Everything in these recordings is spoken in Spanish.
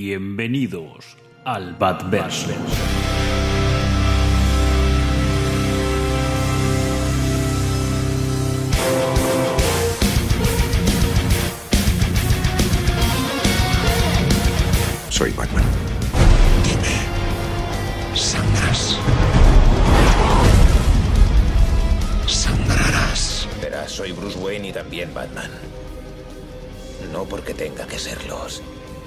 Bienvenidos al Batverse. Soy Batman. Dime. Sangrarás. Sangrarás. Verás, soy Bruce Wayne y también Batman. No porque tenga que serlos.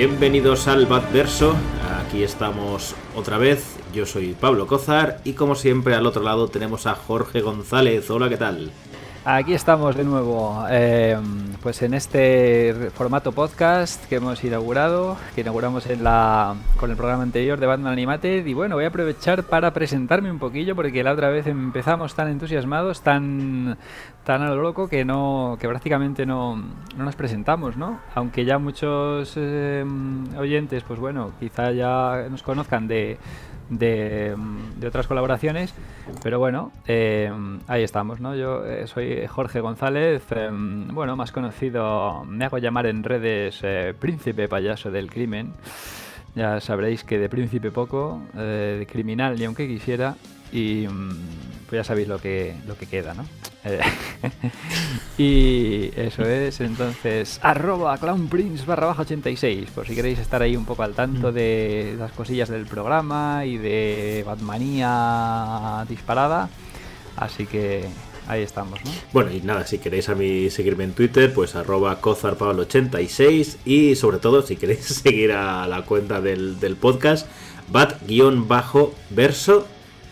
Bienvenidos al Batverso. Aquí estamos otra vez. Yo soy Pablo Cozar y como siempre al otro lado tenemos a Jorge González. Hola, ¿qué tal? Aquí estamos de nuevo, eh, pues en este formato podcast que hemos inaugurado, que inauguramos en la, con el programa anterior de Batman Animated y bueno, voy a aprovechar para presentarme un poquillo porque la otra vez empezamos tan entusiasmados, tan, tan a lo loco que no, que prácticamente no, no nos presentamos, ¿no? Aunque ya muchos eh, oyentes, pues bueno, quizá ya nos conozcan de de, otras colaboraciones, pero bueno, eh, ahí estamos, ¿no? Yo eh, soy Jorge González, eh, bueno, más conocido, me hago llamar en redes Príncipe Payaso del Crimen. Ya sabréis que de príncipe poco, de criminal ni aunque quisiera, y pues ya sabéis lo que, lo que queda, ¿no? y eso es, entonces, arroba clownprince barra baja 86, por si queréis estar ahí un poco al tanto de las cosillas del programa y de Batmanía disparada. Así que ahí estamos, ¿no? Bueno, y nada, si queréis a mí seguirme en Twitter, pues arroba cozarpablo86 y sobre todo si queréis seguir a la cuenta del, del podcast, bat-verso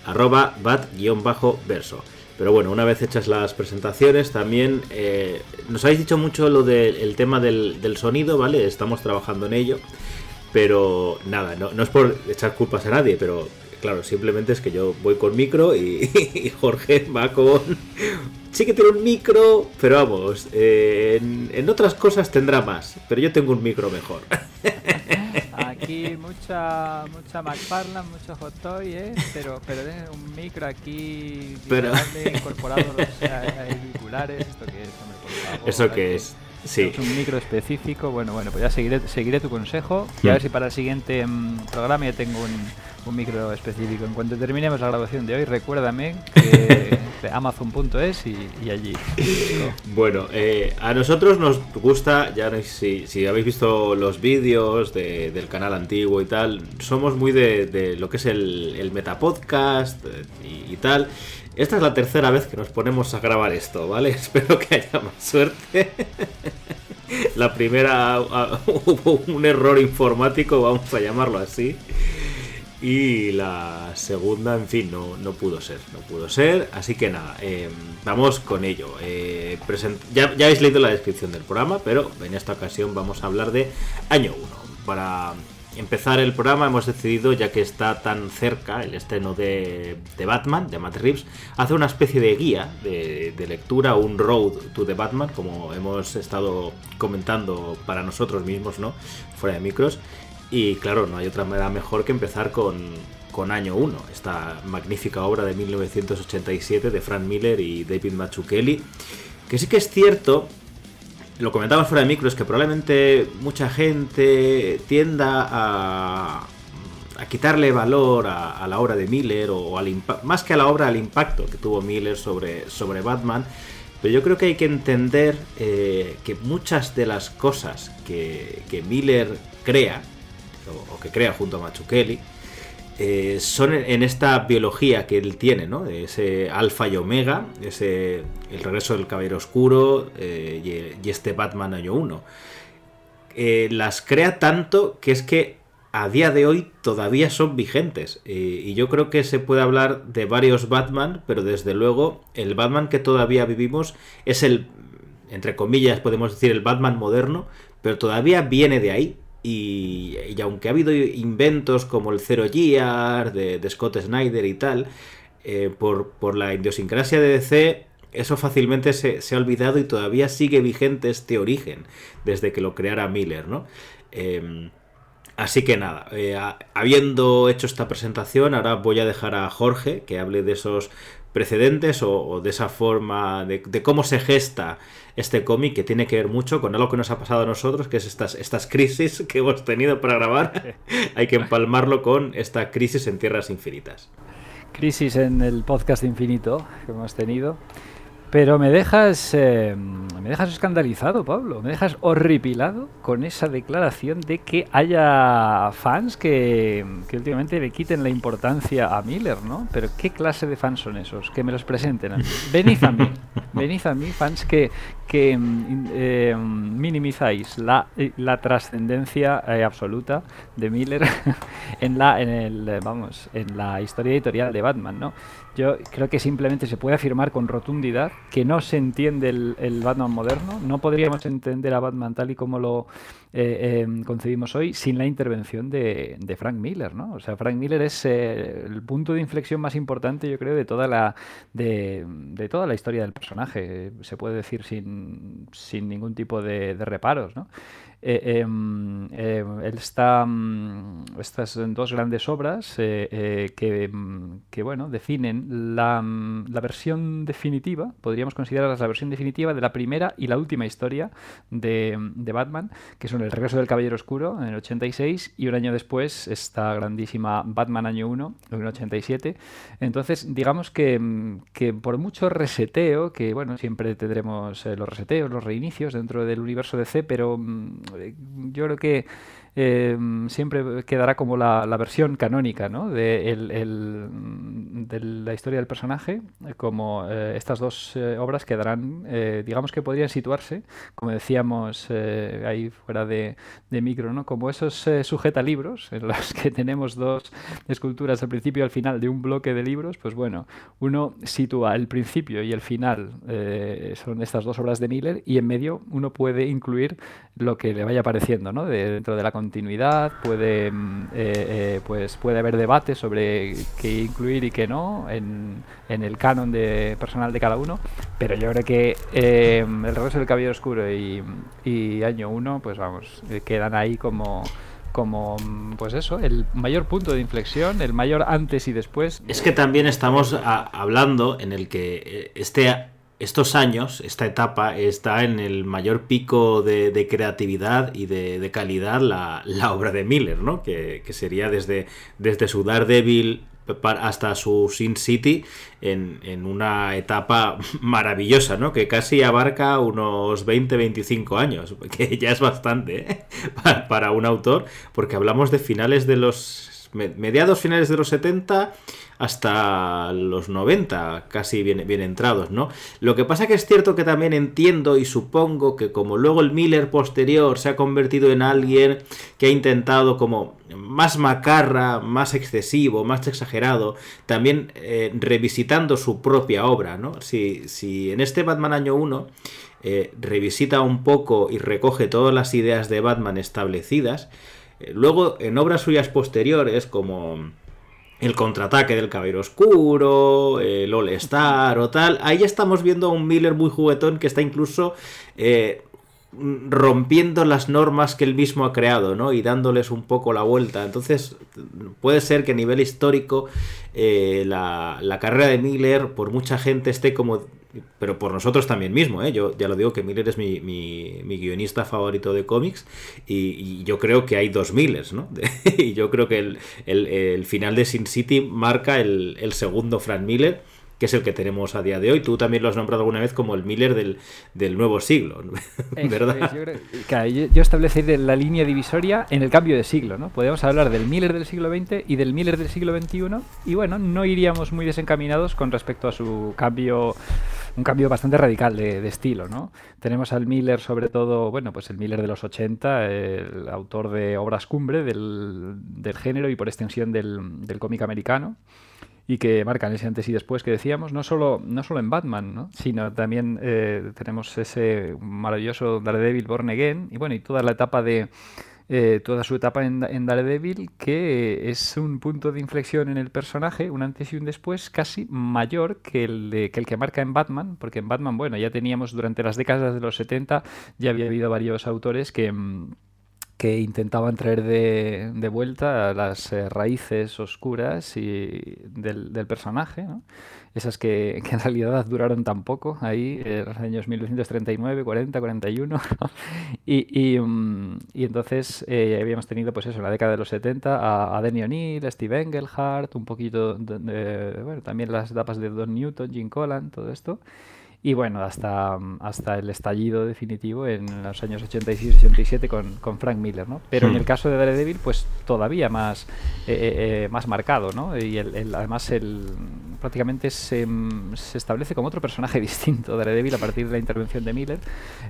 arroba bat-verso. Pero bueno, una vez hechas las presentaciones, también eh, nos habéis dicho mucho lo del tema del, sonido, ¿vale? Estamos trabajando en ello. Pero nada, no, es por echar culpas a nadie, pero claro, simplemente es que yo voy con micro y, y Jorge va con... Sí que tiene un micro, pero vamos, eh, en otras cosas tendrá más, pero yo tengo un micro mejor. Aquí mucha mucha McFarland, mucho Hot Toy, ¿eh? pero, pero un micro aquí pero... incorporado a auriculares, ¿esto que es? Hombre, por favor, ¿Eso que es? Sí. Es un micro específico. Bueno, bueno, pues ya seguiré, seguiré tu consejo y a ver si para el siguiente um, programa ya tengo un, un, micro específico. En cuanto terminemos la grabación de hoy, recuérdame que amazon.es y, y, allí. Bueno, eh, a nosotros nos gusta, ya no si, si habéis visto los vídeos de, del canal antiguo y tal, somos muy de, lo que es el, el metapodcast y, y tal. Esta es la tercera vez que nos ponemos a grabar esto, ¿vale? Espero que haya más suerte. la primera hubo un error informático, vamos a llamarlo así. Y la segunda, en fin, no, no pudo ser, no pudo ser. Así que nada, eh, vamos con ello. Eh, ya, ya habéis leído la descripción del programa, pero en esta ocasión vamos a hablar de año 1. Para empezar el programa hemos decidido, ya que está tan cerca el estreno de, de Batman, de Matt Reeves, hacer una especie de guía de, de, lectura, un road to the Batman, como hemos estado comentando para nosotros mismos, ¿no? Fuera de micros. Y claro, no hay otra manera mejor que empezar con, con Año 1, esta magnífica obra de 1987 de Frank Miller y David Mazzucchelli, que sí que es cierto lo comentaba fuera de micro, es que probablemente mucha gente tienda a, a quitarle valor a, la obra de Miller o al más que a la obra al impacto que tuvo Miller sobre, sobre Batman. Pero yo creo que hay que entender eh, que muchas de las cosas que, que Miller crea, o, que crea junto a Mazzucchelli, eh, son en esta biología que él tiene, ¿no? Ese alfa y omega, ese el regreso del caballero oscuro eh, y, y, este Batman año 1. Eh, las crea tanto que es que a día de hoy todavía son vigentes. y yo creo que se puede hablar de varios Batman, pero desde luego el Batman que todavía vivimos es el entre comillas, podemos decir el Batman moderno, pero todavía viene de ahí. Y, aunque ha habido inventos como el Zero Gear de, Scott Snyder y tal, eh, por, por, la idiosincrasia de DC, eso fácilmente se, ha olvidado y todavía sigue vigente este origen desde que lo creara Miller, ¿no? Em, así que nada, eh, habiendo hecho esta presentación, ahora voy a dejar a Jorge que hable de esos precedentes o, de esa forma de, cómo se gesta este cómic que tiene que ver mucho con algo que nos ha pasado a nosotros, que es estas, estas crisis que hemos tenido para grabar. Hay que empalmarlo con esta crisis en tierras infinitas. Crisis en el podcast infinito que hemos tenido. Pero me dejas, eh, me dejas escandalizado, Pablo. Me dejas horripilado con esa declaración de que haya fans que, que, últimamente le quiten la importancia a Miller, ¿no? Pero ¿qué clase de fans son esos? Que me los presenten a mí. Venid a mí. Venid a mí, fans que, que mm, eh, minimizáis la, la trascendencia eh, absoluta de Miller en la, en el, vamos, en la historia editorial de Batman, ¿no? Yo creo que simplemente se puede afirmar con rotundidad que no se entiende el, Batman moderno. No podríamos entender a Batman tal y como lo eh, em, concebimos hoy sin la intervención de, Frank Miller, ¿no? O sea, Frank Miller es eh, el punto de inflexión más importante, yo creo, de toda la de, toda la historia del personaje. Se puede decir sin, sin ningún tipo de, de reparos, ¿no? Eh, em, eh, está mm, estas dos grandes obras eh, que, mm, que, bueno definen la, mm, la, versión definitiva podríamos considerarlas la versión definitiva de la primera y la última historia de, de, Batman que son el regreso del Caballero Oscuro en el 86 y un año después esta grandísima Batman año 1 en el 87 entonces digamos que, que por mucho reseteo que bueno siempre tendremos los reseteos los reinicios dentro del universo DC pero yo creo que eh, siempre quedará como la, versión canónica ¿no? de, de, la historia del personaje, como eh, estas dos eh, obras quedarán, digamos que podrían situarse, como decíamos ahí fuera de, micro, ¿no? como esos sujeta libros en los que tenemos dos esculturas al principio y al final de un bloque de libros, pues bueno, uno sitúa el principio y el final, son estas dos obras de Miller, y en medio uno puede incluir lo que le vaya apareciendo ¿no? dentro de la continuidad, puede, mm, eh, eh, pues puede haber debate sobre qué incluir y qué no en, en, el canon de personal de cada uno, pero yo creo que eh, el regreso del Caballero Oscuro y, y Año 1, pues vamos, quedan ahí como como mm, pues eso, el mayor punto de inflexión, el mayor antes y después. Es que también estamos hablando en el que este estos años, esta etapa, está en el mayor pico de, creatividad y de, calidad la, obra de Miller, ¿no? Que, sería desde, desde su Daredevil hasta su Sin City en, una etapa maravillosa, ¿no? Que casi abarca unos 20-25 años, que ya es bastante ¿eh? para un autor, porque hablamos de finales de los mediados finales de los 70 hasta los 90, casi bien, bien entrados, ¿no? Lo que pasa que es cierto que también entiendo y supongo que como luego el Miller posterior se ha convertido en alguien que ha intentado como más macarra, más excesivo, más exagerado, también eh, revisitando su propia obra, ¿no? Si, si en este Batman año 1 eh, revisita un poco y recoge todas las ideas de Batman establecidas, luego, en obras suyas posteriores, como el contraataque del Caballero Oscuro, el All Star o tal, ahí estamos viendo a un Miller muy juguetón que está incluso eh, rompiendo las normas que él mismo ha creado, ¿no? Y dándoles un poco la vuelta. Entonces, puede ser que a nivel histórico eh, la, la, carrera de Miller, por mucha gente, esté como pero por nosotros también mismo, ¿eh? Yo ya lo digo que Miller es mi, mi, guionista favorito de cómics y, yo creo que hay dos Millers, ¿no? y yo creo que el, el, final de Sin City marca el, el segundo Frank Miller que es el que tenemos a día de hoy. Tú también lo has nombrado alguna vez como el Miller del, del nuevo siglo, ¿verdad? yo, creo, establecería la línea divisoria en el cambio de siglo, ¿no? Podríamos hablar del Miller del siglo XX y del Miller del siglo XXI y bueno, no iríamos muy desencaminados con respecto a su cambio un cambio bastante radical de, estilo, ¿no? Tenemos al Miller, sobre todo, bueno, pues el Miller de los 80, el autor de obras cumbre del, del género y por extensión del, del cómic americano y que marcan ese antes y después que decíamos, no solo, no solo en Batman, ¿no? sino también eh, tenemos ese maravilloso Daredevil Born Again y bueno, y toda la etapa de eh, toda su etapa en, Daredevil, que es un punto de inflexión en el personaje, un antes y un después, casi mayor que el, que el que marca en Batman, porque en Batman, bueno, ya teníamos durante las décadas de los 70, ya había habido varios autores que mm, que intentaban traer de, de vuelta las eh, raíces oscuras y del, del personaje, ¿no? esas que, que, en realidad duraron tan poco ahí, en los años 1939, 40, 41, y, y, um, y, entonces eh, habíamos tenido, pues eso, en la década de los 70 a, a Denny O'Neill, a Steve Engelhardt, un poquito, de, de, bueno, también las etapas de Don Newton, Jim Collan, todo esto, y bueno, hasta, hasta el estallido definitivo en los años 86-87 con, con, Frank Miller, ¿no? Pero hmm. en el caso de Daredevil, pues todavía más, eh, eh, más marcado, ¿no? Y el, el, además el, prácticamente se, se, establece como otro personaje distinto Daredevil a partir de la intervención de Miller.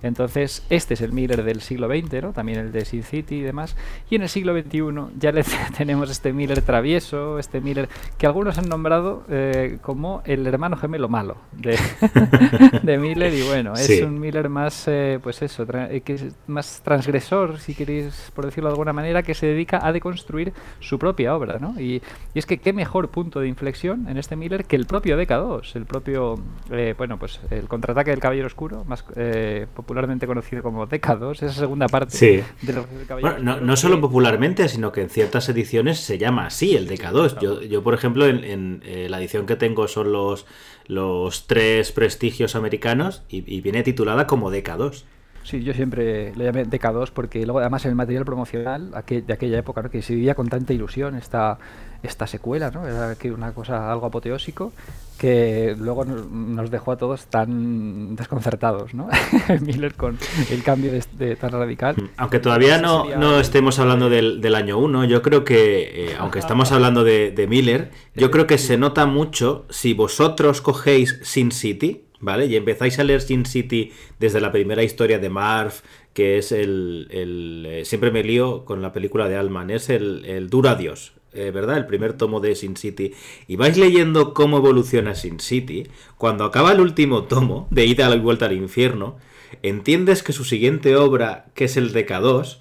Entonces, este es el Miller del siglo XX, ¿no? También el de Sin City y demás. Y en el siglo XXI ya le tenemos este Miller travieso, este Miller que algunos han nombrado eh, como el hermano gemelo malo de de Miller y bueno, es un Miller más, eh, pues eso, tra que es más transgresor, si queréis, por decirlo de alguna manera, que se dedica a deconstruir su propia obra, ¿no? Y, y es que qué mejor punto de inflexión en este Miller que el propio DK2, el propio, eh, bueno, pues el contraataque del Caballero Oscuro, más eh, popularmente conocido como DK2, esa segunda parte sí. del Caballero bueno, no, no, solo popularmente, sino que en ciertas ediciones se llama así, el DK2. Yo, yo por ejemplo, en, en eh, la edición que tengo son los los tres prestigios americanos y, viene titulada como DK2. Sí, yo siempre le llamé DK2 porque luego además el material promocional de aquella época, ¿no? que se vivía con tanta ilusión esta, esta secuela, ¿no? Era que una cosa algo apoteósico que luego nos dejó a todos tan desconcertados, ¿no? Miller con el cambio de, de, tan radical. Aunque todavía no, no estemos hablando del, del año 1, yo creo que, eh, aunque estamos hablando de, de Miller, yo creo que se nota mucho si vosotros cogéis Sin City, ¿vale? Y empezáis a leer Sin City desde la primera historia de Marv, que es el... el eh, siempre me lío con la película de Alman, es el, el Dura Dios, eh, ¿verdad? El primer tomo de Sin City. Y vais leyendo cómo evoluciona Sin City. Cuando acaba el último tomo, de Ida y Vuelta al Infierno, entiendes que su siguiente obra, que es el DK2,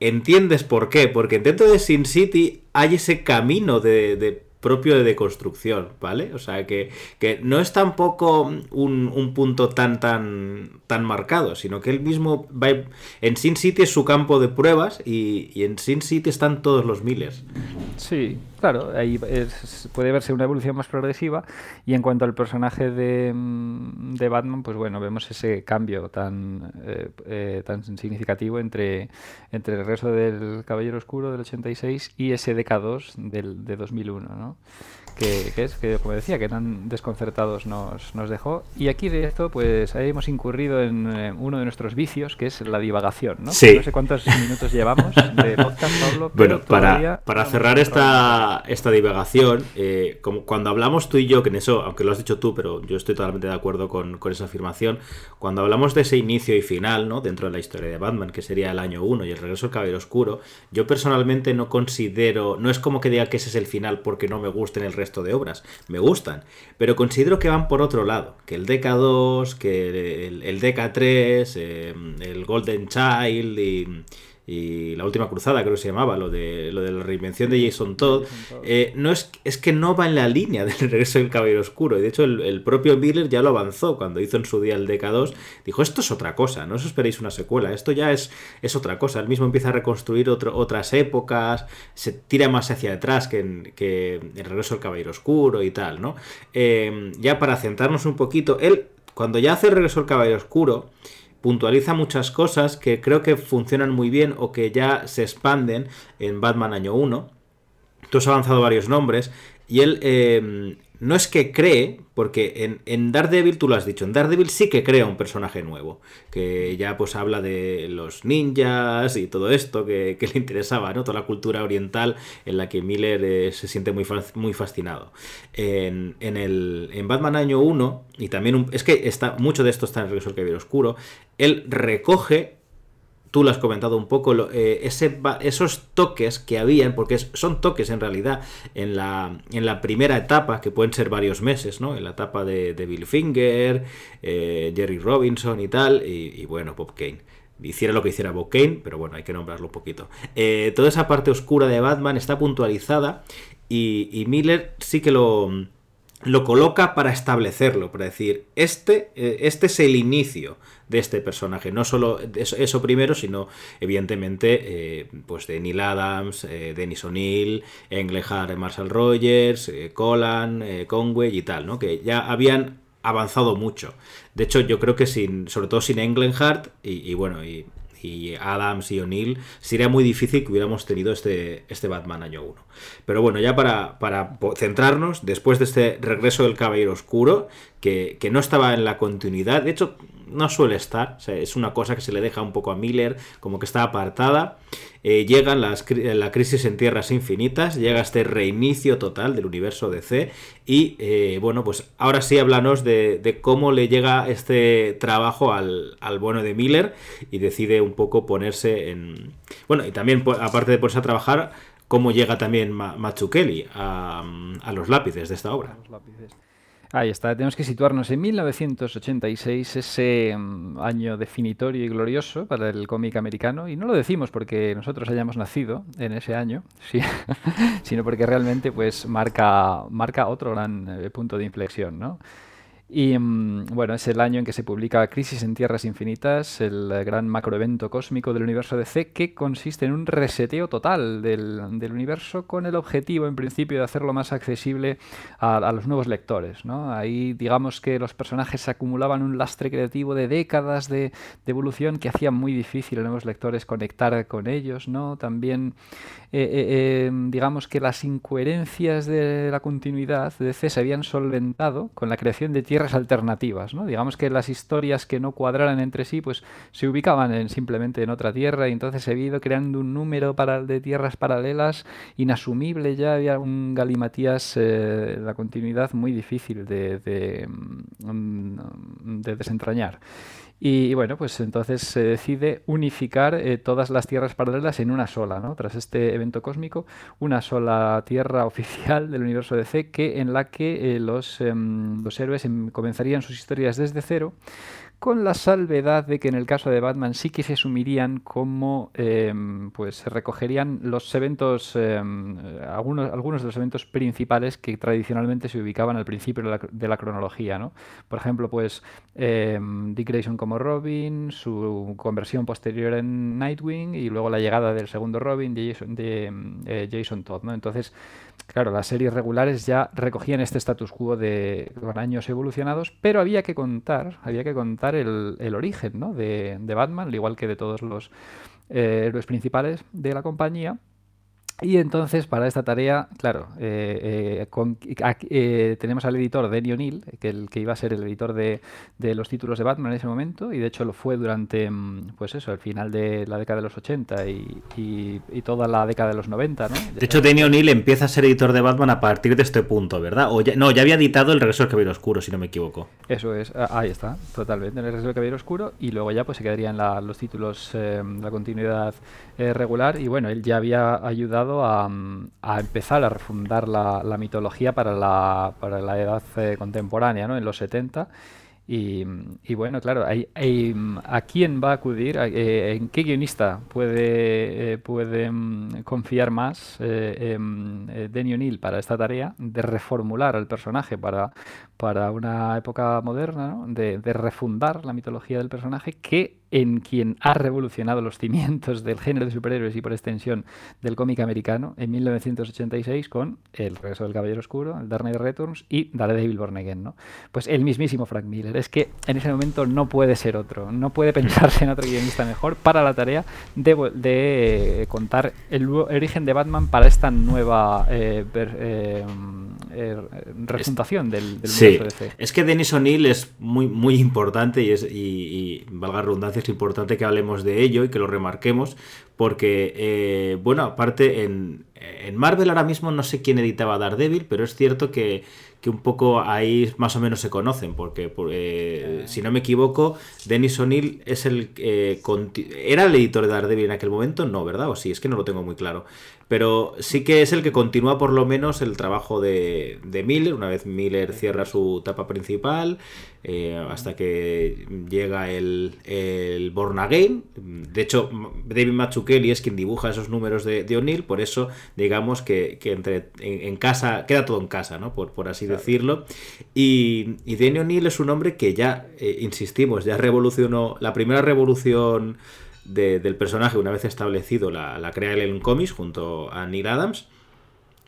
entiendes por qué. Porque dentro de Sin City hay ese camino de, de propio de deconstrucción, ¿vale? O sea, que, que no es tampoco un, un, punto tan, tan, tan marcado, sino que él mismo va... En Sin City es su campo de pruebas y, y en Sin City están todos los Millers. Sí, claro, ahí es, puede verse una evolución más progresiva y en cuanto al personaje de, de Batman, pues bueno, vemos ese cambio tan, eh, eh, tan significativo entre, entre el resto del Caballero Oscuro del 86 y ese DK2 del, de 2001, ¿no? Que, que, es, que como decía, que tan desconcertados nos, nos dejó. Y aquí de esto, pues hemos incurrido en eh, uno de nuestros vicios, que es la divagación, ¿no? Sí. No sé cuántos minutos llevamos de podcast, Pablo. Bueno, para, para cerrar esta, esta divagación, eh, como cuando hablamos tú y yo, que en eso, aunque lo has dicho tú, pero yo estoy totalmente de acuerdo con, con esa afirmación, cuando hablamos de ese inicio y final, ¿no? Dentro de la historia de Batman, que sería el año 1 y el regreso del Caballero Oscuro, yo personalmente no considero, no es como que diga que ese es el final porque no me gusten el resto de obras, me gustan, pero considero que van por otro lado, que el DK2, que el, el DK3, eh, el Golden Child y, y, la última cruzada creo que se llamaba, lo de, lo de la reinvención de Jason Todd, eh, no es, es que no va en la línea del regreso del Caballero Oscuro, y de hecho el, el, propio Miller ya lo avanzó cuando hizo en su día el DK2, dijo esto es otra cosa, no os esperéis una secuela, esto ya es, es otra cosa, él mismo empieza a reconstruir otro, otras épocas, se tira más hacia atrás que, en, que el regreso del Caballero Oscuro y tal, ¿no? Eh, ya para centrarnos un poquito, él cuando ya hace el regreso del Caballero Oscuro, puntualiza muchas cosas que creo que funcionan muy bien o que ya se expanden en Batman año 1. Tú has avanzado varios nombres y él eh, no es que cree, porque en, en, Daredevil, tú lo has dicho, en Daredevil sí que crea un personaje nuevo, que ya pues habla de los ninjas y todo esto que, le interesaba, ¿no? Toda la cultura oriental en la que Miller eh, se siente muy, fascinado. En, en, el, Batman año 1, y también un, es que está, mucho de esto está en el Regreso del Caballero Oscuro, él recoge tú lo has comentado un poco, eh, ese, esos toques que habían, porque son toques en realidad en la, en la primera etapa, que pueden ser varios meses, ¿no? En la etapa de, Bill Finger, eh, Jerry Robinson y tal, y, bueno, Bob Kane. Hiciera lo que hiciera Bob Kane, pero bueno, hay que nombrarlo un poquito. Eh, toda esa parte oscura de Batman está puntualizada y Miller sí que lo lo coloca para establecerlo, para decir, este, eh, este es el inicio de este personaje. No solo eso, primero, sino evidentemente eh, pues de Neil Adams, eh, Dennis O'Neill, Englehart, Marshall Rogers, eh, Colan, Conway y tal, ¿no? Que ya habían avanzado mucho. De hecho, yo creo que sin, sobre todo sin Englehart y, y bueno, y y Adams y O'Neill, sería muy difícil que hubiéramos tenido este, este Batman año 1. Pero bueno, ya para, para centrarnos, después de este regreso del Caballero Oscuro, que, que, no estaba en la continuidad, de hecho no suele estar, es una cosa que se le deja un poco a Miller, como que está apartada. Eh, llega las, la crisis en tierras infinitas, llega este reinicio total del universo DC y eh, bueno, pues ahora sí háblanos de, cómo le llega este trabajo al, al, bueno de Miller y decide un poco ponerse en... Bueno, y también aparte de ponerse a trabajar, cómo llega también Kelly a, a los lápices de esta obra. Ahí está, tenemos que situarnos en 1986, ese mm, año definitorio y glorioso para el cómic americano, y no lo decimos porque nosotros hayamos nacido en ese año, sí, sino porque realmente pues marca, marca otro gran eh, punto de inflexión, ¿no? Y mm, bueno, es el año en que se publica Crisis en Tierras Infinitas, el gran macroevento cósmico del universo DC, que consiste en un reseteo total del, universo con el objetivo, en principio, de hacerlo más accesible a, los nuevos lectores. ¿no? Ahí, digamos que los personajes acumulaban un lastre creativo de décadas de, evolución que hacía muy difícil a nuevos lectores conectar con ellos. ¿no? También, eh, eh, digamos que las incoherencias de la continuidad de DC se habían solventado con la creación de tierras alternativas, ¿no? Digamos que las historias que no cuadraran entre sí, pues se ubicaban en, simplemente en otra tierra y entonces se había ido creando un número para, de tierras paralelas inasumible ya, había un galimatías, eh, la continuidad muy difícil de, de mm, desentrañar. Y, bueno, pues entonces se decide unificar eh, todas las tierras paralelas en una sola, ¿no? Tras este evento cósmico, una sola tierra oficial del universo DC que en la que eh, los, em, los héroes em, comenzarían sus historias desde cero con la salvedad de que en el caso de Batman sí que se asumirían como, em, pues se recogerían los eventos, em, algunos, algunos de los eventos principales que tradicionalmente se ubicaban al principio de la, cronología, ¿no? Por ejemplo, pues em, Dick Grayson como Robin, su conversión posterior en Nightwing y luego la llegada del segundo Robin de Jason, de, eh, Jason Todd, ¿no? Entonces, claro, las series regulares ya recogían este status quo de con años evolucionados, pero había que contar, había que contar el, origen ¿no? de, Batman, al igual que de todos los eh, héroes principales de la compañía. Y entonces, para esta tarea, claro, eh, eh, eh, tenemos al editor Denny O'Neill, que, el, que iba a ser el editor de, los títulos de Batman en ese momento, y de hecho lo fue durante, mm, pues eso, el final de la década de los 80 y, toda la década de los 90, ¿no? De hecho, Denny O'Neill empieza a ser editor de Batman a partir de este punto, ¿verdad? O no, ya había editado El Regreso del Caballero Oscuro, si no me equivoco. Eso es, ah, ahí está, totalmente, El Regreso del Caballero Oscuro, y luego ya pues se quedarían los títulos, la continuidad regular, y bueno, él ya había ayudado a, empezar a refundar la, mitología para la, para la edad eh, contemporánea, ¿no? en los 70 y, bueno, claro, hay, ¿a quién va a acudir? Eh, ¿En qué guionista puede, eh, puede mm, confiar más eh, eh Denny O'Neill para esta tarea de reformular el personaje para, para una época moderna, ¿no? de, de, refundar la mitología del personaje, que en quien ha revolucionado los cimientos del género de superhéroes y por extensión del cómic americano en 1986 con El regreso del Caballero Oscuro, el Dark Knight Returns y Daredevil Born Again, ¿no? Pues el mismísimo Frank Miller es que en ese momento no puede ser otro, no puede pensarse en otro guionista mejor para la tarea de, de contar el origen de Batman para esta nueva eh, eh, eh del, del sí. DC. Es que Dennis O'Neill es muy, muy importante y, es, y, y valga redundancia, es importante que hablemos de ello y que lo remarquemos, porque, eh, bueno, aparte en, en Marvel ahora mismo no sé quién editaba Daredevil, pero es cierto que, que un poco ahí más o menos se conocen, porque eh, si no me equivoco, Dennis O'Neill es el eh, era el editor de Daredevil en aquel momento, no, ¿verdad? O sí, es que no lo tengo muy claro. Pero sí que es el que continúa por lo menos el trabajo de, de Miller, una vez Miller cierra su etapa principal, eh, hasta que llega el, el Born Again. De hecho, David Mazzucchelli es quien dibuja esos números de, de O'Neill, por eso digamos que, que entre, en, casa, queda todo en casa, ¿no? Por, por así decirlo. Y, y Danny O'Neill es un hombre que ya, eh, insistimos, ya revolucionó la primera revolución del personaje una vez establecido, la, la crea en cómics junto a Neil Adams.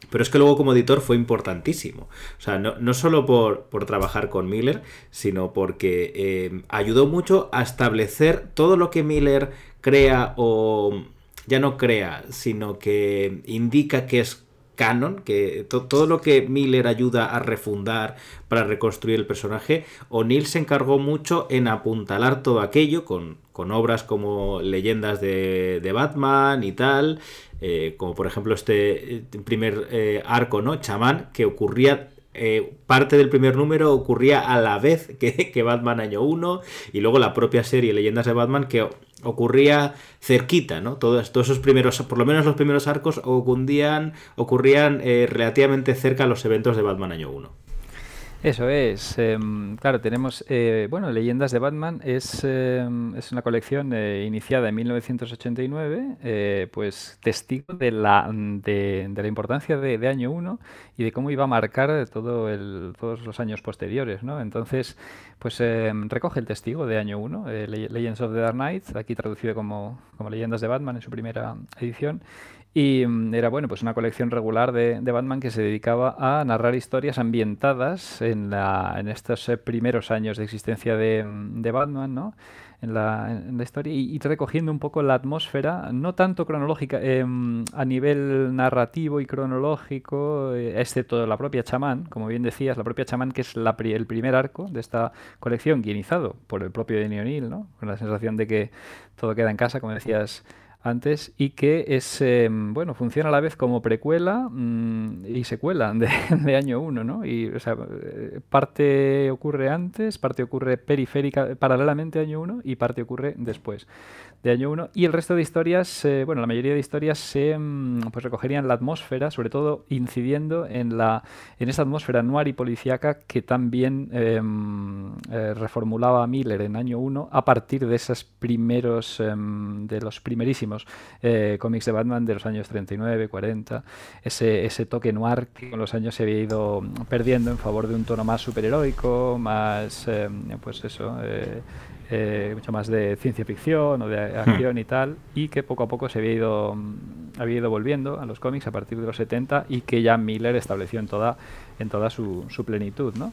Pero es que luego como editor fue importantísimo. O sea, no, no solo por, por, trabajar con Miller, sino porque eh, ayudó mucho a establecer todo lo que Miller crea o ya no crea, sino que indica que es canon, que todo lo que Miller ayuda a refundar para reconstruir el personaje, O'Neill se encargó mucho en apuntalar todo aquello con, con obras como leyendas de, de Batman y tal, eh, como por ejemplo este eh, primer eh, arco, ¿no? Chamán, que ocurría eh, parte del primer número ocurría a la vez que, Batman año 1 y luego la propia serie Leyendas de Batman que ocurría cerquita, ¿no? Todos, todos esos primeros, por lo menos los primeros arcos ocurrían, ocurrían eh, relativamente cerca a los eventos de Batman año 1. Eso es. Eh, claro, tenemos, eh, bueno, Leyendas de Batman es, eh, es una colección eh, iniciada en 1989, eh, pues testigo de la, de, la importancia de, Año 1 y de cómo iba a marcar todo el, todos los años posteriores, ¿no? Entonces, pues em, recoge el testigo de Año 1, Legends of the Dark Knight, aquí traducido como, como Leyendas de Batman en su primera edición, y mm, era bueno, pues una colección regular de, de, Batman que se dedicaba a narrar historias ambientadas en, la, en estos eh, primeros años de existencia de, mm, de Batman, ¿no? En la, en la historia y, recogiendo un poco la atmósfera, no tanto cronológica, eh, a nivel narrativo y cronológico, eh, excepto la propia chamán, como bien decías, la propia chamán, que es la, el primer arco de esta colección, guionizado por el propio Denny O'Neill, ¿no? con la sensación de que todo queda en casa, como decías antes y que es eh, bueno funciona a la vez como precuela mmm, y secuela de, año 1 ¿no? y eh, parte ocurre antes parte ocurre periférica paralelamente año 1 y parte ocurre después de año 1 y el resto de historias eh, bueno la mayoría de historias se mmm, pues recogerían la atmósfera sobre todo incidiendo en la en esa atmósfera noir y policíaca que también em, eh, reformulaba Miller en año 1 a partir de esos primeros em, de los primerísimos eh, cómics de Batman de los años 39, 40, ese, ese toque noir que con los años se había ido perdiendo en favor de un tono más superheroico, más, eh, pues eso, eh, eh, mucho más de ciencia ficción o de acción y tal, y que poco a poco se había ido, había ido volviendo a los cómics a partir de los 70 y que ya Miller estableció en toda, en toda su, su plenitud. ¿no?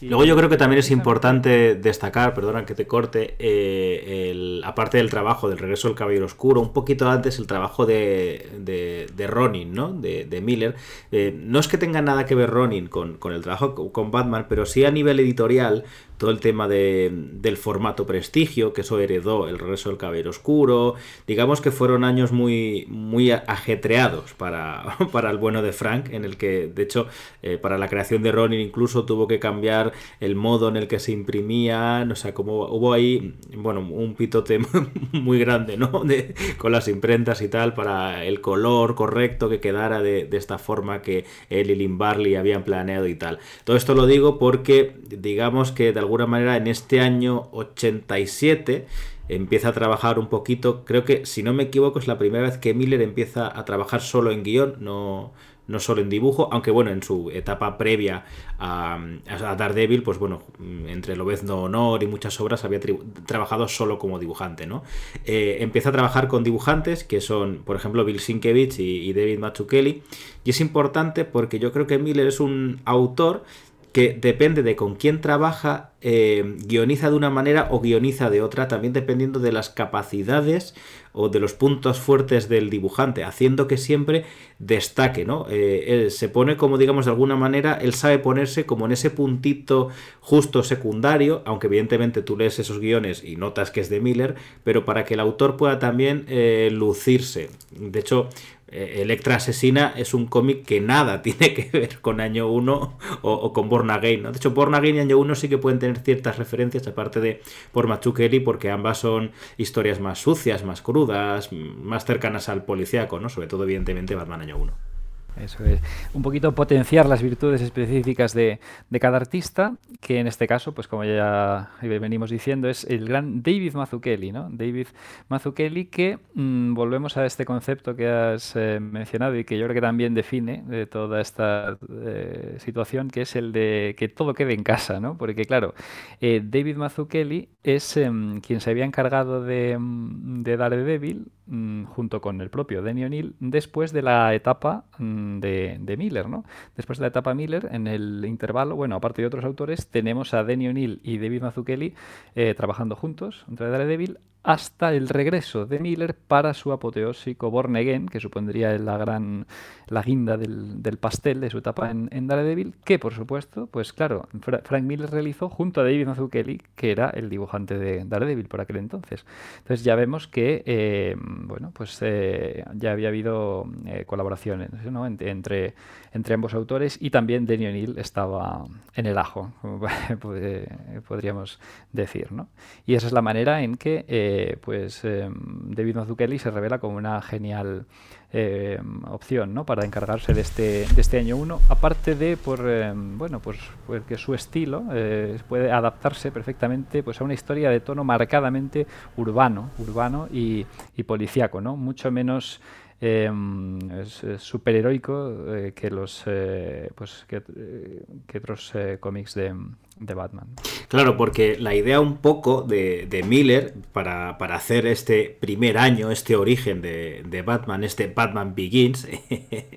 Y Luego yo creo que también es importante destacar, perdona que te corte, eh, el, aparte del trabajo del regreso del Caballero Oscuro, un poquito antes el trabajo de, de, de Ronin, ¿no? de, de Miller. Eh, no es que tenga nada que ver Ronin con, con el trabajo con Batman, pero sí a nivel editorial todo el tema de, del formato prestigio, que eso heredó el regreso del Caballero Oscuro. Digamos que fueron años muy, muy ajetreados para, para el bueno de Frank, en el que, de hecho, eh, para la creación de Ronin incluso tuvo que cambiar el modo en el que se imprimían. O sea, como hubo ahí, bueno, un pitote muy grande, ¿no? De, con las imprentas y tal, para el color correcto que quedara de, de esta forma que él y Lynn Barley habían planeado y tal. Todo esto lo digo porque, digamos que de alguna manera en este año 87 empieza a trabajar un poquito, creo que si no me equivoco es la primera vez que Miller empieza a trabajar solo en guion, no, no solo en dibujo, aunque bueno, en su etapa previa a, a Daredevil, pues bueno, entre Lobezno Honor y muchas obras había trabajado solo como dibujante, ¿no? Eh, empieza a trabajar con dibujantes que son, por ejemplo, Bill Sienkiewicz y, David Mazzucchelli, y es importante porque yo creo que Miller es un autor que depende de con quién trabaja, eh, guioniza de una manera o guioniza de otra, también dependiendo de las capacidades o de los puntos fuertes del dibujante, haciendo que siempre destaque, ¿no? Eh, se pone como, digamos, de alguna manera, él sabe ponerse como en ese puntito justo secundario, aunque evidentemente tú lees esos guiones y notas que es de Miller, pero para que el autor pueda también eh, lucirse. De hecho, Electra Asesina es un cómic que nada tiene que ver con Año 1 o, con Born Again. ¿no? De hecho, Born Again y Año 1 sí que pueden tener ciertas referencias, aparte de por Machu Kelly, porque ambas son historias más sucias, más crudas, más cercanas al policíaco, ¿no? sobre todo, evidentemente, Batman Año 1. Eso es. Un poquito potenciar las virtudes específicas de, cada artista, que en este caso, pues como ya venimos diciendo, es el gran David Mazzucchelli, ¿no? David Mazzucchelli que mm, volvemos a este concepto que has eh, mencionado y que yo creo que también define de toda esta eh, situación, que es el de que todo quede en casa, ¿no? Porque claro, eh, David Mazzucchelli es em, quien se había encargado de, mm, de Daredevil mm, junto con el propio Denny O'Neill después de la etapa de, Miller, ¿no? Después de la etapa Miller, en el intervalo, bueno, aparte de otros autores, tenemos a Denny O'Neill y David Mazzucchelli eh, trabajando juntos entre Daredevil hasta el regreso de Miller para su apoteósico Born Again, que supondría la gran la guinda del, pastel de su etapa en, Daredevil, que por supuesto, pues claro, Frank Miller realizó junto a David Mazzucchelli, que era el dibujante de Daredevil por aquel entonces. Entonces ya vemos que, eh, bueno, pues eh, ya había habido eh, colaboraciones entre ambos autores y también Denny O'Neill estaba en el ajo, podríamos decir, ¿no? Y esa es la manera en que pues David Mazzucchelli se revela como una genial eh, opción ¿no? para encargarse de este, de este año 1, aparte de por eh, bueno pues porque su estilo eh, puede adaptarse perfectamente pues a una historia de tono marcadamente urbano, urbano y, y policíaco, ¿no? mucho menos Em, es, superheroico eh, que los eh, pues que, eh, otros cómics de, Batman. Claro, porque la idea un poco de, Miller para, hacer este primer año, este origen de, Batman, este Batman Begins,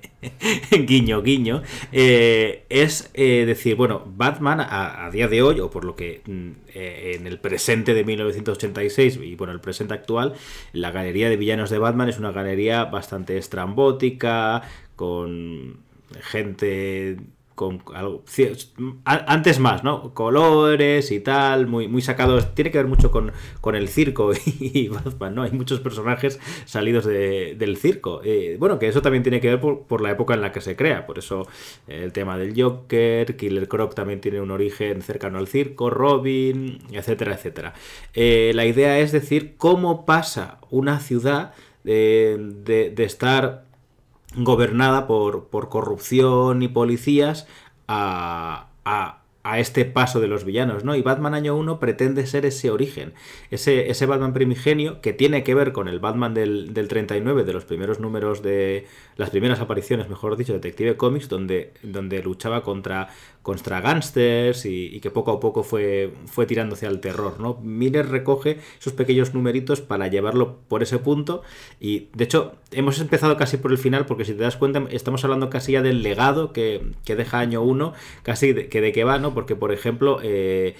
guiño, guiño, es decir, bueno, Batman a, día de hoy, o por lo que mm, en el presente de 1986 y bueno, el presente actual, la galería de villanos de Batman es una galería bastante estrambótica, con gente con algo, antes más, ¿no? Colores y tal, muy, muy sacados. Tiene que ver mucho con, con el circo y Batman, ¿no? Hay muchos personajes salidos del circo. Eh, bueno, que eso también tiene que ver por, la época en la que se crea. Por eso el tema del Joker, Killer Croc también tiene un origen cercano al circo, Robin, etcétera, etcétera. Eh, la idea es decir cómo pasa una ciudad de, estar gobernada por, por, corrupción y policías a, a, a, este paso de los villanos, ¿no? Y Batman Año 1 pretende ser ese origen, ese, ese Batman primigenio que tiene que ver con el Batman del, del 39, de los primeros números de, las primeras apariciones, mejor dicho, de Detective Comics, donde, donde luchaba contra, contra gángsters y, que poco a poco fue, fue tirándose al terror. ¿no? Miller recoge esos pequeños numeritos para llevarlo por ese punto y de hecho hemos empezado casi por el final porque si te das cuenta estamos hablando casi ya del legado que, deja año 1, casi de, que de qué va, ¿no? porque por ejemplo eh,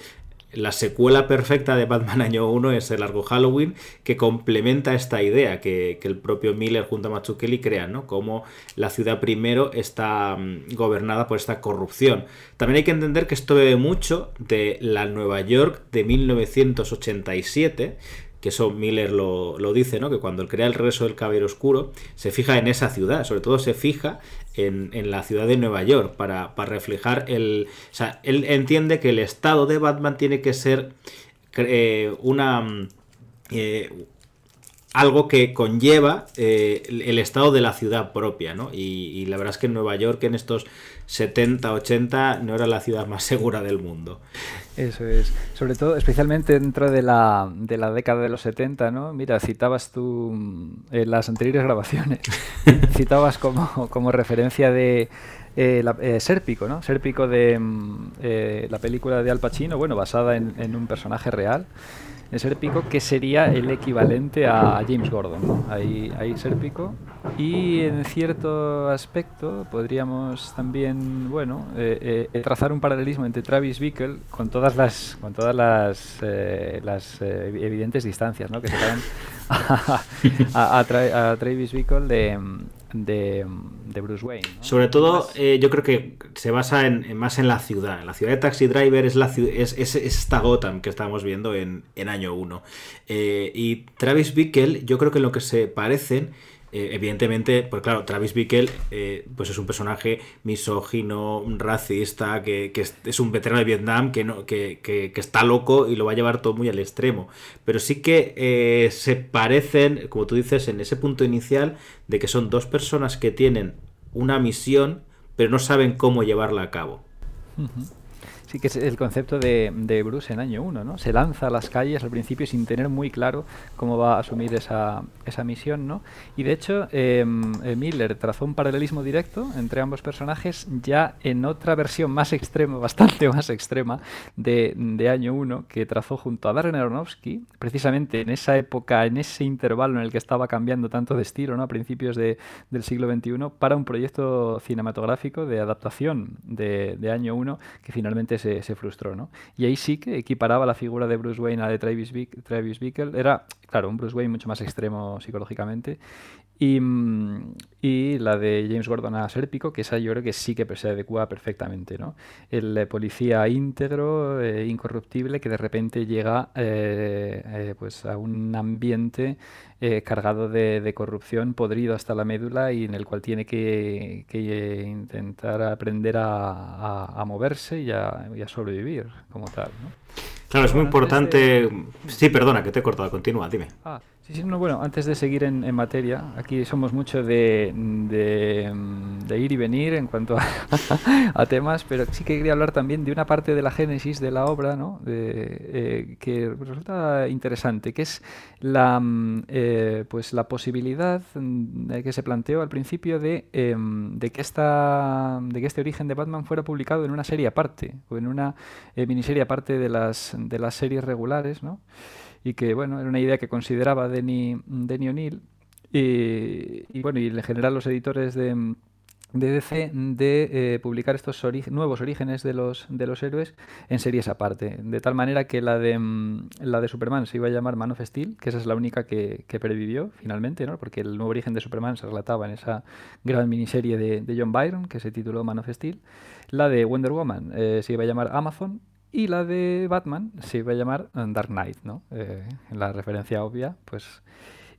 la secuela perfecta de Batman Año 1 es el largo Halloween, que complementa esta idea que, el propio Miller junto a Mazzucchelli crean, ¿no? Como la ciudad primero está mm, gobernada por esta corrupción. También hay que entender que esto bebe mucho de la Nueva York de 1987, que eso Miller lo, dice, ¿no? Que cuando él crea el regreso del Caballero Oscuro, se fija en esa ciudad, sobre todo se fija en, la ciudad de Nueva York, para, reflejar el. O sea, él entiende que el estado de Batman tiene que ser eh, una. Eh, algo que conlleva eh, el estado de la ciudad propia, ¿no? Y, la verdad es que Nueva York en estos 70, 80 no era la ciudad más segura del mundo. Eso es, sobre todo, especialmente dentro de la, de la década de los 70, ¿no? Mira, citabas tú en eh, las anteriores grabaciones, citabas como, como referencia de eh, eh, Sérpico, ¿no? Sérpico de mm, la película de Al Pacino, bueno, basada en, en un personaje real en Serpico, que sería el equivalente a James Gordon. ¿no? Ahí, ahí Serpico. Y en cierto aspecto podríamos también, bueno, eh, eh, trazar un paralelismo entre Travis Bickle con todas las, con todas las, eh, las evidentes distancias ¿no? que separan a, a, Travis Bickle de, de, Bruce Wayne. Sobre todo, eh, yo creo que se basa en, más en la ciudad. La ciudad de Taxi Driver es, la, es, es, esta Gotham que estábamos viendo en, año 1. Eh, y Travis Bickle, yo creo que en lo que se parecen eh, evidentemente, pues claro, Travis Bickle eh, pues es un personaje misógino, racista, que, que es, un veterano de Vietnam que, no, que, que, está loco y lo va a llevar todo muy al extremo. Pero sí que eh, se parecen, como tú dices, en ese punto inicial de que son dos personas que tienen una misión, pero no saben cómo llevarla a cabo. Sí, que es el concepto de, de Bruce en año 1, ¿no? Se lanza a las calles al principio sin tener muy claro cómo va a asumir esa, esa misión, ¿no? Y de hecho, em, eh, Miller trazó un paralelismo directo entre ambos personajes ya en otra versión más extrema, bastante más extrema, de, de año 1, que trazó junto a Darren Aronofsky, precisamente en esa época, en ese intervalo en el que estaba cambiando tanto de estilo, ¿no? A principios de, del siglo XXI, para un proyecto cinematográfico de adaptación de, de año 1, que finalmente se, frustró, ¿no? Y ahí sí que equiparaba la figura de Bruce Wayne a la de Travis, Travis Bickle. Era, claro, un Bruce Wayne mucho más extremo psicológicamente. Y, mm, y, la de James Gordon a Serpico, que esa yo creo que sí que se adecua perfectamente, ¿no? El eh, policía íntegro, eh, incorruptible, que de repente llega eh, pues a un ambiente cargado de, corrupción, podrido hasta la médula y en el cual tiene que, intentar aprender a, moverse y a, y a, sobrevivir como tal, ¿no? Claro, es muy importante... Sí, perdona, que te he cortado, continúa, dime. Ah. Sí, sí, no, bueno, antes de seguir en, materia, aquí somos mucho de, de, ir y venir en cuanto a, temas, pero sí que quería hablar también de una parte de la génesis de la obra, ¿no? Eh, que resulta interesante, que es la, mm, eh, pues la posibilidad mm, que se planteó al principio de, em, de, que esta, de que este origen de Batman fuera publicado en una serie aparte, o en una eh, miniserie aparte de las, de las series regulares, ¿no? Y que bueno, era una idea que consideraba Denny, Denny O'Neill y, bueno, y en general los editores de, DC de eh, publicar estos nuevos orígenes de los, de los héroes en series aparte. De tal manera que la de, mm, la de Superman se iba a llamar Man of Steel, que esa es la única que, que previvió finalmente, ¿no? porque el nuevo origen de Superman se relataba en esa gran miniserie de, de John Byron que se tituló Man of Steel. La de Wonder Woman eh, se iba a llamar Amazon y la de Batman se iba a llamar Dark Knight, ¿no? Eh, en la referencia obvia, pues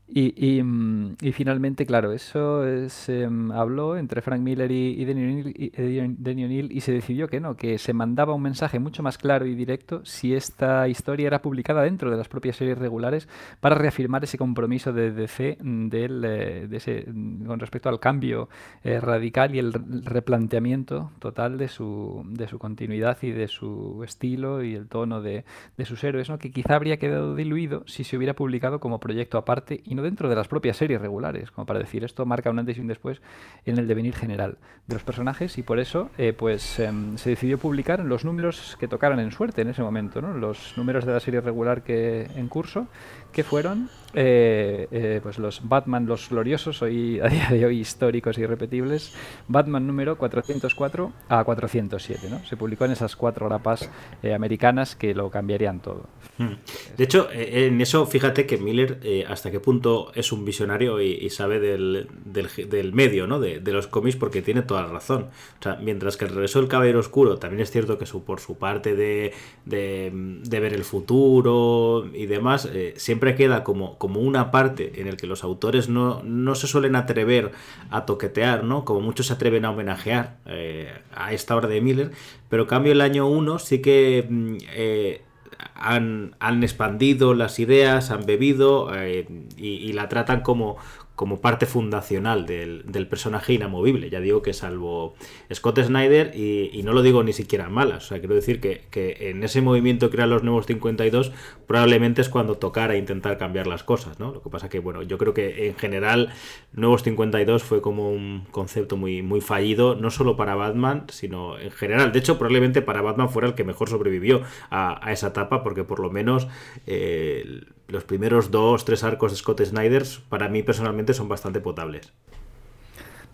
y, mm, y, finalmente, claro, eso se em, habló entre Frank Miller y, y Denny O'Neill y se decidió que no, que se mandaba un mensaje mucho más claro y directo si esta historia era publicada dentro de las propias series regulares para reafirmar ese compromiso de DC del, eh, de ese, mm, con respecto al cambio eh, radical y el replanteamiento total de su, de su continuidad y de su estilo y el tono de, de sus héroes, ¿no? que quizá habría quedado diluido si se hubiera publicado como proyecto aparte no dentro de las propias series regulares, como para decir esto marca un antes y un después en el devenir general de los personajes y por eso eh, pues em, se decidió publicar los números que tocaran en suerte en ese momento, ¿no? los números de la serie regular que en curso que fueron eh, eh, pues los Batman, los gloriosos, hoy a día de hoy históricos y e irrepetibles, Batman número 404 a 407. ¿no? Se publicó en esas cuatro grapas eh, americanas que lo cambiarían todo. Hmm. De hecho, en eso fíjate que Miller hasta qué punto es un visionario y, sabe del, del, medio, ¿no? De, los cómics porque tiene toda la razón. O sea, mientras que el regreso del Caballero Oscuro también es cierto que su, por su parte de, de ver el futuro y demás, siempre queda como, como una parte en el que los autores no, no, se suelen atrever a toquetear, ¿no? Como muchos se atreven a homenajear eh, a esta obra de Miller, pero cambio el año 1 sí que mm, eh, han, han, expandido las ideas, han bebido eh, y, la tratan como, como parte fundacional del, personaje inamovible. Ya digo que salvo Scott Snyder, y, no lo digo ni siquiera malas, o sea, quiero decir que, en ese movimiento que eran los nuevos 52, probablemente es cuando tocara intentar cambiar las cosas, ¿no? Lo que pasa que, bueno, yo creo que en general Nuevos 52 fue como un concepto muy, muy fallido, no solo para Batman, sino en general. De hecho, probablemente para Batman fuera el que mejor sobrevivió a, esa etapa, porque por lo menos... Eh, los primeros dos, tres arcos de Scott Snyder, para mí personalmente son bastante potables.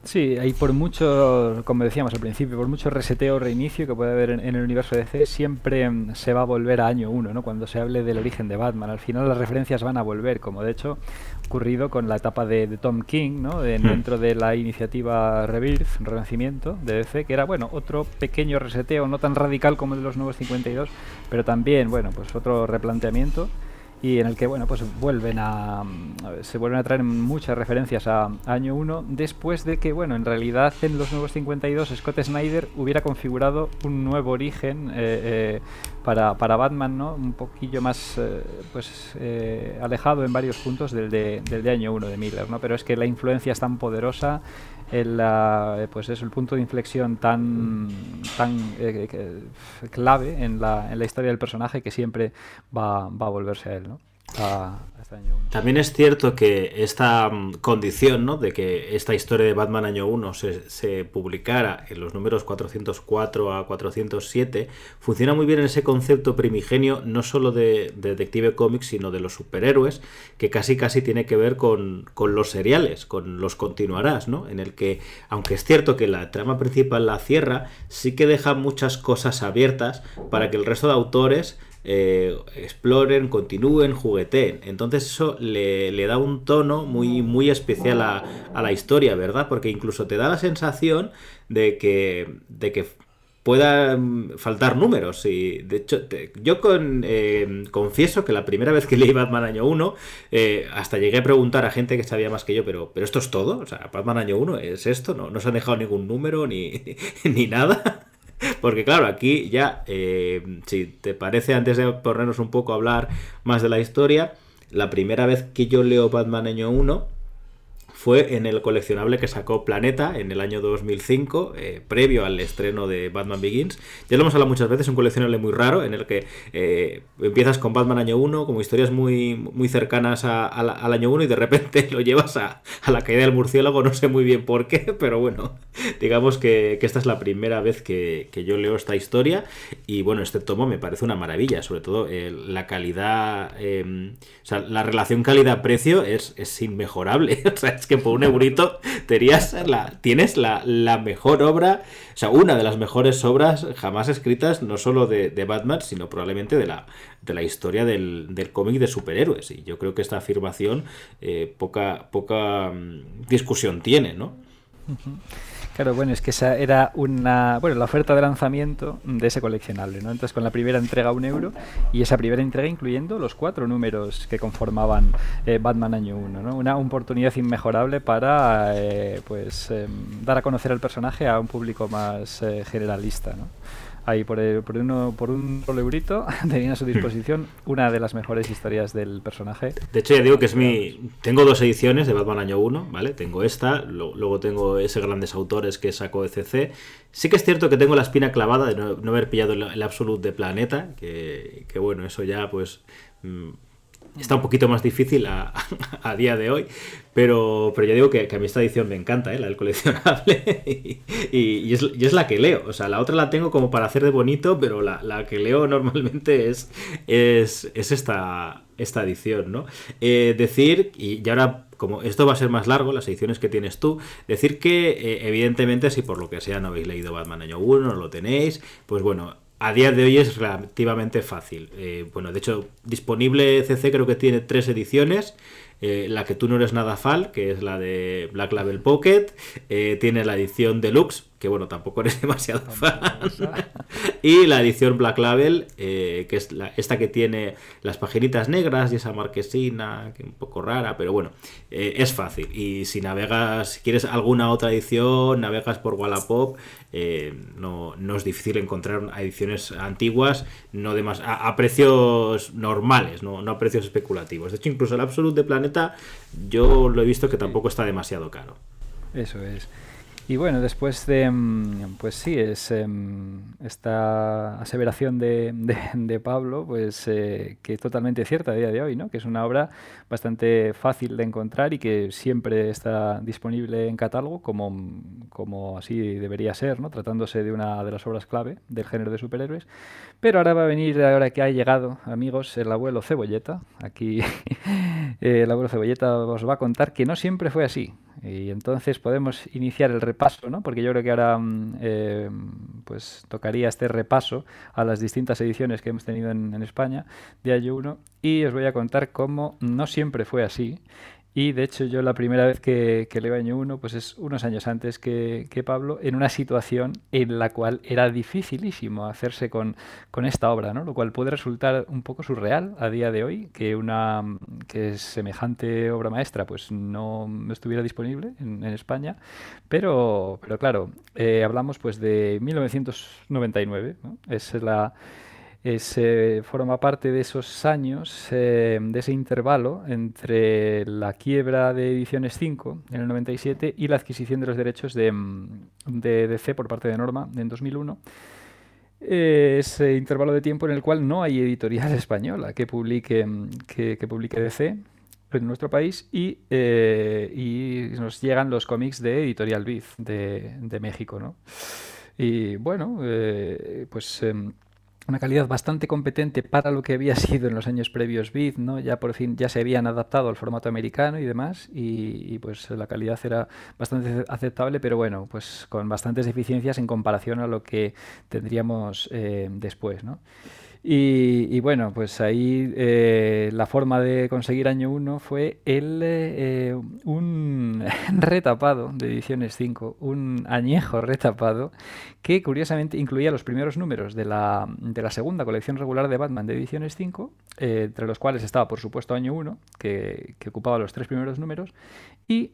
Sí, hay por mucho, como decíamos al principio, por mucho reseteo o reinicio que puede haber en, el universo de DC, siempre mm, se va a volver a año uno, ¿no? Cuando se hable del origen de Batman. Al final las referencias van a volver, como de hecho ocurrido con la etapa de, Tom King, ¿no? Hmm. dentro de la iniciativa Rebirth, Renacimiento de DC, que era, bueno, otro pequeño reseteo, no tan radical como el de los nuevos 52, pero también, bueno, pues otro replanteamiento y en el que bueno pues vuelven a, se vuelven a traer muchas referencias a, año 1 después de que bueno en realidad en los nuevos 52 Scott Snyder hubiera configurado un nuevo origen eh, para, para, Batman no un poquillo más pues alejado en varios puntos del de, del de año 1 de Miller no pero es que la influencia es tan poderosa el, pues es el punto de inflexión tan, tan eh, clave en la, en la historia del personaje que siempre va, va a volverse a él. ¿no? También es cierto que esta mm, condición, ¿no? De que esta historia de Batman año 1 se, publicara en los números 404 a 407, funciona muy bien en ese concepto primigenio, no solo de, Detective Comics, sino de los superhéroes, que casi casi tiene que ver con, con los seriales, con los continuarás, ¿no? En el que, aunque es cierto que la trama principal la cierra, sí que deja muchas cosas abiertas para que el resto de autores eh, exploren, continúen, jugueteen. Entonces eso le, da un tono muy, muy especial a, la historia, ¿verdad? Porque incluso te da la sensación de que, de que puedan faltar números. Y de hecho, yo con, eh, confieso que la primera vez que leí Batman Año 1, eh, hasta llegué a preguntar a gente que sabía más que yo, pero, pero esto es todo. O sea, Batman Año 1 es esto, no, no se han dejado ningún número ni, ni nada. Porque claro, aquí ya, eh, si te parece, antes de ponernos un poco a hablar más de la historia, la primera vez que yo leo Batman año 1, fue en el coleccionable que sacó Planeta en el año 2005, eh, previo al estreno de Batman Begins. Ya lo hemos hablado muchas veces, un coleccionable muy raro en el que eh, empiezas con Batman año 1, como historias muy, muy cercanas al año 1 y de repente lo llevas a, la caída del murciélago, no sé muy bien por qué, pero bueno, digamos que, esta es la primera vez que, yo leo esta historia y bueno, este tomo me parece una maravilla, sobre todo eh, la calidad, o sea, la relación calidad-precio es, es inmejorable, o sea, es que por un eurito la, tienes la, mejor obra, o sea, una de las mejores obras jamás escritas, no solo de, Batman, sino probablemente de la, de la historia del, cómic de superhéroes. Y yo creo que esta afirmación eh, poca, poca mm, discusión tiene, ¿no? Claro, bueno, es que esa era una, bueno, la oferta de lanzamiento de ese coleccionable, ¿no? Entonces con la primera entrega un euro y esa primera entrega incluyendo los cuatro números que conformaban eh, Batman Año 1, ¿no? Una oportunidad inmejorable para, eh, pues, em, dar a conocer al personaje a un público más eh, generalista, ¿no? Ahí por, por, uno, por un solo eurito tenía a su disposición una de las mejores historias del personaje. De hecho, ya digo que es mi. Tengo dos ediciones de Batman Año 1, ¿vale? Tengo esta, luego tengo ese Grandes Autores que sacó ECC. Sí que es cierto que tengo la espina clavada de no, haber pillado el, el Absolute de Planeta, que, que bueno, eso ya pues. Mm, está un poquito más difícil a, día de hoy, pero, pero ya digo que, a mí esta edición me encanta, ¿eh? la del coleccionable, y, es, la que leo. O sea, la otra la tengo como para hacer de bonito, pero la, que leo normalmente es, es, esta, esta edición, ¿no? Eh, decir, y, ahora como esto va a ser más largo, las ediciones que tienes tú, decir que eh, evidentemente si por lo que sea no habéis leído Batman año 1, no lo tenéis, pues bueno, a día de hoy es relativamente fácil. Eh, bueno, de hecho, disponible CC creo que tiene tres ediciones. Eh, la que tú no eres nada fal, que es la de Black Label Pocket. Eh, tiene la edición deluxe, que bueno, tampoco eres demasiado fan. y la edición Black Label, que es la, esta que tiene las paginitas negras y esa marquesina, que es un poco rara, pero bueno, es fácil. Y si navegas, si quieres alguna otra edición, navegas por Wallapop, eh, no, es difícil encontrar ediciones antiguas no de a, precios normales, no, a precios especulativos. De hecho, incluso el Absolute de Planeta yo lo he visto que tampoco está demasiado caro. Eso es. Y bueno, después de, mm, pues sí, es em, esta aseveración de, de, Pablo, pues eh, que es totalmente cierta a día de hoy, ¿no? Que es una obra bastante fácil de encontrar y que siempre está disponible en catálogo, como, como así debería ser, ¿no? Tratándose de una de las obras clave del género de superhéroes. Pero ahora va a venir, ahora que ha llegado, amigos, el abuelo Cebolleta. Aquí el abuelo Cebolleta os va a contar que no siempre fue así. Y entonces podemos iniciar el repaso, ¿no? porque yo creo que ahora mm, eh, pues tocaría este repaso a las distintas ediciones que hemos tenido en, España de Año 1 y os voy a contar cómo no siempre fue así Y de hecho yo la primera vez que, que leo año 1 pues es unos años antes que, que, Pablo, en una situación en la cual era dificilísimo hacerse con, con, esta obra, ¿no? lo cual puede resultar un poco surreal a día de hoy, que una que semejante obra maestra pues no estuviera disponible en, España, pero, pero claro, eh, hablamos pues de 1999, ¿no? es la se forma parte de esos años, eh, de ese intervalo entre la quiebra de Ediciones 5 en el 97 y la adquisición de los derechos de, mm, DC por parte de Norma en 2001. Eh, ese intervalo de tiempo en el cual no hay editorial española que publique, mm, que, publique DC en nuestro país y, eh, y, nos llegan los cómics de Editorial Viz de, de México. ¿no? Y bueno, pues em, una calidad bastante competente para lo que había sido en los años previos Vid, ¿no? Ya por fin ya se habían adaptado al formato americano y demás y, pues la calidad era bastante aceptable, pero bueno, pues con bastantes deficiencias en comparación a lo que tendríamos eh, después, ¿no? Y, bueno, pues ahí eh, la forma de conseguir año 1 fue el, eh, un retapado de Ediciones 5, un añejo retapado que curiosamente incluía los primeros números de la, de la segunda colección regular de Batman de Ediciones 5, eh, entre los cuales estaba por supuesto año 1, que, que ocupaba los tres primeros números, y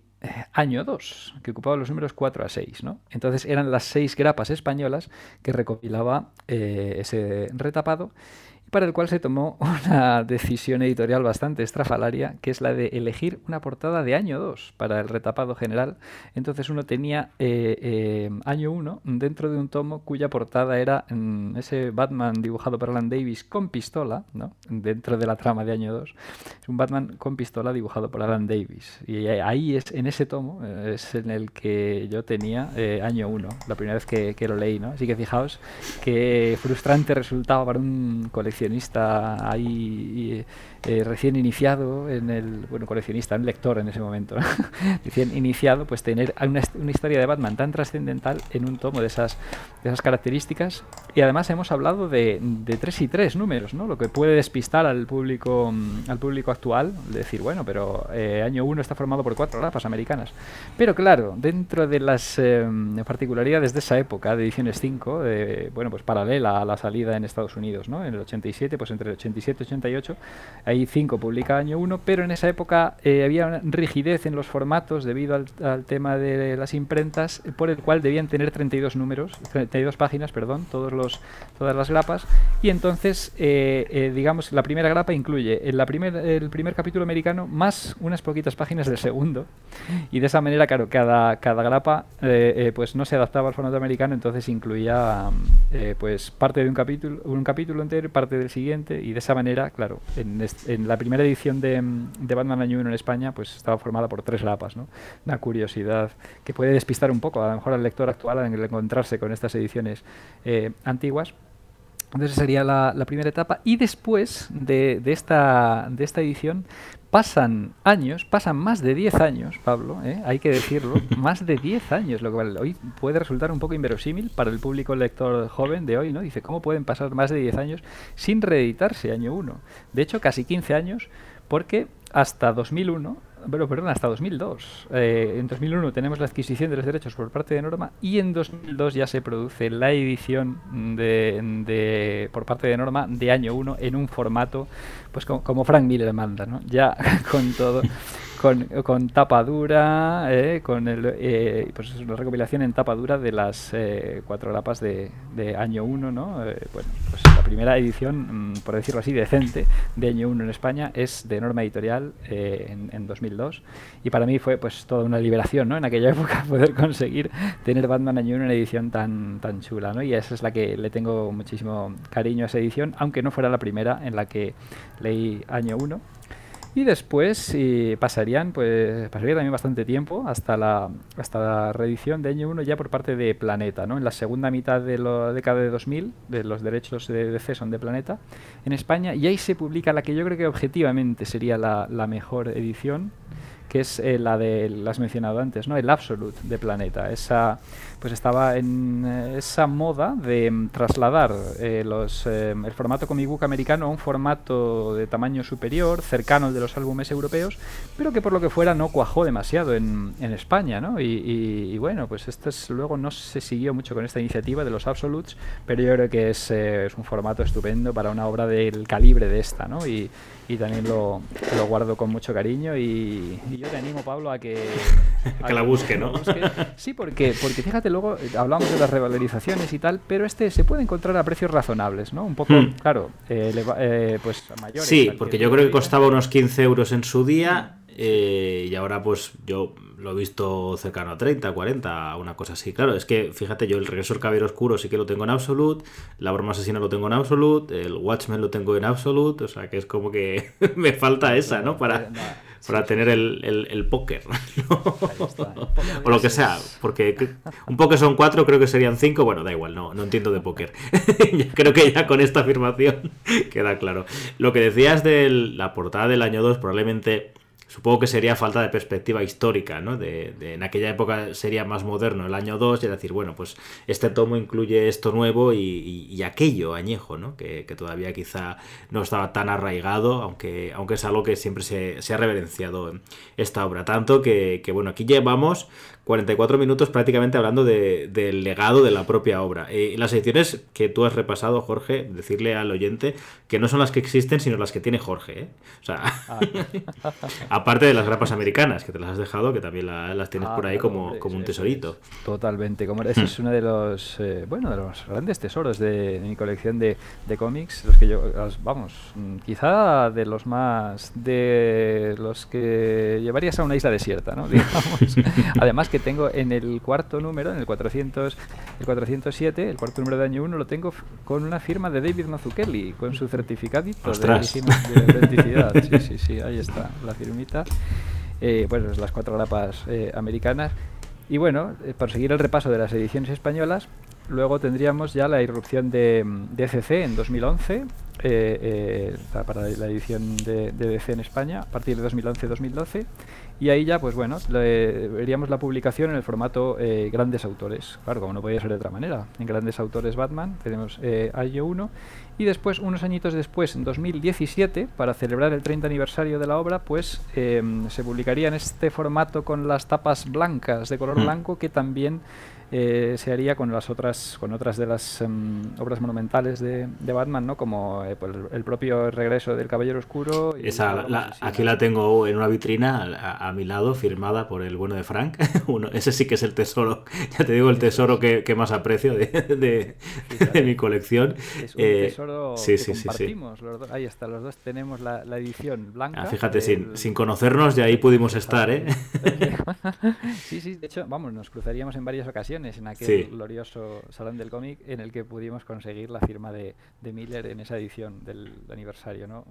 año 2, que ocupaba los números 4 a 6. ¿no? Entonces eran las seis grapas españolas que recopilaba eh, ese retapado para el cual se tomó una decisión editorial bastante estrafalaria, que es la de elegir una portada de año 2 para el retapado general. Entonces uno tenía eh, eh, año 1 dentro de un tomo cuya portada era mm, ese Batman dibujado por Alan Davis con pistola, ¿no? dentro de la trama de año 2. Es un Batman con pistola dibujado por Alan Davis. Y ahí es, en ese tomo, eh, es en el que yo tenía año 1, la primera vez que, que, lo leí. ¿no? Así que fijaos qué frustrante resultaba para un coleccionista coleccionista ahí eh, recién iniciado en el, bueno, coleccionista, un lector en ese momento, recién iniciado, pues tener una, una historia de Batman tan trascendental en un tomo de esas, de esas características. Y además hemos hablado de, de tres y tres números, ¿no? Lo que puede despistar al público, mm, al público actual, decir, bueno, pero eh, año 1 está formado por cuatro grapas americanas. Pero claro, dentro de las eh, particularidades de esa época, de ediciones 5, bueno, pues paralela a la salida en Estados Unidos, ¿no? En el 87, pues entre el 87 y 88, hay 5 publica año 1, pero en esa época eh, había una rigidez en los formatos debido al, tema de las imprentas, por el cual debían tener 32 números, 32 páginas, perdón, todos los, todas las grapas, y entonces, eh, eh, digamos, la primera grapa incluye el, la primer, el primer capítulo americano más unas poquitas páginas del segundo, y de esa manera, claro, cada, cada grapa pues no se adaptaba al formato americano, entonces incluía pues parte de un capítulo, un capítulo entero, parte del siguiente, y de esa manera, claro, en este en la primera edición de, de, Batman Año 1 en España, pues estaba formada por tres lapas, ¿no? Una curiosidad que puede despistar un poco, a lo mejor al lector actual el encontrarse con estas ediciones eh, antiguas. Entonces sería la, la, primera etapa. Y después de, de, esta, de esta edición pasan años, pasan más de 10 años, Pablo, ¿eh? hay que decirlo, más de 10 años, lo cual hoy puede resultar un poco inverosímil para el público lector joven de hoy, ¿no? Dice, ¿cómo pueden pasar más de 10 años sin reeditarse año 1? De hecho, casi 15 años, porque hasta 2001 bueno, perdón, hasta 2002. Eh, en 2001 tenemos la adquisición de los derechos por parte de Norma y en 2002 ya se produce la edición de, por parte de Norma de año 1 en un formato, pues como, como Frank Miller manda, ¿no? Ya con todo con, con tapa dura, eh, con el, eh, pues es una recopilación en tapa dura de las eh, cuatro grapas de, de año 1, ¿no? Eh, bueno, pues la primera edición, mm, por decirlo así, decente de año 1 en España es de norma editorial eh, en, en, 2002 y para mí fue pues toda una liberación, ¿no? En aquella época poder conseguir tener Batman año 1 en edición tan, tan chula, ¿no? Y esa es la que le tengo muchísimo cariño a esa edición, aunque no fuera la primera en la que leí año 1 y después eh, pasarían, pues, pasaría también bastante tiempo hasta la, hasta la reedición de año 1 ya por parte de Planeta, ¿no? En la segunda mitad de la década de 2000, de los derechos de DC son de Planeta, en España, y ahí se publica la que yo creo que objetivamente sería la, la mejor edición, que es eh, la de, las has mencionado antes, ¿no? El Absolute de Planeta. Esa, pues estaba en eh, esa moda de mm, trasladar eh, los, el formato comic book americano a un formato de tamaño superior, cercano al de los álbumes europeos, pero que por lo que fuera no cuajó demasiado en, en España, ¿no? Y, bueno, pues esto es, luego no se siguió mucho con esta iniciativa de los Absolutes, pero yo creo que es, es un formato estupendo para una obra del calibre de esta, ¿no? Y, y también lo, lo, guardo con mucho cariño y, yo te animo, Pablo, a que... que la busque, ¿no? Sí, porque, porque fíjate, luego eh, hablamos de las revalorizaciones y tal, pero este se puede encontrar a precios razonables, ¿no? Un poco, hmm. claro, eh, eh, pues mayores. Sí, porque yo creo que costaba unos 15 euros en su día y ahora pues yo lo he visto cercano a 30, 40, una cosa así. Claro, es que fíjate, yo el regreso del Caballero Oscuro sí que lo tengo en Absolute, la broma asesina lo tengo en Absolute, el Watchmen lo tengo en Absolute, o sea que es como que me falta esa, ¿no? Para, para tener el, el, póker, o lo que sea, porque un póker son cuatro, creo que serían cinco, bueno, da igual, no, no entiendo de póker. creo que ya con esta afirmación queda claro. Lo que decías de la portada del año 2 probablemente Supongo que sería falta de perspectiva histórica, ¿no? De, en aquella época sería más moderno el año 2 y decir, bueno, pues este tomo incluye esto nuevo y, aquello añejo, ¿no? Que, todavía quizá no estaba tan arraigado, aunque, aunque es algo que siempre se, se ha reverenciado esta obra. Tanto que, que, bueno, aquí llevamos 44 minutos prácticamente hablando del legado de la propia obra. Eh, las ediciones que tú has repasado, Jorge, decirle al oyente que no son las que existen, sino las que tiene Jorge. ¿eh? O sea, ah. aparte de las grapas americanas, que te las has dejado, que también las tienes ah, por ahí como, como un tesorito. Totalmente, como ese es uno de los, eh, bueno, de los grandes tesoros de, mi colección de, cómics, los que yo, vamos, quizá de los más, de los que llevarías a una isla desierta, ¿no? Digamos. Además que tengo en el cuarto número, en el 400, el 407, el cuarto número de año 1, lo tengo con una firma de David Mazzucchelli, con su certificadito de, autenticidad. Sí, sí, sí, ahí está, la firmita. Eh, pues las cuatro grapas eh, americanas. Y bueno, eh, para seguir el repaso de las ediciones españolas, luego tendríamos ya la irrupción de, de DC en 2011, para la edición de, de, DC en España, a partir de 2011-2012. Y ahí ya, pues bueno, veríamos la publicación en el formato eh, grandes autores. Claro, como no podía ser de otra manera. En grandes autores Batman tenemos eh, Año 1 y después, unos añitos después, en 2017, para celebrar el 30 aniversario de la obra, pues em, se publicaría en este formato con las tapas blancas, de color mm. blanco, que también eh, se haría con las otras con otras de las em, obras monumentales de, Batman no como eh, pues, el propio regreso del Caballero Oscuro esa aquí la tengo en una vitrina a, mi lado firmada por el bueno de Frank. Uno, ese sí que es el tesoro ya te digo el tesoro que, más aprecio de, mi colección. Es un eh, tesoro que compartimos ahí está los dos tenemos la, edición blanca ah, fíjate sin, sin conocernos de ahí pudimos estar eh sí sí de hecho vamos nos cruzaríamos en varias ocasiones en aquel glorioso Salón del Cómic en el que pudimos conseguir la firma de, Miller en esa edición del aniversario, ¿no?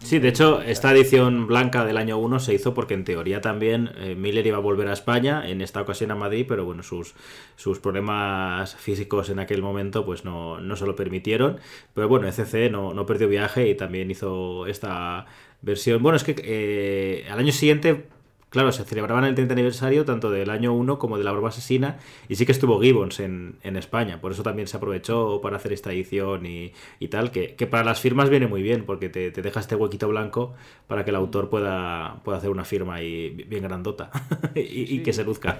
Sí, de hecho, esta edición blanca del año 1 se hizo porque en teoría también eh, Miller iba a volver a España, en esta ocasión a Madrid, pero bueno, sus, sus problemas físicos en aquel momento pues no, no se lo permitieron. Pero bueno, ECC no, no perdió viaje y también hizo esta versión. Bueno, es que eh, al año siguiente Claro, se celebraban el 30 aniversario tanto del año 1 como de la broma asesina y sí que estuvo Gibbons en, España, por eso también se aprovechó para hacer esta edición y, tal, que, para las firmas viene muy bien porque te, deja este huequito blanco para que el autor pueda, pueda hacer una firma y bien grandota y, que se luzca.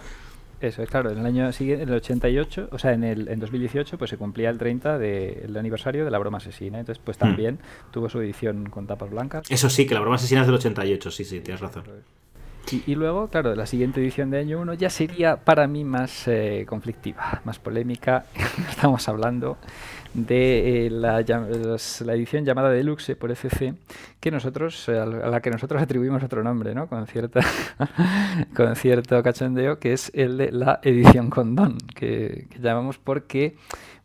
Eso es claro, en el año siguiente, en el 88, o sea, en el en 2018, pues se cumplía el 30 del aniversario de la broma asesina. Entonces, pues también hmm. tuvo su edición con tapas blancas. Eso sí, que la broma asesina es del 88, sí, sí, tienes razón. Y, luego, claro, la siguiente edición de año 1 ya sería para mí más eh, conflictiva, más polémica. Estamos hablando de eh, la, edición llamada Deluxe por FC, que nosotros, eh, a la que nosotros atribuimos otro nombre, ¿no? Con, cierta con cierto cachondeo, que es el de la edición condón, que, que llamamos porque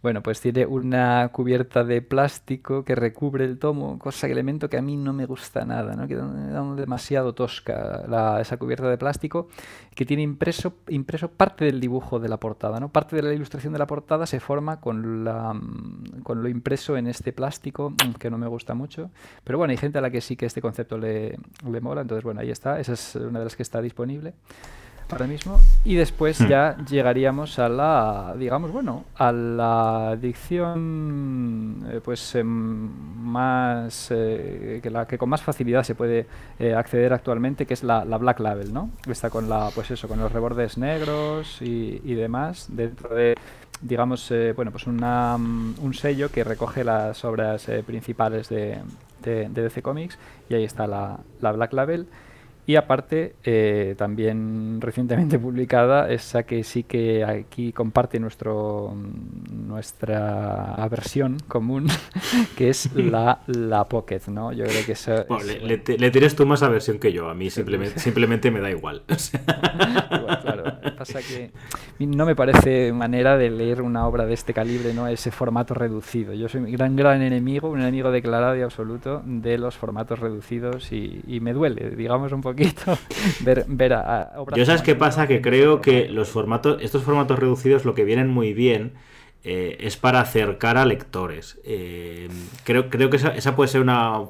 bueno, pues tiene una cubierta de plástico que recubre el tomo, cosa que elemento que a mí no me gusta nada, ¿no? Queda demasiado tosca esa cubierta de plástico que tiene impreso, impreso parte del dibujo de la portada, ¿no? Parte de la ilustración de la portada se forma con la, con lo impreso en este plástico que no me gusta mucho. Pero bueno, hay gente a la que sí que este concepto le, le mola, entonces bueno, ahí está, esa es una de las que está disponible ahora mismo. Y después Hmm. ya llegaríamos a la, digamos, bueno, a la adicción eh, pues em, más, eh, que la que con más facilidad se puede eh, acceder actualmente, que es la, la Black Label, ¿no? Está con la, pues eso, con los rebordes negros y, y demás, dentro de digamos, eh, bueno, pues una, mm, un sello que recoge las obras eh, principales de, de- de DC Comics y ahí está la, la Black Label. Y aparte, eh, también recientemente publicada, esa que sí que aquí comparte nuestro, nuestra aversión común, que es la, la Pocket, ¿no? Yo creo que esa Bueno, es- le, le tienes tú más aversión que yo. A mí simplemente, simplemente me da igual. O sea, Igual, claro. Pasa que no me parece manera de leer una obra de este calibre, ¿no? Ese formato reducido. Yo soy un gran, gran enemigo, un enemigo declarado y absoluto de los formatos reducidos y, y me duele, digamos, un poquito ver, ver a, a obras Yo sabes qué pasa, que creo que los formatos, estos formatos reducidos lo que vienen muy bien eh, es para acercar a lectores. Eh, creo, creo que esa, esa puede ser una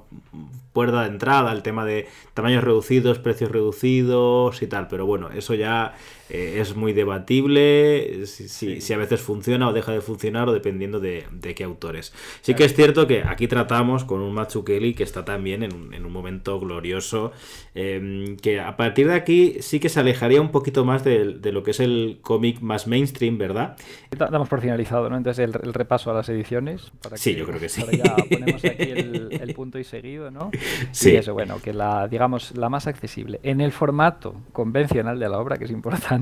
puerta de entrada, el tema de tamaños reducidos, precios reducidos y tal, pero bueno, eso ya eh, es muy debatible, si, a veces funciona o deja de funcionar o dependiendo de, de qué autores. Sí que es cierto que aquí tratamos con un Matsu Kelly que está también en un, en un momento glorioso, eh, que a partir de aquí sí que se alejaría un poquito más de, de lo que es el cómic más mainstream, ¿verdad? Da- Damos por finalizado, ¿no? Entonces el, el repaso a las ediciones. Para Sí, yo creo que sí. ahora ya ponemos aquí el, el punto y seguido, ¿no? Sí. Y eso, bueno, que la, digamos, la más accesible en el formato convencional de la obra, que es importante,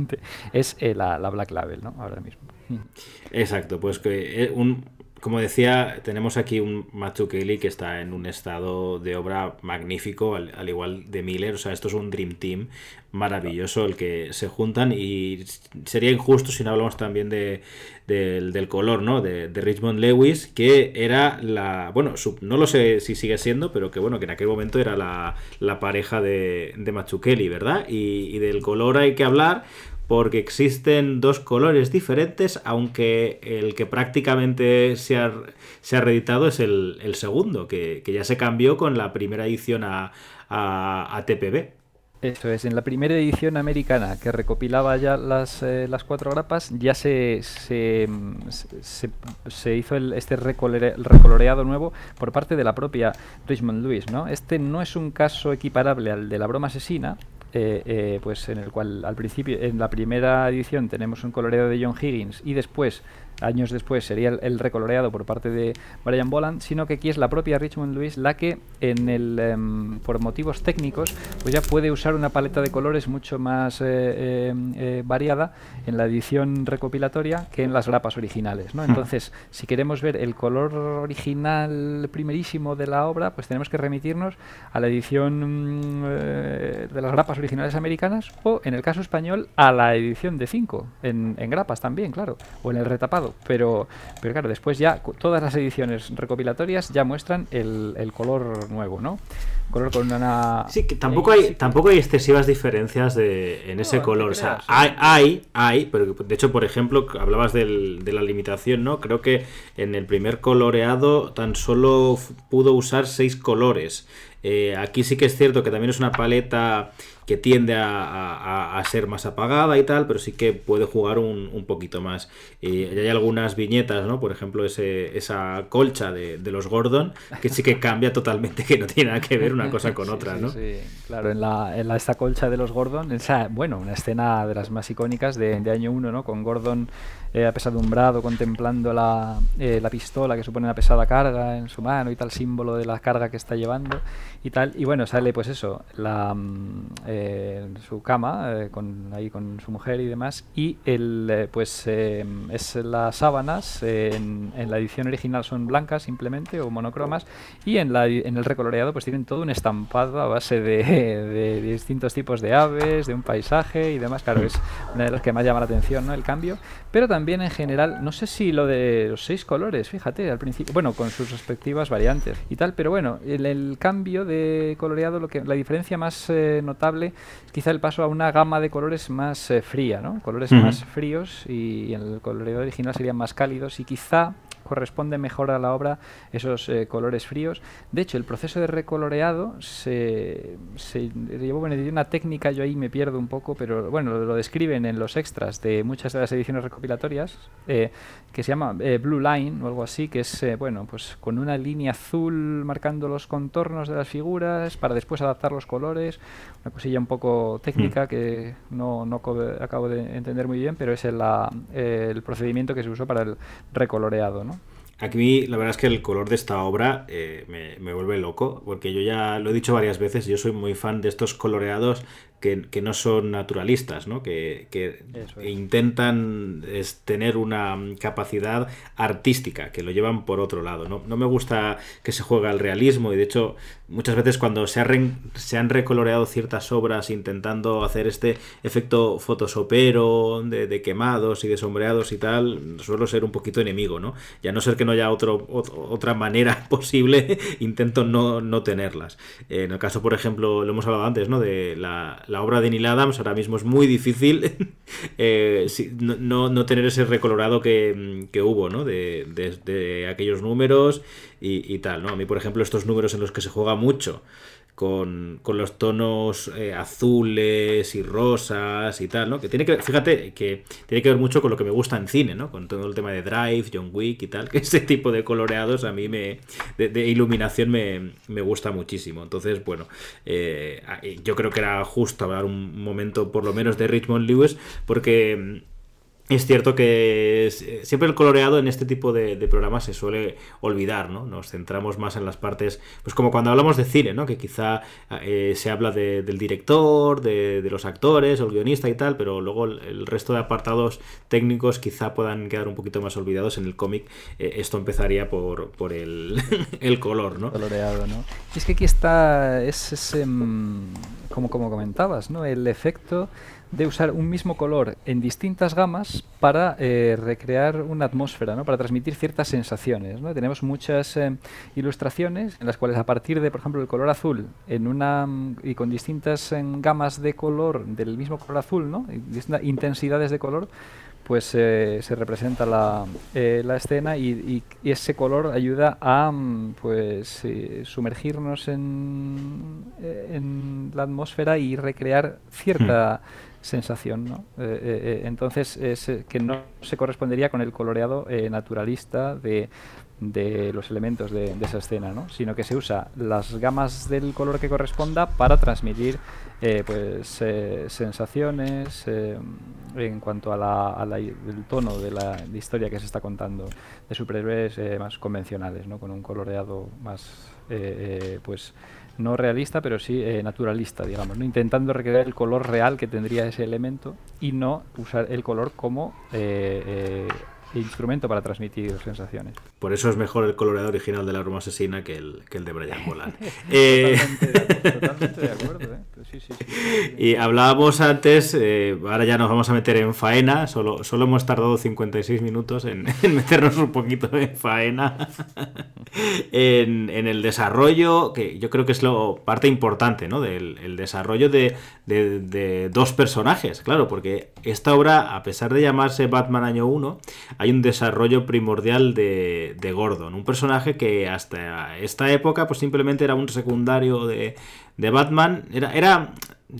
es eh, la, la Black Label, ¿no? Ahora mismo. Exacto, pues que eh, un, como decía, tenemos aquí un Matsu Kelly que está en un estado de obra magnífico, al, al igual de Miller. O sea, esto es un Dream Team maravilloso el que se juntan y sería injusto si no hablamos también de, del, color, ¿no? De, de Richmond Lewis, que era la, bueno, no lo sé si sigue siendo, pero que bueno, que en aquel momento era la, la pareja de, de Matsu Kelly, ¿verdad? Y del color hay que hablar porque existen dos colores diferentes, aunque el que prácticamente se ha, reeditado es el, segundo, que, ya se cambió con la primera edición a, a, a TPB. Eso es, en la primera edición americana que recopilaba ya las, eh, cuatro grapas, ya se, se, hizo este recolore- recoloreado nuevo por parte de la propia Richmond Lewis. ¿no? Este no es un caso equiparable al de la broma asesina, eh, eh, pues en el cual al principio, en la primera edición tenemos un coloreado de John Higgins y después, años después, sería el, el recoloreado por parte de Brian Boland, sino que aquí es la propia Richmond Lewis la que, en el, em, por motivos técnicos, pues ya puede usar una paleta de colores mucho más eh, em, eh, variada en la edición recopilatoria que en las grapas originales. ¿no? Entonces, si queremos ver el color original primerísimo de la obra, pues tenemos que remitirnos a la edición mm, eh, de las grapas originales americanas o, en el caso español, a la edición de 5, en, en grapas también, claro, o en el retapado. Pero, pero claro, después ya todas las ediciones recopilatorias ya muestran el, el color nuevo, ¿no? Color con una... Sí, que tampoco eh, hay, tampoco hay excesivas diferencias de, en No, ese no color. O sea, hay, sí. hay, hay, pero de hecho, por ejemplo, hablabas del- de la limitación, ¿no? Creo que en el primer coloreado tan solo pudo usar seis colores. Eh, aquí sí que es cierto que también es una paleta que tiende a, a- a ser más apagada y tal, pero sí que puede jugar un, un poquito más. Eh, y hay algunas viñetas, ¿no? Por ejemplo, ese, esa colcha de, de los Gordon, que sí que cambia totalmente, que no tiene nada que ver una cosa con Sí, otra, sí, ¿no? sí. Claro, en, la, en la, esta colcha de los Gordon, esa, bueno, una escena de las más icónicas de, de año 1, ¿no? Con Gordon eh, apesadumbrado, contemplando la, eh, la pistola que supone una pesada carga en su mano y tal, símbolo de la carga que está llevando y tal. Y bueno, sale pues eso, la, mm, eh, su cama, eh, con, ahí con su mujer y demás, y el, eh, pues eh, es las sábanas, en, en la edición original son blancas simplemente o monocromas, y en, la, en el recoloreado pues tienen todo un estampado a base de, de distintos tipos de aves, de un paisaje y demás. Claro, es una de las que más llama la atención, ¿no? El cambio. Pero también en general, no sé si lo de los seis colores, fíjate, al principio, bueno, con sus respectivas variantes y tal, pero bueno, el, el cambio de coloreado, lo que la diferencia más eh, notable es quizá el paso a una gama de colores más eh, fría, ¿no? Colores más fríos y, en el coloreado original serían más cálidos y quizá corresponde mejor a la obra esos eh, colores fríos. De hecho, el proceso de recoloreado se, se llevó una técnica, yo ahí me pierdo un poco, pero bueno, lo, describen en los extras de muchas de las ediciones recopilatorias, eh, que se llama eh, Blue Line o algo así, que es, bueno, pues con una línea azul marcando los contornos de las figuras para después adaptar los colores, una cosilla un poco técnica mm. que no, no acabo de entender muy bien, pero es el, el procedimiento que se usó para el recoloreado, ¿no? Aquí la verdad es que el color de esta obra eh, me, me, vuelve loco, porque yo ya lo he dicho varias veces, yo soy muy fan de estos coloreados que, no son naturalistas, ¿no? que, intentan tener una capacidad artística, que lo llevan por otro lado. ¿no? no me gusta que se juegue al realismo y de hecho muchas veces cuando se, se han recoloreado ciertas obras intentando hacer este efecto fotosopero de, quemados y de sombreados y tal, suelo ser un poquito enemigo. ¿no? Ya no ser que no haya otro, otra manera posible, intento no, no tenerlas. En el caso, por ejemplo, lo hemos hablado antes, ¿no? de la la obra de Neil Adams ahora mismo es muy difícil eh, no, tener ese recolorado que, hubo, ¿no? De, aquellos números y, y, tal, ¿no? A mí, por ejemplo, estos números en los que se juega mucho con, los tonos eh, azules y rosas y tal, ¿no? Que tiene que fíjate, que tiene que ver mucho con lo que me gusta en cine, ¿no? Con todo el tema de Drive, John Wick y tal, que ese tipo de coloreados a mí me, de, iluminación me, gusta muchísimo. Entonces, bueno, eh, yo creo que era justo hablar un momento por lo menos de Richmond Lewis, porque es cierto que eh, siempre el coloreado en este tipo de, programas se suele olvidar, ¿no? Nos centramos más en las partes, pues como cuando hablamos de cine, ¿no? Que quizá eh, se habla del director, de, los actores, el guionista y tal, pero luego el, resto de apartados técnicos quizá puedan quedar un poquito más olvidados en el cómic. Eh, esto empezaría por, por el, color, ¿no? Coloreado, ¿no? es que aquí está, es ese, mm, como, como comentabas, ¿no? El efecto de usar un mismo color en distintas gamas para eh, recrear una atmósfera, ¿no? para transmitir ciertas sensaciones. ¿no? Tenemos muchas eh, ilustraciones en las cuales a partir de, por ejemplo, el color azul en una y con distintas eh, gamas de color del mismo color azul, ¿no? y distintas intensidades de color, pues se representa la, la escena y, ese color ayuda a mm, pues sumergirnos en, en, la atmósfera y recrear cierta hmm sensación. ¿no? Eh, eh, eh, entonces, es que no se correspondería con el coloreado naturalista de, de los elementos de, esa escena, ¿no? sino que se usa las gamas del color que corresponda para transmitir pues sensaciones en cuanto a la, el tono de la historia que se está contando de superhéroes más convencionales, ¿no? con un coloreado más pues no realista, pero sí eh, naturalista, digamos, ¿no? intentando recrear el color real que tendría ese elemento y no usar el color como eh, eh, instrumento para transmitir sensaciones. Por eso es mejor el coloreado original de la Roma Asesina que el, que el de Brian Boland. totalmente, de acuerdo. ¿eh? Sí, sí, sí, y hablábamos antes, eh, ahora ya nos vamos a meter en faena, solo, solo hemos tardado 56 minutos en, meternos un poquito en faena, en, en, el desarrollo, que yo creo que es lo parte importante, ¿no? Del el desarrollo de, de, de dos personajes, claro, porque esta obra, a pesar de llamarse Batman Año 1, hay un desarrollo primordial de, Gordon, un personaje que hasta esta época pues simplemente era un secundario de, Batman, era, era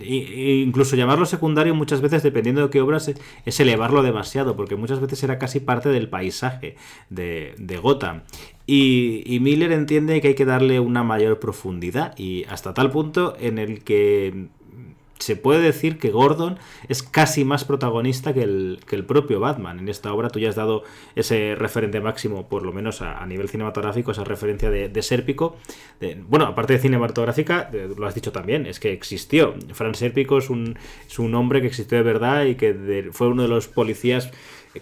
incluso llamarlo secundario muchas veces dependiendo de qué obras es elevarlo demasiado porque muchas veces era casi parte del paisaje de, Gotham. Y, y, Miller entiende que hay que darle una mayor profundidad y hasta tal punto en el que se puede decir que Gordon es casi más protagonista que el, que el, propio Batman. En esta obra tú ya has dado ese referente máximo, por lo menos a, nivel cinematográfico, esa referencia de, Sérpico. bueno, aparte de cinematográfica, lo has dicho también, es que existió. Fran Sérpico es un, es un hombre que existió de verdad y que fue uno de los policías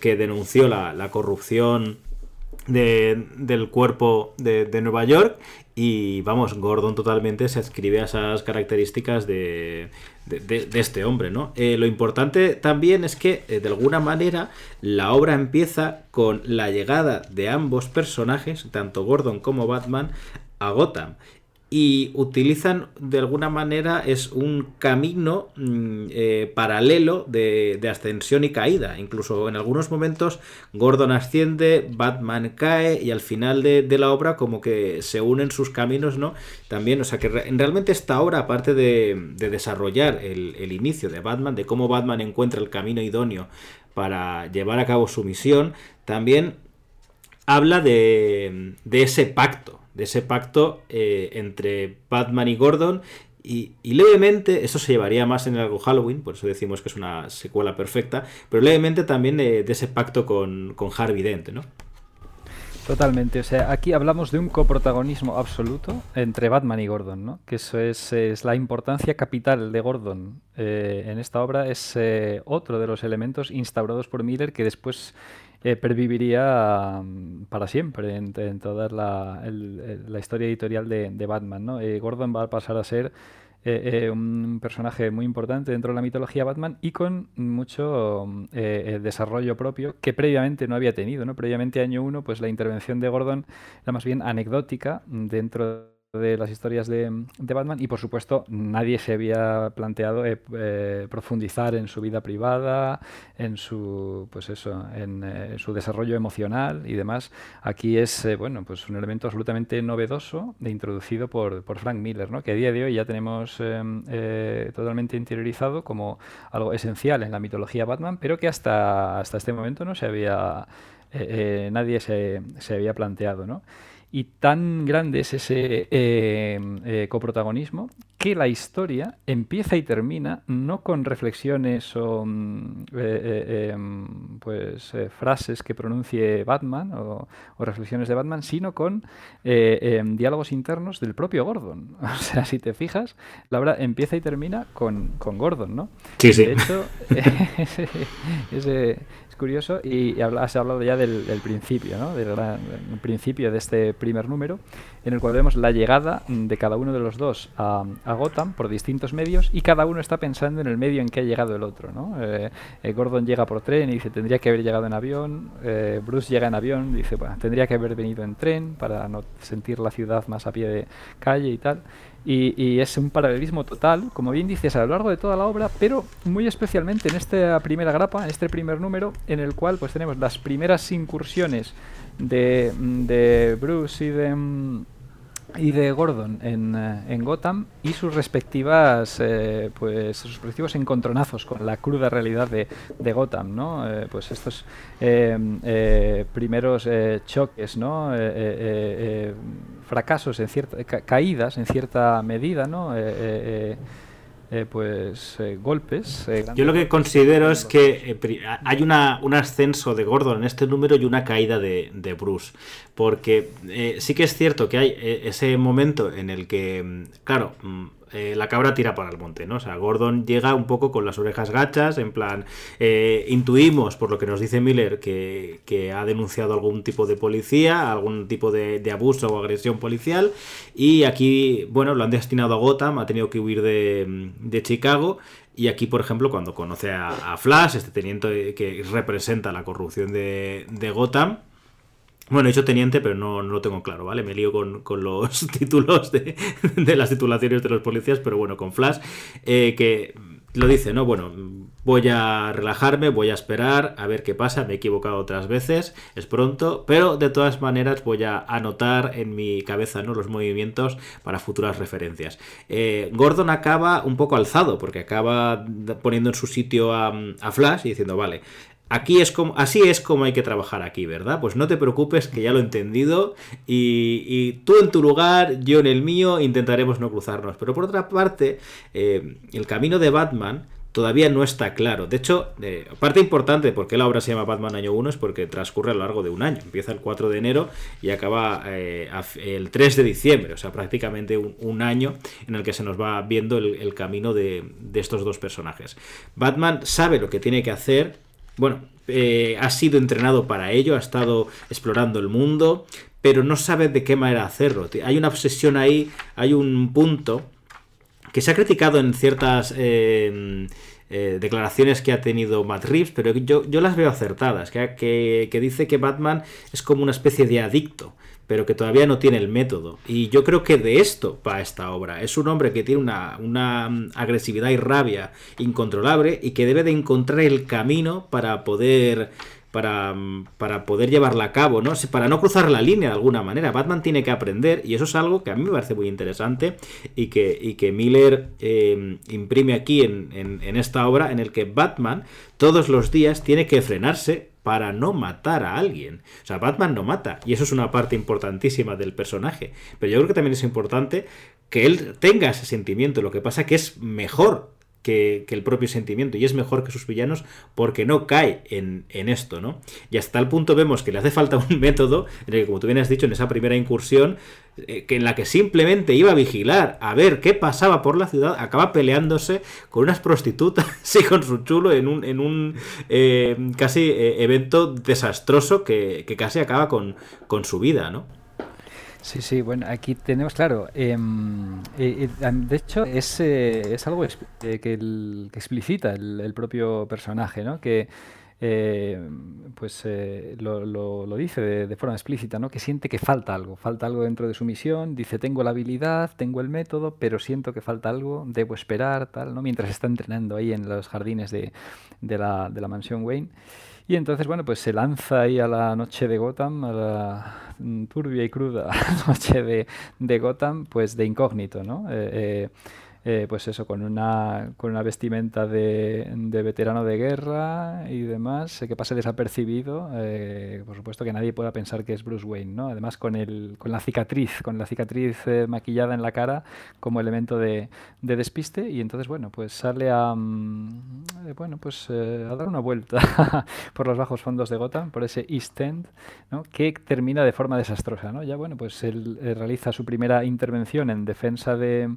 que denunció la, la corrupción del cuerpo de, Nueva York y vamos, Gordon totalmente se adscribe a esas características de, este hombre, ¿no? Eh, lo importante también es que, eh, de alguna manera, la obra empieza con la llegada de ambos personajes, tanto Gordon como Batman, a Gotham. Y utilizan de alguna manera es un camino mm, eh, paralelo de, ascensión y caída. Incluso en algunos momentos Gordon asciende, Batman cae y al final de, la obra como que se unen sus caminos, ¿no? También, o sea que realmente esta obra, aparte de, desarrollar el, el inicio de Batman, de cómo Batman encuentra el camino idóneo para llevar a cabo su misión, también habla de, de ese pacto de ese pacto eh, entre Batman y Gordon. Y, levemente, eso se llevaría más en algo Halloween, por eso decimos que es una secuela perfecta, pero levemente también de, ese pacto con, con Harvey Dent, ¿no? Totalmente, o sea, aquí hablamos de un coprotagonismo absoluto entre Batman y Gordon, ¿no? Que eso es, la importancia capital de Gordon eh, en esta obra, es eh, otro de los elementos instaurados por Miller que después eh, perviviría mm, para siempre en, toda la, historia editorial de, Batman. Eh, Gordon va a pasar a ser eh, un personaje muy importante dentro de la mitología Batman y con mucho mm, desarrollo propio que previamente no había tenido. ¿no? Previamente, año 1, pues la intervención de Gordon era más bien anecdótica dentro de las historias de, Batman y por supuesto nadie se había planteado eh, eh, profundizar en su vida privada, en su pues eso, en eh, su desarrollo emocional y demás. Aquí es bueno pues un elemento absolutamente novedoso de introducido por, por, Frank Miller, ¿no? que a día de hoy ya tenemos totalmente interiorizado como algo esencial en la mitología Batman, pero que hasta, hasta este momento no se había nadie se, se había planteado, ¿no? Y tan grande es ese eh, eh, coprotagonismo que la historia empieza y termina no con reflexiones o mm, eh, em, pues frases que pronuncie Batman o, reflexiones de Batman, sino con em, diálogos internos del propio Gordon. O sea, si te fijas, la obra empieza y termina con, con Gordon, ¿no? Sí, sí. De hecho, ese, curioso y has hablado ya del, principio, ¿no? del principio de este primer número, en el cual vemos la llegada de cada uno de los dos a, Gotham por distintos medios y cada uno está pensando en el medio en que ha llegado el otro. ¿no? Eh, eh, Gordon llega por tren y dice tendría que haber llegado en avión, eh, Bruce llega en avión y dice bueno, tendría que haber venido en tren para no sentir la ciudad más a pie de calle y tal. Y, es un paralelismo total, como bien dices, a lo largo de toda la obra, pero muy especialmente en esta primera grapa, en este primer número, en el cual pues tenemos las primeras incursiones de, de Bruce y de y de Gordon en, eh, en, Gotham y sus respectivas eh, pues sus respectivos encontronazos con la cruda realidad de, de Gotham no eh, pues estos primeros choques no fracasos en cierta caídas en cierta medida no eh, pues eh, golpes. Eh, Yo lo que considero es que hay una, un ascenso de Gordon en este número y una caída de, de Bruce. Porque sí que es cierto que hay ese momento en el que, mm, claro, mm, eh, la cabra tira para el monte, ¿no? O sea, Gordon llega un poco con las orejas gachas, en plan, eh, intuimos, por lo que nos dice Miller, que, ha denunciado algún tipo de policía, algún tipo de, abuso o agresión policial, y aquí, bueno, lo han destinado a Gotham, ha tenido que huir de, Chicago, y aquí, por ejemplo, cuando conoce a, Flash, este teniente que representa la corrupción de, de Gotham, bueno, he hecho teniente, pero no, lo tengo claro, ¿vale? Me lío con, los títulos de, las titulaciones de los policías, pero bueno, con Flash, eh, que lo dice, ¿no? Bueno, voy a relajarme, voy a esperar a ver qué pasa, me he equivocado otras veces, es pronto, pero de todas maneras voy a anotar en mi cabeza, ¿no? Los movimientos para futuras referencias. Eh, Gordon acaba un poco alzado, porque acaba poniendo en su sitio a, a Flash y diciendo, vale, Aquí es como, así es como hay que trabajar aquí, ¿verdad? Pues no te preocupes, que ya lo he entendido. Y, tú en tu lugar, yo en el mío, intentaremos no cruzarnos. Pero por otra parte, eh, el camino de Batman todavía no está claro. De hecho, eh, parte importante de por qué la obra se llama Batman Año 1 es porque transcurre a lo largo de un año. Empieza el 4 de enero y acaba eh, el 3 de diciembre. O sea, prácticamente un, año en el que se nos va viendo el, camino de estos dos personajes. Batman sabe lo que tiene que hacer bueno, eh, ha sido entrenado para ello, ha estado explorando el mundo, pero no sabe de qué manera hacerlo. Hay una obsesión ahí, hay un punto que se ha criticado en ciertas... Eh, eh, declaraciones que ha tenido Matt Reeves, pero yo, yo las veo acertadas, que, que, dice que Batman es como una especie de adicto, pero que todavía no tiene el método. Y yo creo que de esto va esta obra. Es un hombre que tiene una, una agresividad y rabia incontrolable y que debe de encontrar el camino para poder para, poder llevarla a cabo, ¿no? Para no cruzar la línea de alguna manera. Batman tiene que aprender y eso es algo que a mí me parece muy interesante y que, y que Miller eh, imprime aquí en, en esta obra en el que Batman todos los días tiene que frenarse para no matar a alguien. O sea, Batman no mata y eso es una parte importantísima del personaje. Pero yo creo que también es importante que él tenga ese sentimiento. Lo que pasa es que es mejor que, el propio sentimiento y es mejor que sus villanos porque no cae en, esto, ¿no? Y hasta el punto vemos que le hace falta un método en el que, como tú bien has dicho en esa primera incursión, eh, que en la que simplemente iba a vigilar a ver qué pasaba por la ciudad, acaba peleándose con unas prostitutas y con su chulo en un, eh, casi eh, evento desastroso que, que, casi acaba con, con su vida, ¿no? Sí, sí, bueno, aquí tenemos, claro, em, eh, eh, de hecho es, eh, es algo que, que, explicita el, propio personaje, ¿no? Que pues lo, lo, dice de, forma explícita, ¿no? Que siente que falta algo, falta algo dentro de su misión, dice, tengo la habilidad, tengo el método, pero siento que falta algo, debo esperar, tal, ¿no? Mientras está entrenando ahí en los jardines de, de, la, de la mansión Wayne. Y entonces, bueno, pues se lanza ahí a la noche de Gotham, a la turbia y cruda noche de, de Gotham, pues de incógnito, ¿no? Eh, eh, eh, pues eso, con una, con una vestimenta de, de veterano de guerra y demás, que pase desapercibido, eh, por supuesto que nadie pueda pensar que es Bruce Wayne, ¿no? Además con, el, con la cicatriz, con la cicatriz eh, maquillada en la cara como elemento de, de, despiste y entonces, bueno, pues sale a, mm, bueno, pues a dar una vuelta por los bajos fondos de Gotham, por ese East End, ¿no? Que termina de forma desastrosa, ¿no? Ya, bueno, pues él realiza su primera intervención en defensa de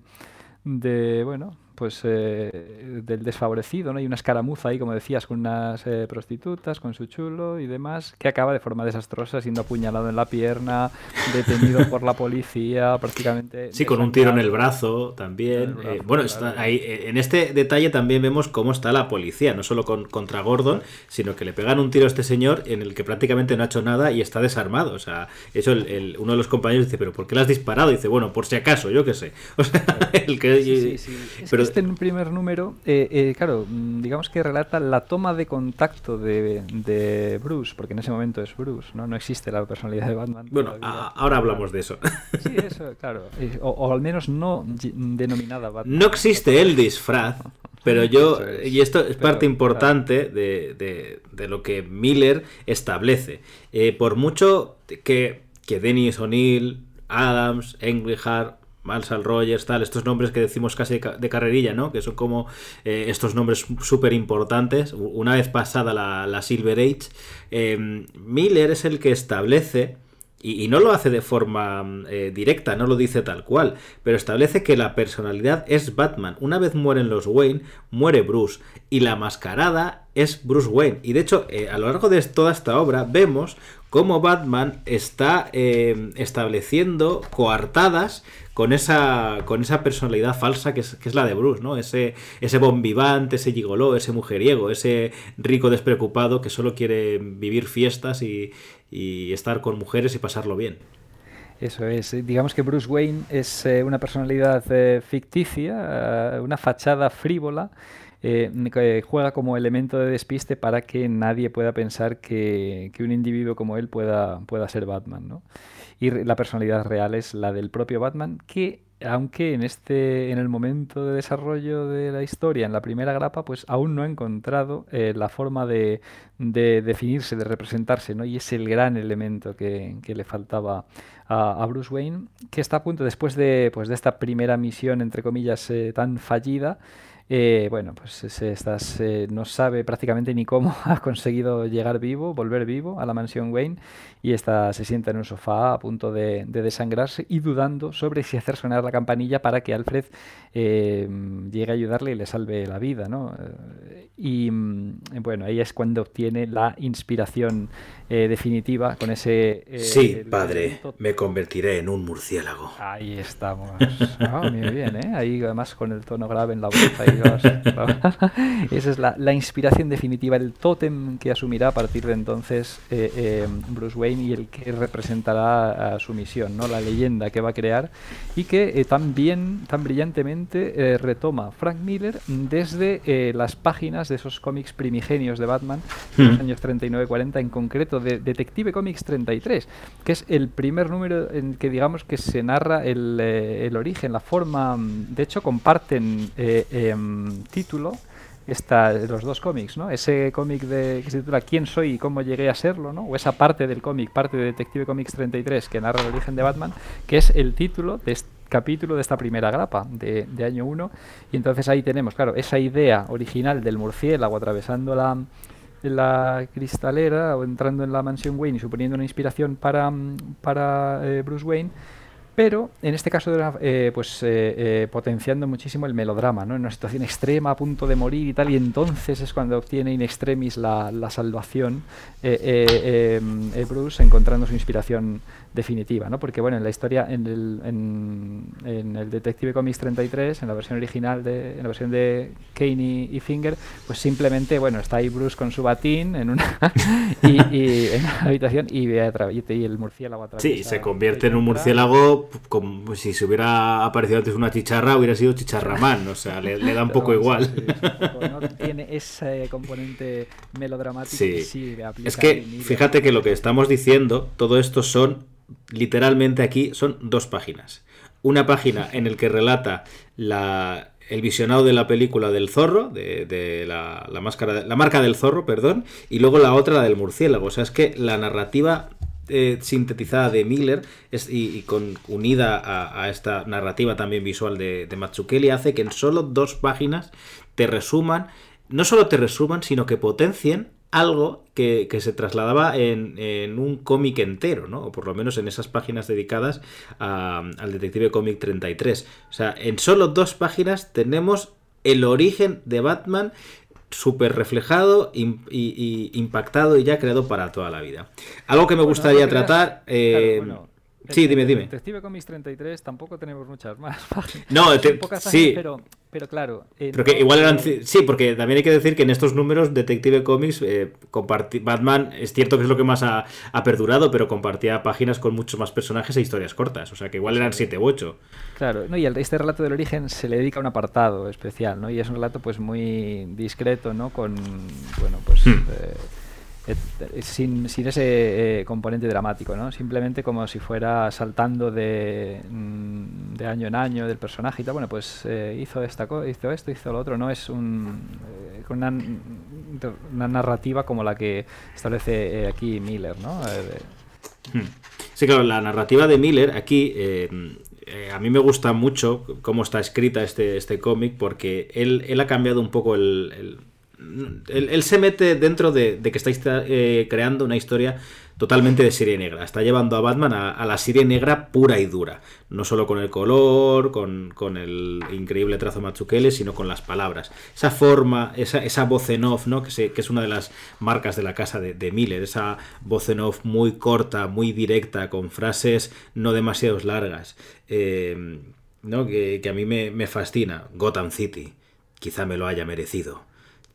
de, bueno, pues eh, del desfavorecido, ¿no? Hay una escaramuza ahí, como decías, con unas eh, prostitutas, con su chulo y demás, que acaba de forma desastrosa, siendo apuñalado en la pierna, detenido por la policía, prácticamente... Sí, con un tiro en el brazo también. Eh, bueno, está ahí, en este detalle también vemos cómo está la policía, no solo con, contra Gordon, sino que le pegan un tiro a este señor en el que prácticamente no ha hecho nada y está desarmado. O sea, eso el, uno de los compañeros dice, pero ¿por qué le has disparado? Y dice, bueno, por si acaso, yo qué sé. O sea, el que... Sí, sí, pero, este primer número, eh, eh, claro, mm, digamos que relata la toma de contacto de, Bruce, porque en ese momento es Bruce, ¿no? No existe la personalidad de Batman. Bueno, ahora hablamos de eso. Sí, eso, claro. O, al menos no denominada Batman. No existe el disfraz, pero yo, y esto es parte importante de, lo que Miller establece. Eh, por mucho que, que Dennis O'Neill, Adams, Englehart Marshall Rogers, tal, estos nombres que decimos casi de carrerilla, ¿no? Que son como eh, estos nombres súper importantes. Una vez pasada la, Silver Age, em, Miller es el que establece, y, no lo hace de forma eh, directa, no lo dice tal cual, pero establece que la personalidad es Batman. Una vez mueren los Wayne, muere Bruce, y la mascarada es Bruce Wayne. Y de hecho, eh, a lo largo de toda esta obra vemos cómo Batman está em, estableciendo coartadas con esa, con esa personalidad falsa que es, que es la de Bruce, ¿no? Ese, ese bombivante, ese gigoló, ese mujeriego, ese rico despreocupado que solo quiere vivir fiestas y, estar con mujeres y pasarlo bien. Eso es. Digamos que Bruce Wayne es eh, una personalidad eh, ficticia, eh, una fachada frívola. que juega como elemento de despiste para que nadie pueda pensar que, que un individuo como él pueda, pueda ser Batman. ¿no? Y la personalidad real es la del propio Batman, que aunque en este en el momento de desarrollo de la historia en la primera grapa pues aún no ha encontrado eh, la forma de, definirse de representarse no y es el gran elemento que, le faltaba a, Bruce Wayne que está a punto después de pues de esta primera misión entre comillas eh, tan fallida eh, bueno, pues estas, no sabe prácticamente ni cómo ha conseguido llegar vivo, volver vivo a la mansión Wayne y esta se sienta en un sofá a punto de, desangrarse y dudando sobre si hacer sonar la campanilla para que Alfred eh, llegue a ayudarle y le salve la vida. ¿no? Eh, y mm, bueno, ahí es cuando obtiene la inspiración eh, definitiva con ese... sí, padre, me convertiré en un murciélago. Ahí estamos. Ah, muy bien, ¿eh? Ahí además con el tono grave en la voz. Ahí Esa es la, inspiración definitiva, el tótem que asumirá a partir de entonces eh, eh, Bruce Wayne y el que representará a su misión, ¿no? la leyenda que va a crear y que tan bien, tan brillantemente retoma Frank Miller desde las páginas de esos cómics primigenios de Batman de los hmm. años 39-40, en concreto de Detective Comics 33, que es el primer número en que digamos que se narra el, el origen, la forma, de hecho comparten eh, título esta, los dos cómics, ¿no? Ese cómic de, que se titula ¿Quién soy y cómo llegué a serlo? ¿no? O esa parte del cómic, parte de Detective Comics 33, que narra el origen de Batman, que es el título de este capítulo de esta primera grapa de, año 1. Y entonces ahí tenemos, claro, esa idea original del murciélago atravesando la, la cristalera o entrando en la mansión Wayne y suponiendo una inspiración para, para eh, Bruce Wayne pero en este caso eh, pues eh, eh, potenciando muchísimo el melodrama, ¿no? En una situación extrema, a punto de morir y tal, y entonces es cuando obtiene in extremis la, la salvación em, Bruce, encontrando su inspiración definitiva, ¿no? Porque bueno, en la historia, en el, en, el Detective Comics 33, en la versión original, de, en la versión de Kane y, Finger, pues simplemente, bueno, está ahí Bruce con su batín en una y, en una habitación y, ve y el murciélago. Sí, se convierte en un murciélago como si se hubiera aparecido antes una chicharra, hubiera sido chicharramán, o sea, le, da un poco igual. Tiene ese componente melodramático sí. Es que, fíjate que lo que estamos diciendo, todo esto son literalmente aquí son dos páginas. Una página en el que relata la, el visionado de la película del zorro, de, la, máscara, la marca del zorro, perdón, y luego la otra, la del murciélago. O sea, es que la narrativa eh, sintetizada de Miller es, y, con, unida a, esta narrativa también visual de, de Matsukeli hace que en solo dos páginas te resuman, no solo te resuman, sino que potencien algo que, se trasladaba en, un cómic entero, ¿no? O por lo menos en esas páginas dedicadas al Detective Cómic 33. O sea, en solo dos páginas tenemos el origen de Batman súper reflejado y, impactado y ya creado para toda la vida. Algo que me gustaría tratar... Eh, Sí, dime, dime. Detective Comics 33 tampoco tenemos muchas más No, sí. pero, pero claro. Eh, pero que igual eran. Sí, porque también hay que decir que en estos números Detective Comics, eh, Batman es cierto que es lo que más ha, perdurado, pero compartía páginas con muchos más personajes e historias cortas. O sea que igual eran 7 u 8. Claro, no, y este relato del origen se le dedica un apartado especial, ¿no? Y es un relato pues muy discreto, ¿no? Con. Bueno, pues. Hmm. Eh, sin, ese eh, componente dramático, ¿no? Simplemente como si fuera saltando de, mm, de año en año del personaje y tal. Bueno, pues eh, hizo esta hizo esto, hizo lo otro. No es un, una, una, narrativa como la que establece aquí Miller, ¿no? Hmm. Sí, claro, la narrativa de Miller aquí a mí me gusta mucho cómo está escrita este, este cómic porque él, él ha cambiado un poco el, él, se mete dentro de, que estáis eh, creando una historia totalmente de serie negra. Está llevando a Batman a, la serie negra pura y dura. No solo con el color, con, el increíble trazo Matsukele, sino con las palabras. Esa forma, esa, voz en off, ¿no? que, es una de las marcas de la casa de, Miller. Esa voz en off muy corta, muy directa, con frases no demasiado largas. Eh, ¿no? Que, a mí me fascina. Gotham City. Quizá me lo haya merecido.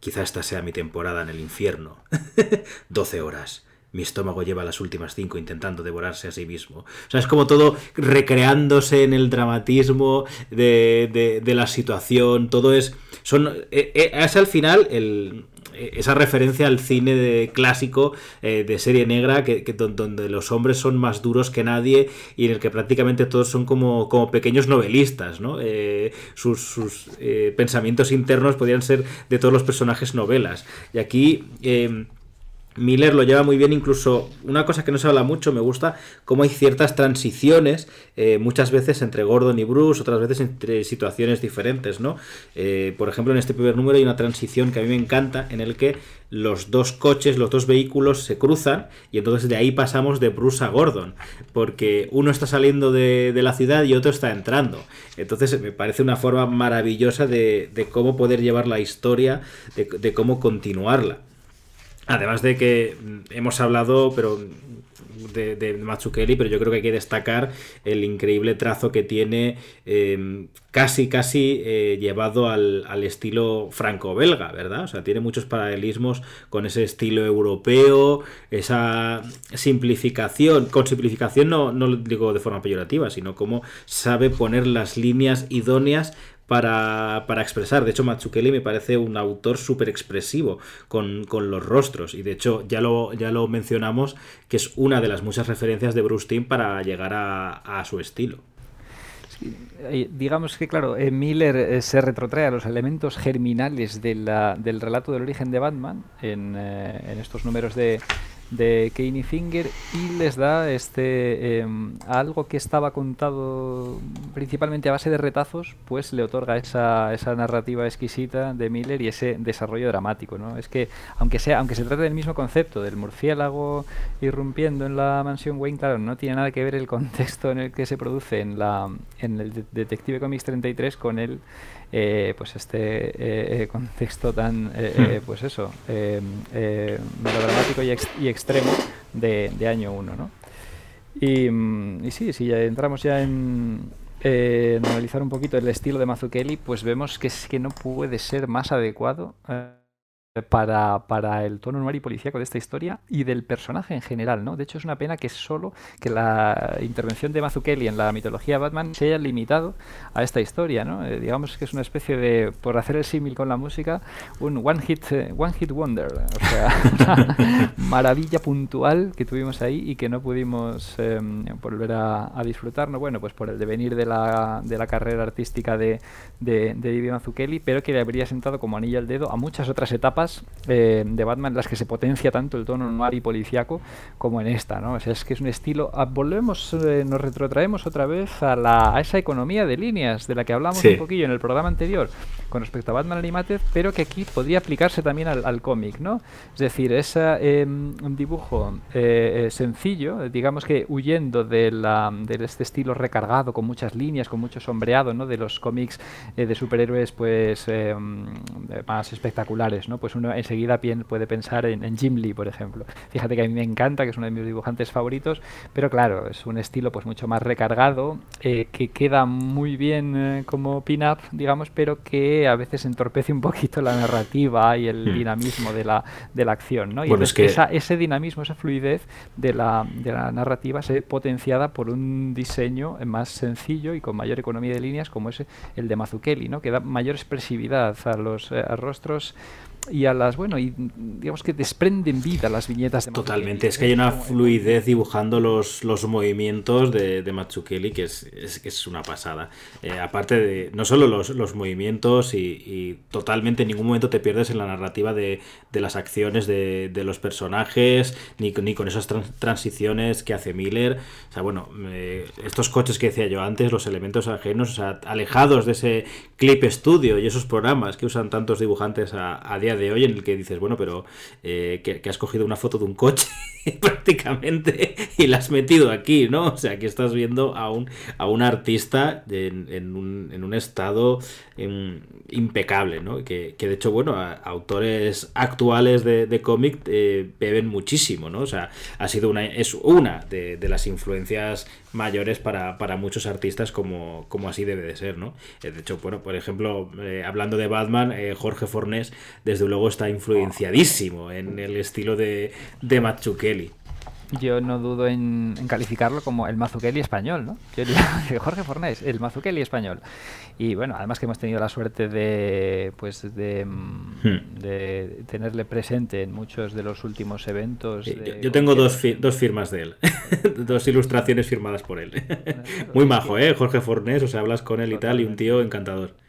Quizá esta sea mi temporada en el infierno. 12 horas. Mi estómago lleva las últimas cinco intentando devorarse a sí mismo. O sea, es como todo recreándose en el dramatismo de, de la situación. Todo es. Son, eh, eh, es al final el, esa referencia al cine de, clásico eh, de serie negra, que, donde los hombres son más duros que nadie y en el que prácticamente todos son como, como pequeños novelistas, ¿no? Eh, sus, eh, pensamientos internos podrían ser de todos los personajes novelas. Y aquí Miller lo lleva muy bien, incluso una cosa que no se habla mucho, me gusta cómo hay ciertas transiciones, eh, muchas veces entre Gordon y Bruce, otras veces entre situaciones diferentes, ¿no? Eh, por ejemplo, en este primer número hay una transición que a mí me encanta, en el que los dos coches, los dos vehículos se cruzan y entonces de ahí pasamos de Bruce a Gordon, porque uno está saliendo de, la ciudad y otro está entrando. Entonces me parece una forma maravillosa de, cómo poder llevar la historia, de cómo continuarla. Además de que mm, hemos hablado, pero de, de Mazzucchelli, pero yo creo que hay que destacar el increíble trazo que tiene, eh, casi, casi eh, llevado al, al estilo franco-belga, ¿verdad? O sea, tiene muchos paralelismos con ese estilo europeo, esa simplificación, con simplificación no, no lo digo de forma peyorativa, sino como sabe poner las líneas idóneas para, para, expresar. De hecho, Mazzucchelli me parece un autor súper expresivo con, con, los rostros. Y de hecho, ya lo, ya lo mencionamos, que es una de las muchas referencias de Bruce Timm para llegar a, a su estilo. Sí, digamos que, claro, eh, Miller eh, se retrotrae a los elementos germinales de del relato del origen de Batman en, eh, en estos números de de Kane Finger y les da este eh, algo que estaba contado principalmente a base de retazos, pues le otorga esa, esa narrativa exquisita de Miller y ese desarrollo dramático, ¿no? Es que aunque sea, aunque se trate del mismo concepto del murciélago irrumpiendo en la mansión Wayne, claro, no tiene nada que ver el contexto en el que se produce en la en el Detective Comics 33 con el eh, pues este eh, eh contexto tan eh, hmm. pues eso melodramático y, ex y, extremo de, de año 1 ¿no? y, y, sí, si ya entramos ya en, en, analizar un poquito el estilo de Mazzucchelli pues vemos que es que no puede ser más adecuado para, para, el tono noir y policíaco de esta historia y del personaje en general, ¿no? De hecho, es una pena que solo que la intervención de Mazzucchelli en la mitología Batman se haya limitado a esta historia, ¿no? Eh, digamos que es una especie de, por hacer el símil con la música, un one hit, uh, one hit wonder, o sea, una maravilla puntual que tuvimos ahí y que no pudimos eh, volver a, disfrutar, ¿no? Bueno, pues por el devenir de la, de la carrera artística de, de, de pero que le habría sentado como anillo al dedo a muchas otras etapas eh, de Batman en las que se potencia tanto el tono noir y policiaco como en esta, ¿no? O sea, es que es un estilo... Ah, volvemos, eh, nos retrotraemos otra vez a, la, a esa economía de líneas de la que hablamos sí. un poquillo en el programa anterior con respecto a Batman Animated, pero que aquí podría aplicarse también al, al cómic, ¿no? Es decir, es eh, un dibujo eh, sencillo, digamos que huyendo de, la, de este estilo recargado, con muchas líneas, con mucho sombreado, ¿no? De los cómics de superhéroes, pues, más espectaculares, ¿no? Pues uno enseguida puede pensar en, en, Jim Lee, por ejemplo. Fíjate que a mí me encanta, que es uno de mis dibujantes favoritos, pero claro, es un estilo pues mucho más recargado, que queda muy bien como pin-up, digamos, pero que a veces entorpece un poquito la narrativa y el hmm. dinamismo de la, de la acción. ¿no? Y bueno, es que... esa, ese dinamismo, esa fluidez de la, de la narrativa se potenciada por un diseño más sencillo y con mayor economía de líneas como es el de Mazzucchelli, ¿no? que da mayor expresividad a los eh, a rostros y a las bueno y digamos que desprenden vida las viñetas de totalmente es que hay una fluidez dibujando los, los movimientos de, de Mazzucchelli que es, es, es una pasada. Eh, aparte de no solo los, los movimientos y, y, totalmente en ningún momento te pierdes en la narrativa de, de las acciones de, de, los personajes ni, ni con esas trans, transiciones que hace Miller. O sea bueno eh, estos coches que decía yo antes los elementos ajenos o sea alejados de ese clip estudio y esos programas que usan tantos dibujantes a, a día de hoy en el que dices, bueno, pero eh, que, has cogido una foto de un coche prácticamente y la has metido aquí, ¿no? O sea, que estás viendo a un, a un artista en, un, en un, estado en, impecable, ¿no? Que, que, de hecho, bueno, a, autores actuales de, cómic eh, beben muchísimo, ¿no? O sea, ha sido una, es una de las influencias mayores para, para, muchos artistas como, como así debe de ser, ¿no? Eh, de hecho, bueno, por ejemplo, eh, hablando de Batman, eh, Jorge Fornés, desde luego está influenciadísimo en el estilo de, de Mazzucchelli yo no dudo en, en, calificarlo como el Mazzucchelli español, ¿no? Jorge Fornés, el Mazzucchelli español. Y bueno, además que hemos tenido la suerte de, pues, de, hmm. de tenerle presente en muchos de los últimos eventos. Sí, de... yo, tengo dos, fi dos, firmas de él, dos ilustraciones firmadas por él. Muy majo, ¿eh? Jorge Fornés, o sea, hablas con él y tal, y un tío encantador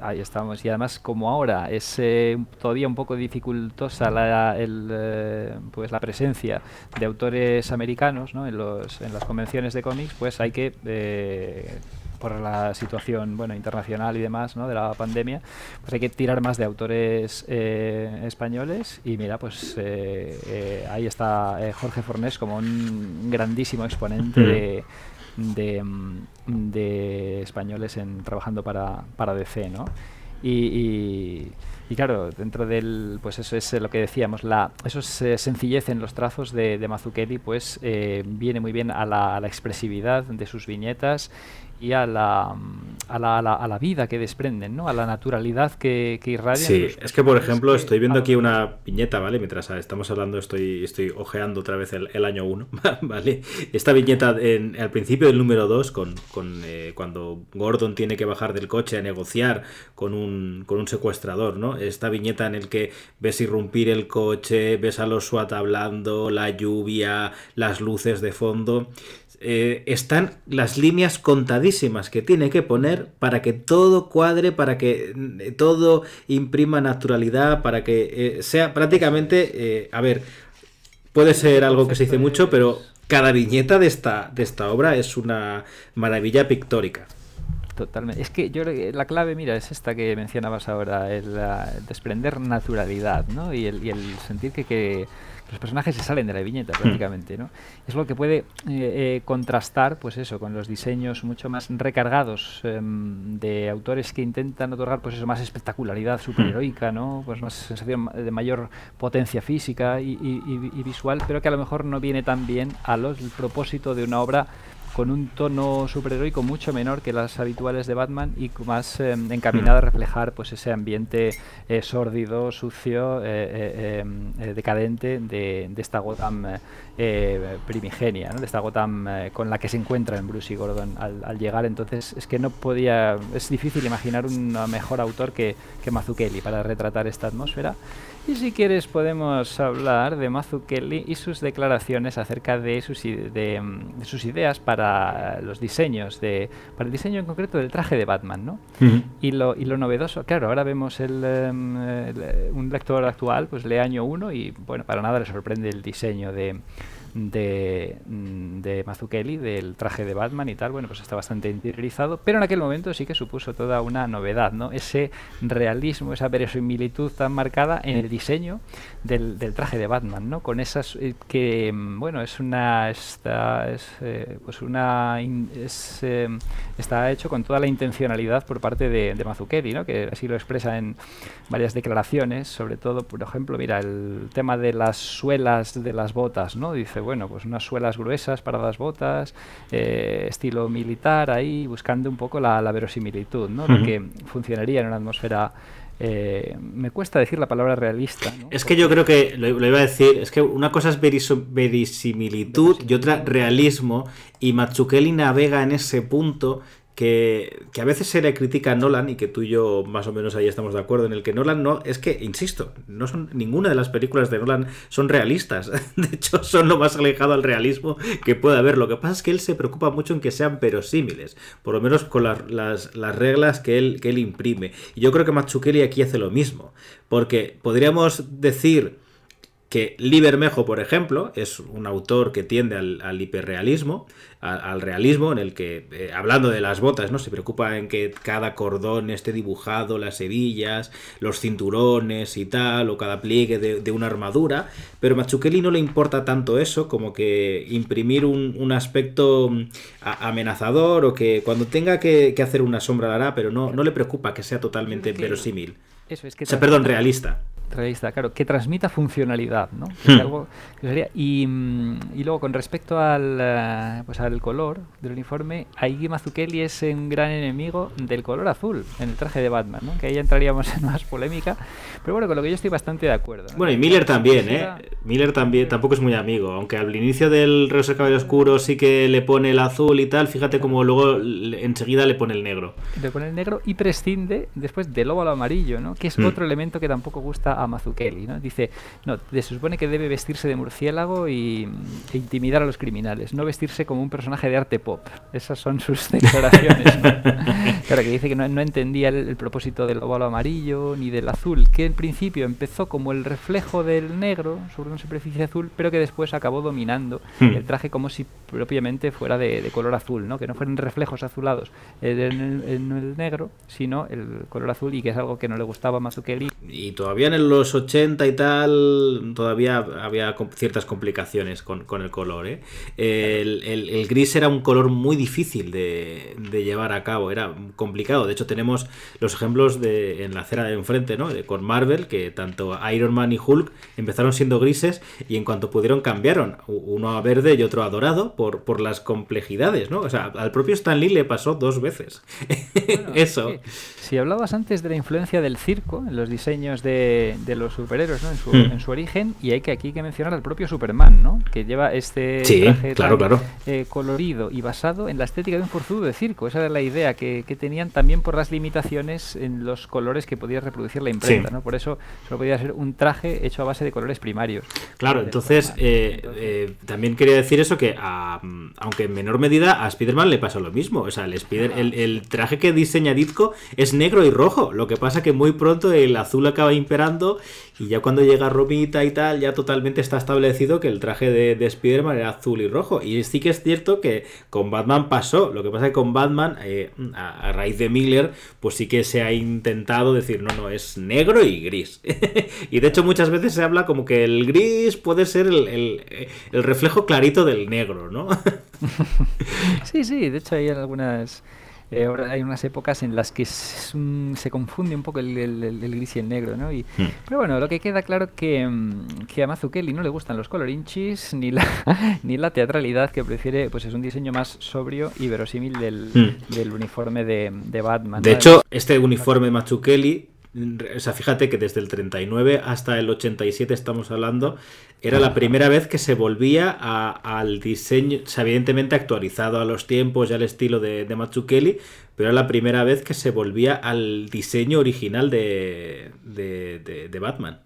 ahí estamos. Y además, como ahora es eh, todavía un poco dificultosa la, el, eh, pues la presencia de autores americanos ¿no? en, los, en las convenciones de cómics, pues hay que, eh, por la situación bueno internacional y demás ¿no? de la pandemia, pues hay que tirar más de autores eh, españoles. Y mira, pues ahí está Jorge Fornés como un grandísimo exponente de de, de españoles en, trabajando para, para DC, ¿no? y, claro, dentro del, pues eso es lo que decíamos, la, eso es eh, sencillez en los trazos de, de Mazzucchelli, pues eh, viene muy bien a la, a la expresividad de sus viñetas y a la, a la, a la, vida que desprenden, ¿no? A la naturalidad que, que irradian. Sí, es que por ejemplo estoy viendo aquí una viñeta, ¿vale? Mientras estamos hablando estoy, estoy ojeando otra vez el, año 1, ¿vale? Esta viñeta en, al principio del número 2, con, con eh, cuando Gordon tiene que bajar del coche a negociar con un, con un secuestrador, ¿no? Esta viñeta en el que ves irrumpir el coche, ves a los SWAT hablando, la lluvia, las luces de fondo eh, están las líneas contadísimas que tiene que poner para que todo cuadre, para que eh, todo imprima naturalidad, para que eh, sea prácticamente, a ver, puede ser algo que se dice mucho, pero cada viñeta de esta, de esta obra es una maravilla pictórica. Totalmente. Es que yo la clave, mira, es esta que mencionabas ahora, el, desprender naturalidad, ¿no? Y el, y el sentir que, que los personajes se salen de la viñeta hmm. prácticamente, ¿no? Es lo que puede eh, eh, contrastar, pues eso, con los diseños mucho más recargados em, de autores que intentan otorgar, pues eso, más espectacularidad superheroica, ¿no? Pues más sensación de mayor potencia física y, visual, pero que a lo mejor no viene tan bien a los el propósito de una obra con un tono superheroico mucho menor que las habituales de Batman y más eh, encaminada a reflejar pues ese ambiente eh, sórdido, sucio, eh, decadente de, esta Gotham primigenia, de esta Gotham con la que se encuentra en Bruce y Gordon al, llegar. Entonces es que no podía, es difícil imaginar un mejor autor que, que Mazzucchelli para retratar esta atmósfera. Y si quieres podemos hablar de Mazzucchelli y sus declaraciones acerca de sus, de, sus ideas para los diseños, de, para el diseño en concreto del traje de Batman, ¿no? y, lo, y lo novedoso, claro, ahora vemos el, em, un lector actual, pues lee año 1 y bueno, para nada le sorprende el diseño de de, mm, de Mazzucchelli, del traje de Batman y tal, bueno, pues está bastante interiorizado, pero en aquel momento sí que supuso toda una novedad, ¿no? Ese realismo, esa verosimilitud tan marcada en el diseño del, traje de Batman, ¿no? Con esas eh, que, mm, bueno, es una, está, es, eh, pues una, eh, está hecho con toda la intencionalidad por parte de, de Mazzucchelli, ¿no? Que así lo expresa en varias declaraciones, sobre todo, por ejemplo, mira, el tema de las suelas de las botas, ¿no? Dice, bueno, pues unas suelas gruesas para las botas, eh, estilo militar ahí, buscando un poco la, verosimilitud, ¿no? De que funcionaría en una atmósfera eh, me cuesta decir la palabra realista. Es que yo creo que, lo, iba a decir, es que una cosa es verisimilitud y otra realismo, y Mazzucchelli navega en ese punto que, a veces se le critica a Nolan y que tú y yo más o menos ahí estamos de acuerdo en el que Nolan no es que insisto no son ninguna de las películas de Nolan son realistas. De hecho son lo más alejado al realismo que puede haber. Lo que pasa es que él se preocupa mucho en que sean verosímiles por lo menos con las, reglas que él, que él imprime. Y yo creo que Mazzucchelli aquí hace lo mismo porque podríamos decir que Libermejo, por ejemplo, es un autor que tiende al, hiperrealismo, al, realismo, en el que, eh, hablando de las botas, ¿no? Se preocupa en que cada cordón esté dibujado, las hebillas, los cinturones y tal, o cada pliegue de, una armadura, pero Mazzucchelli no le importa tanto eso como que imprimir un, aspecto mm, amenazador o que cuando tenga que, hacer una sombra la hará, pero no, no le preocupa que sea totalmente verosímil. Eso es que... O sea, perdón, realista claro, que transmita funcionalidad, ¿no? Hmm. algo que y, y, luego con respecto al, eh, pues al color del uniforme, Aigi Mazzucchelli es un gran enemigo del color azul en el traje de Batman, ¿no? Que ahí entraríamos en más polémica, pero bueno, con lo que yo estoy bastante de acuerdo. Bueno, y Miller también, ¿eh? Miller también tampoco es muy amigo, aunque al inicio del del Cabello Oscuro sí que le pone el azul y tal, fíjate como luego enseguida le pone el negro. Le pone el negro y prescinde después del óvalo amarillo, ¿no? Que es hmm. otro elemento que tampoco gusta a Mazzucchelli. ¿no? Dice, no, se supone que debe vestirse de murciélago y, e intimidar a los criminales, no vestirse como un personaje de arte pop. Esas son sus declaraciones. claro, que dice que no, entendía el, propósito del óvalo amarillo ni del azul, que en principio empezó como el reflejo del negro sobre una superficie azul, pero que después acabó dominando Hmm. el traje como si propiamente fuera de, de color azul, ¿no? que no fueran reflejos azulados eh, en, el, en el negro, sino el color azul y que es algo que no le gustaba a Mazzucchelli. Y todavía en los 80 y tal, todavía había ciertas complicaciones con, con el color. ¿eh? El, el- el gris era un color muy difícil de, de llevar a cabo, era complicado. De hecho, tenemos los ejemplos de, en la acera de enfrente, ¿no? Con Marvel, que tanto Iron Man y Hulk empezaron siendo grises y en cuanto pudieron cambiaron, uno a verde y otro a dorado, por, por las complejidades, ¿no? O sea, al propio Stan Lee le pasó dos veces. Eso. Si hablabas antes de la influencia del circo en los diseños de, de los superhéroes, ¿no? en, su, Hmm. en su origen, y hay que aquí hay que mencionar al propio Superman, ¿no? que lleva este Sí, traje claro, tan, claro. eh, colorido y basado en la estética de un forzudo de circo. Esa era la idea que, que tenían también por las limitaciones en los colores que podía reproducir la imprenta. Sí. ¿no? Por eso solo podía ser un traje hecho a base de colores primarios. Claro, entonces, eh, Entonces, eh, también quería decir eso que, a- aunque en menor medida, a Spider-Man le pasó lo mismo. O sea, el, Spider- el, el traje que diseña Ditko es negro y rojo. Lo que pasa que muy pronto el azul acaba imperando y ya cuando llega Romita y tal, ya totalmente está establecido que el traje de, de Spider-Man era azul y rojo. Y sí que es cierto que con Batman pasó. Lo que pasa que con Batman, eh, a, raíz de Miller, pues sí que se ha intentado decir, no, no, es negro y gris. y de hecho muchas veces se habla como que el gris puede ser el reflejo clarito del negro, ¿no? Sí, sí, de hecho hay algunas eh, ahora hay unas épocas en las que es un- se confunde un poco el, el- el- gris y el negro, ¿no? Y, Hmm. Pero bueno, lo que queda claro que, mm, que a Mazzucchelli no le gustan los colorinchis ni la, ni la teatralidad, que prefiere pues es un diseño más sobrio y verosímil del, Hmm. del uniforme de, de Batman. De ¿no? hecho, este uniforme Mazzucchelli, o sea, fíjate que desde el 39 hasta el 87 estamos hablando, era la primera vez que se volvía al diseño, o sea, evidentemente actualizado a los tiempos y al estilo de, de Mazzucchelli, pero era la primera vez que se volvía al diseño original de- de- de Batman.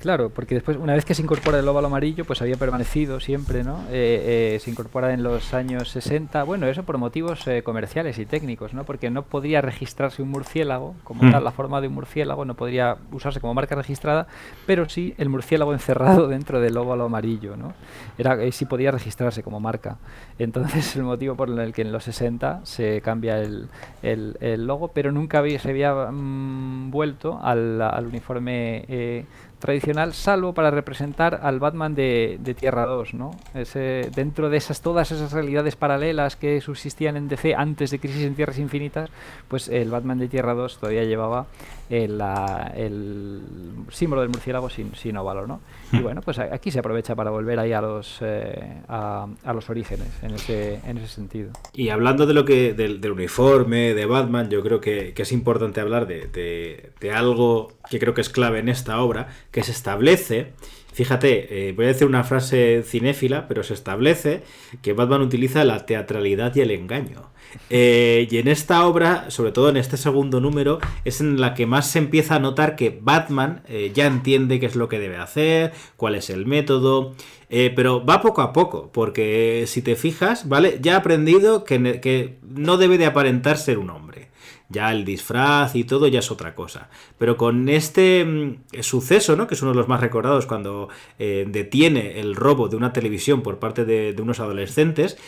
Claro, porque después, una vez que se incorpora el óvalo amarillo, pues había permanecido siempre, ¿no? Eh, eh, se incorpora en los años 60, bueno, eso por motivos eh, comerciales y técnicos, ¿no? Porque no podría registrarse un murciélago, como Mm. tal, la forma de un murciélago no podría usarse como marca registrada, pero sí el murciélago encerrado dentro del óvalo amarillo, ¿no? Era, sí podía registrarse como marca. Entonces, el motivo por el que en los 60 se cambia el, el- el logo, pero nunca había, se había mm, vuelto al, al uniforme eh, tradicional, salvo para representar al Batman de, de Tierra 2, ¿no? Ese, dentro de esas todas esas realidades paralelas que subsistían en DC antes de Crisis en Tierras Infinitas, pues el Batman de Tierra 2 todavía llevaba el, la- el símbolo del murciélago sin, sin óvalo, ¿no? Y bueno, pues aquí se aprovecha para volver ahí a los eh, a, a los orígenes en ese, en ese sentido. Y hablando de lo que del, del uniforme de Batman, yo creo que, que es importante hablar de, de- de algo que creo que es clave en esta obra, que se establece, fíjate, eh, voy a decir una frase cinéfila, pero se establece que Batman utiliza la teatralidad y el engaño. Eh, y en esta obra, sobre todo en este segundo número, es en la que más se empieza a notar que Batman eh, ya entiende qué es lo que debe hacer, cuál es el método, pero va poco a poco, porque si te fijas, ¿vale? Ya ha aprendido que, que no debe de aparentar ser un hombre. Ya el disfraz y todo ya es otra cosa. Pero con este mm, suceso, ¿no? Que es uno de los más recordados cuando eh, detiene el robo de una televisión por parte de, de unos adolescentes,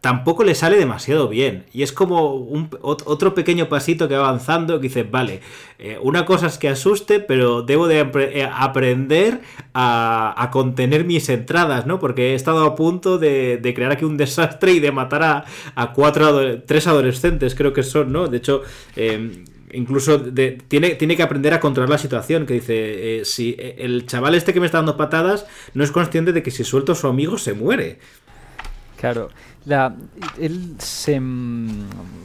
tampoco le sale demasiado bien. Y es como un, ot- otro pequeño pasito que va avanzando que dice, vale, eh, una cosa es que asuste, pero debo de eh, aprender a, a contener mis entradas, ¿no? Porque he estado a punto de, crear aquí un desastre y de matar a, cuatro, tres adolescentes, creo que son, ¿no? De hecho... eh, Incluso tiene, tiene que aprender a controlar la situación, que dice, eh, si el chaval este que me está dando patadas no es consciente de que si suelto a su amigo se muere. Claro, la, él se, mm,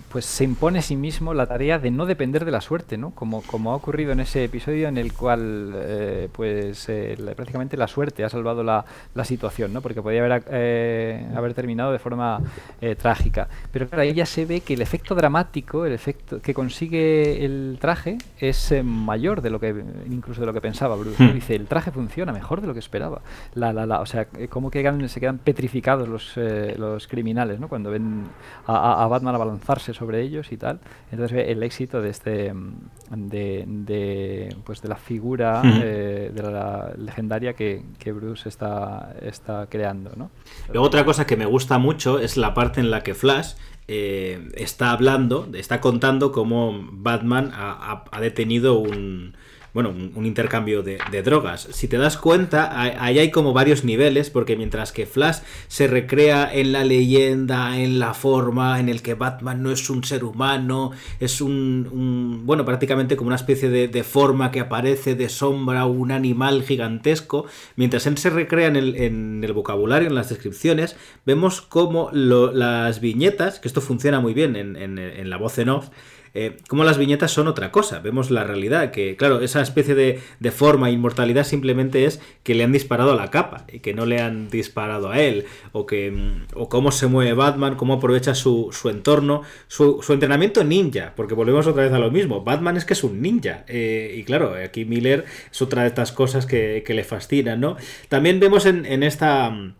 pues se impone a sí mismo la tarea de no depender de la suerte, ¿no? Como, como ha ocurrido en ese episodio en el cual, eh, pues, eh, la- prácticamente la suerte ha salvado la, la situación, ¿no? Porque podía haber, eh, haber terminado de forma eh, trágica. Pero claro, ahí ya se ve que el efecto dramático, el efecto que consigue el traje es mayor de lo que, incluso de lo que pensaba Bruce. Hmm. Dice, el traje funciona mejor de lo que esperaba. La, la, la, o sea, como que quedan- se quedan petrificados los, los criminales, ¿no? Cuando ven a, Batman abalanzarse sobre ellos y tal. Entonces ve el éxito de este mm, de, pues de la figura de la legendaria que, que, Bruce está, está creando, ¿no? Luego otra cosa que me gusta mucho es la parte en la que Flash eh, está hablando, está contando cómo Batman ha, detenido un, bueno, un, intercambio de, drogas. Si te das cuenta, ahí hay como varios niveles, porque mientras que Flash se recrea en la leyenda, en la forma, en el que Batman no es un ser humano, es un, bueno, prácticamente como una especie de, forma que aparece de sombra, un animal gigantesco, mientras él se recrea en el, en el vocabulario, en las descripciones, vemos como las viñetas, que esto funciona muy bien en, en la voz en off, eh, como las viñetas son otra cosa. Vemos la realidad, que claro, esa especie de, forma, inmortalidad simplemente es que le han disparado a la capa y que no le han disparado a él, o que mm, o cómo se mueve Batman, cómo aprovecha su, entorno, su, entrenamiento ninja, porque volvemos otra vez a lo mismo. Batman es que es un ninja, eh, y claro, aquí Miller es otra de estas cosas que, le fascinan, ¿no? También vemos en, en esta mm,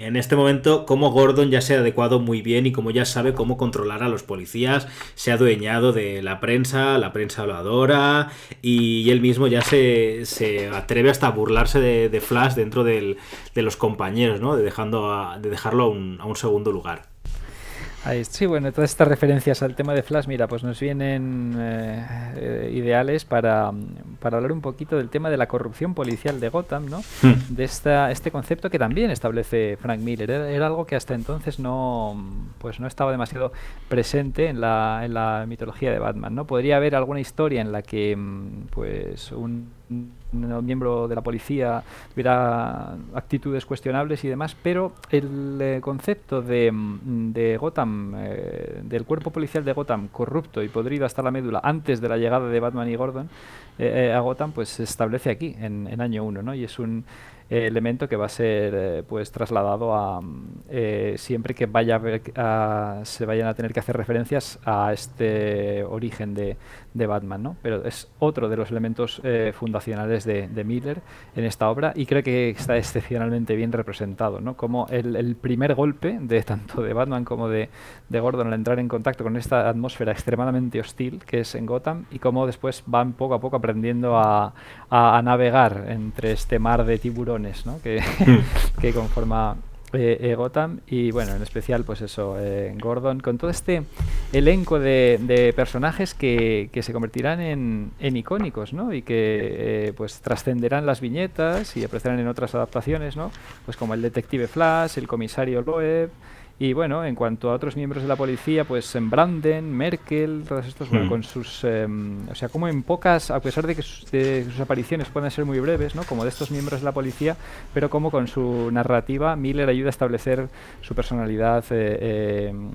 en este momento cómo Gordon ya se ha adecuado muy bien y como ya sabe cómo controlar a los policías, se ha adueñado de la prensa, la prensa habladora y él mismo ya se, se atreve hasta a burlarse de, Flash dentro de los compañeros, ¿no? de, dejando de dejarlo a un segundo lugar sí, bueno, todas estas referencias al tema de Flash, mira, pues nos vienen eh, eh, ideales para, para, hablar un poquito del tema de la corrupción policial de Gotham, ¿no? Hmm. De esta, este concepto que también establece Frank Miller. Era, algo que hasta entonces no, pues no estaba demasiado presente en la, en la mitología de Batman, ¿no? Podría haber alguna historia en la que, mm, pues, un miembro de la policía tuviera actitudes cuestionables y demás, pero el eh, concepto de, mm, de Gotham, eh, del cuerpo policial de Gotham corrupto y podrido hasta la médula antes de la llegada de Batman y Gordon eh, a Gotham, pues se establece aquí, en, en año 1, ¿no? Y es un elemento que va a ser pues trasladado a eh, siempre que vaya a, se vayan a tener que hacer referencias a este origen de, de Batman, ¿no? Pero es otro de los elementos eh, fundacionales de, de, Miller en esta obra y creo que está excepcionalmente bien representado, ¿no? Como el, el primer golpe de tanto de Batman como de, de, Gordon al entrar en contacto con esta atmósfera extremadamente hostil que es en Gotham y cómo después van poco a poco aprendiendo a, a navegar entre este mar de tiburones que, hmm. que conforma eh, eh, Gotham y bueno, en especial pues eso, eh, Gordon, con todo este elenco de, personajes que, se convertirán en, icónicos ¿no? y que pues trascenderán las viñetas y aparecerán en otras adaptaciones, ¿no? pues como el detective Flash, el comisario Loeb, y bueno, en cuanto a otros miembros de la policía, pues en Branden, Merkel, todos estos, bueno, hmm. con sus. Em, o sea, como en pocas, a pesar de que sus, apariciones pueden ser muy breves, ¿no? Como de estos miembros de la policía, pero como con su narrativa, Miller ayuda a establecer su personalidad eh, em,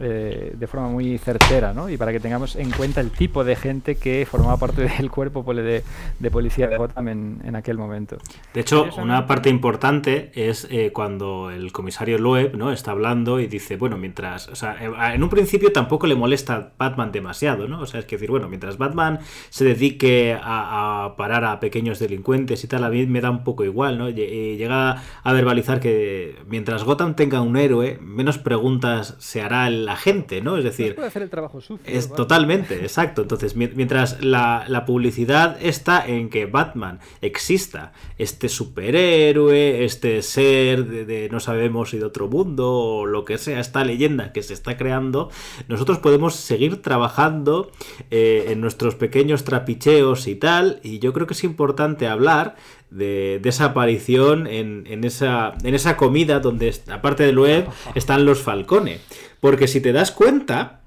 eh, de forma muy certera, ¿no? Y para que tengamos en cuenta el tipo de gente que formaba parte del cuerpo de, de policía de Gotham en, en, aquel momento. De hecho, una parte importante es eh, cuando el comisario Loeb, ¿no? Está hablando y dice, bueno, mientras, o sea, eh, en un principio tampoco le molesta Batman demasiado, ¿no? O sea, es que decir, bueno, mientras Batman se dedique a, parar a pequeños delincuentes y tal, a mí me da un poco igual, ¿no? Llega a verbalizar que mientras Gotham tenga un héroe, menos preguntas se hará la gente, ¿no? Es decir, puede hacer el trabajo sucio. Es totalmente, exacto. Entonces, mientras la, publicidad está en que Batman exista, este superhéroe, este ser de, de no sabemos si de otro mundo lo que sea, esta leyenda que se está creando, nosotros podemos seguir trabajando eh, en nuestros pequeños trapicheos y tal, y yo creo que es importante hablar de, esa aparición en, esa, en esa comida donde, aparte de web, están los falcones. Porque si te das cuenta,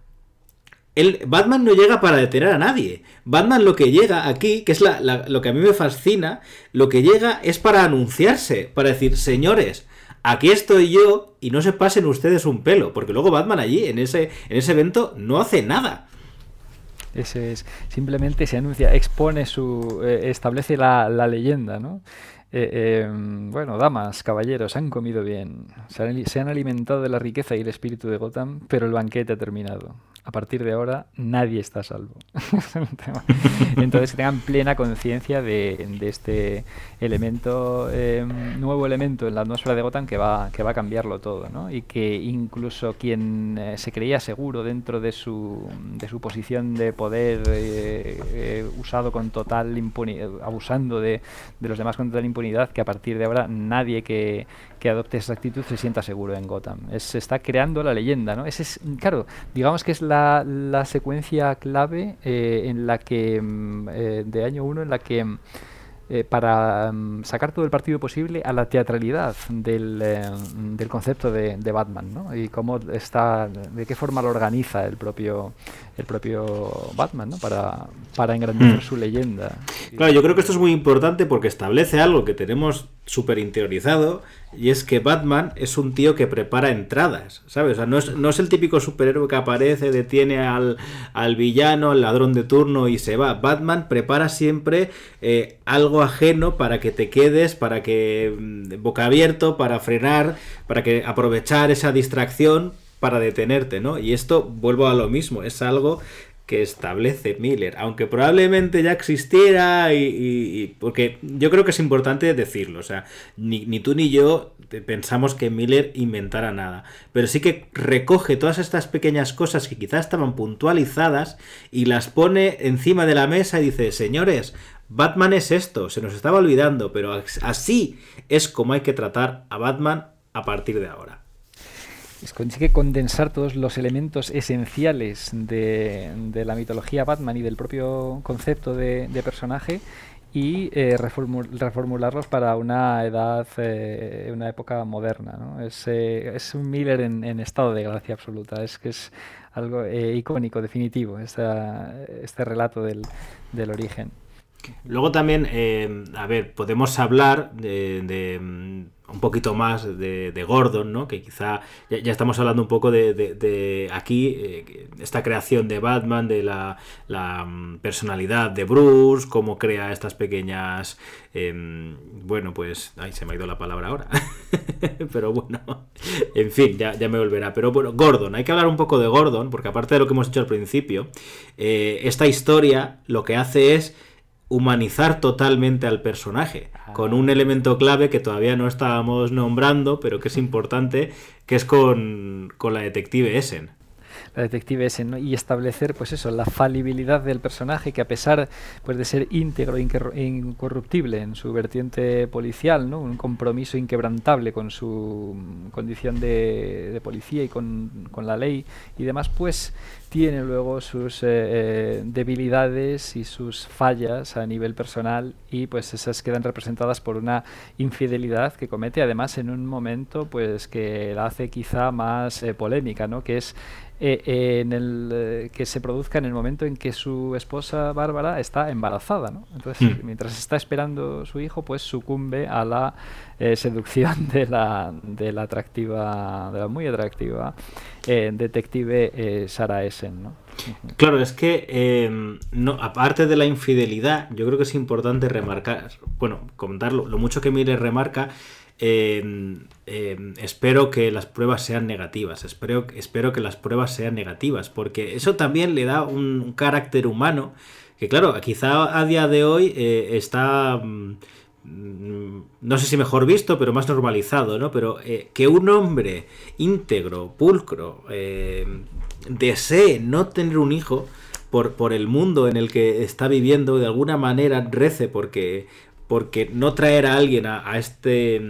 el Batman no llega para detener a nadie. Batman lo que llega aquí, que es lo que a mí me fascina, lo que llega es para anunciarse, para decir, señores, aquí estoy yo y no se pasen ustedes un pelo, porque luego Batman allí, en ese, en ese evento, no hace nada. Ese es, simplemente se anuncia, expone su, eh, establece la, leyenda, ¿no? Eh, em, bueno, damas, caballeros, han comido bien, se han, alimentado de la riqueza y el espíritu de Gotham, pero el banquete ha terminado. A partir de ahora, nadie está a salvo. Entonces, que tengan plena conciencia de, este elemento, em, nuevo elemento en la atmósfera de Gotham que va, que va a cambiarlo todo, ¿no? Y que incluso quien eh, se creía seguro dentro de su, de su posición de poder eh, eh, usado con total impunidad, abusando de, de los demás con total impunidad, que a partir de ahora nadie que, adopte esa actitud se sienta seguro en Gotham. se está creando la leyenda, ¿no? Ese es, claro, digamos que es la, la secuencia clave eh, en la que, mm, eh, de año 1, en la que mm, eh, para mm, sacar todo el partido posible a la teatralidad del, del concepto de, de, Batman, ¿no? Y cómo está, de qué forma lo organiza el propio el propio Batman, ¿no? Para, para engrandecer mm. su leyenda. Claro, yo creo que esto es muy importante porque establece algo que tenemos súper interiorizado y es que Batman es un tío que prepara entradas, ¿sabes? O sea, no es, no es el típico superhéroe que aparece, detiene al, al, villano, al ladrón de turno y se va. Batman prepara siempre eh, algo ajeno para que te quedes, para que mm, boca abierto, para frenar, para que aprovechar esa distracción para detenerte, ¿no? Y esto, vuelvo a lo mismo, es algo que establece Miller, aunque probablemente ya existiera y, porque yo creo que es importante decirlo, o sea, ni, tú ni yo pensamos que Miller inventara nada, pero sí que recoge todas estas pequeñas cosas que quizás estaban puntualizadas y las pone encima de la mesa y dice, señores, Batman es esto, se nos estaba olvidando, pero así es como hay que tratar a Batman a partir de ahora consigue condensar todos los elementos esenciales de, la mitología Batman y del propio concepto de, personaje y eh, reformularlos para una edad, eh, una época moderna. Es, eh, es, un Miller en, estado de gracia absoluta, es que es algo icónico, definitivo, este relato del, del origen. Luego también, a ver, podemos hablar de un poquito más de, Gordon, ¿no? Que quizá ya, estamos hablando un poco de, aquí, eh, esta creación de Batman, de la, mm, personalidad de Bruce, cómo crea estas pequeñas... Em, bueno, pues... Ay, se me ha ido la palabra ahora. Pero bueno, en fin, ya, ya, me volverá. Pero bueno, Gordon, hay que hablar un poco de Gordon, porque aparte de lo que hemos hecho al principio, eh, esta historia lo que hace es humanizar totalmente al personaje, con un elemento clave que todavía no estábamos nombrando, pero que es importante, que es con, con la detective Essen la detective ese, y establecer pues eso, la falibilidad del personaje que a pesar pues, de ser íntegro e incorruptible en su vertiente policial, ¿no? un compromiso inquebrantable con su condición de, policía y con, con, la ley y demás, pues tiene luego sus eh, eh, debilidades y sus fallas a nivel personal y pues esas quedan representadas por una infidelidad que comete además en un momento pues que la hace quizá más eh, polémica, ¿no? que es eh, en el, eh, que se produzca en el momento en que su esposa Bárbara está embarazada. ¿no? Entonces, hmm. mientras está esperando su hijo, pues sucumbe a la eh, seducción de la, de la atractiva, de la muy atractiva detective Sarah Essen. ¿no? Claro, es que em, no, aparte de la infidelidad, yo creo que es importante remarcar, bueno, comentarlo, lo mucho que Mire remarca Em, espero que las pruebas sean negativas, espero, espero que las pruebas sean negativas, porque eso también le da un, carácter humano que claro, quizá a día de hoy eh, está, mm, no sé si mejor visto, pero más normalizado, ¿no? Pero eh, que un hombre íntegro, pulcro, em, desee no tener un hijo, por, por, el mundo en el que está viviendo, de alguna manera rece porque, porque no traer a alguien a, este,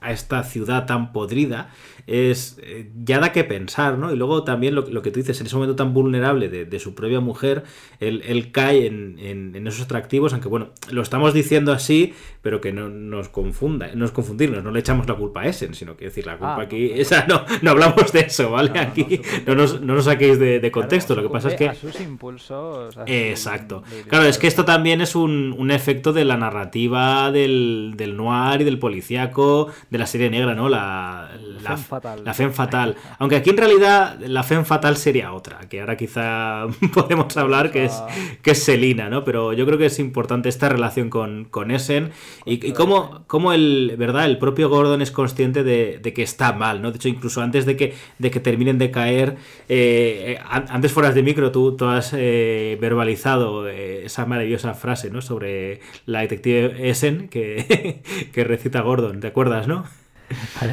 a esta ciudad tan podrida es eh, ya da que pensar, ¿no? Y luego también lo, que tú dices, en ese momento tan vulnerable de, su propia mujer, él, cae en, esos atractivos, aunque bueno, lo estamos diciendo así, pero que no nos confunda, no es confundirnos, no le echamos la culpa a Essen, sino que decir, la culpa ah, aquí, esa, no, no hablamos de eso, ¿vale? aquí no, nos, no, nos, saquéis de, contexto, lo que pasa es que... A sus impulsos... Exacto. Claro, es que esto también es un, un efecto de la narrativa del, del noir y del policíaco, de la serie negra, ¿no? La, la, fatal. La Femme Fatal. Aunque aquí en realidad la Femme Fatal sería otra, que ahora quizá podemos hablar que es, que es Selina, ¿no? Pero yo creo que es importante esta relación con, con Essen Y, y cómo, cómo, el, ¿verdad? el propio Gordon es consciente de, que está mal, ¿no? De hecho, incluso antes de que, de que terminen de caer, eh, antes fueras de micro, tú, tú has eh, verbalizado eh, esa maravillosa frase, ¿no? Sobre la detective Essen que, que recita Gordon, ¿te acuerdas, no?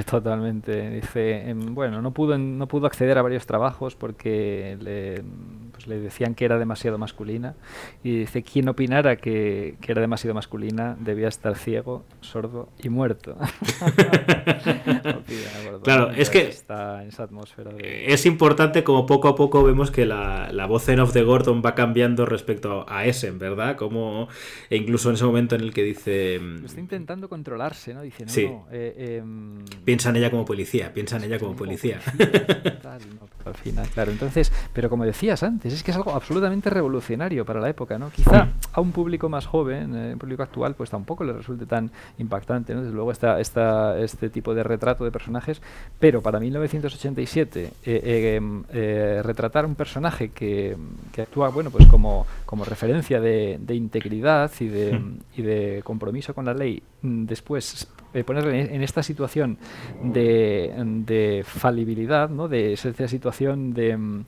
Totalmente. Dice, em, bueno, no pudo, no pudo acceder a varios trabajos porque le, pues le decían que era demasiado masculina. Y dice, quien opinara que, que, era demasiado masculina debía estar ciego, sordo y muerto. claro, es que está en esa atmósfera es importante como poco a poco vemos que la, la voz en off de Gordon va cambiando respecto a Essen, ¿verdad? Como e incluso en ese momento en el que dice... Está intentando controlarse, ¿no? Dice, no, sí. no eh, em, Piensa en ella como policía, piensa en ella como policía. Al final, claro. Entonces, pero como decías antes, es que es algo absolutamente revolucionario para la época, ¿no? Quizá mm. a un público más joven, eh, un público actual, pues tampoco le resulte tan impactante, ¿no? Desde luego está, está este tipo de retrato de personajes, pero para 1987 eh, eh, eh, retratar un personaje que, que, actúa, bueno, pues como, como referencia de, de integridad y de, y de compromiso con la ley, mm, después eh, ponerle en esta situación de, de falibilidad, ¿no? de esa situación de mm,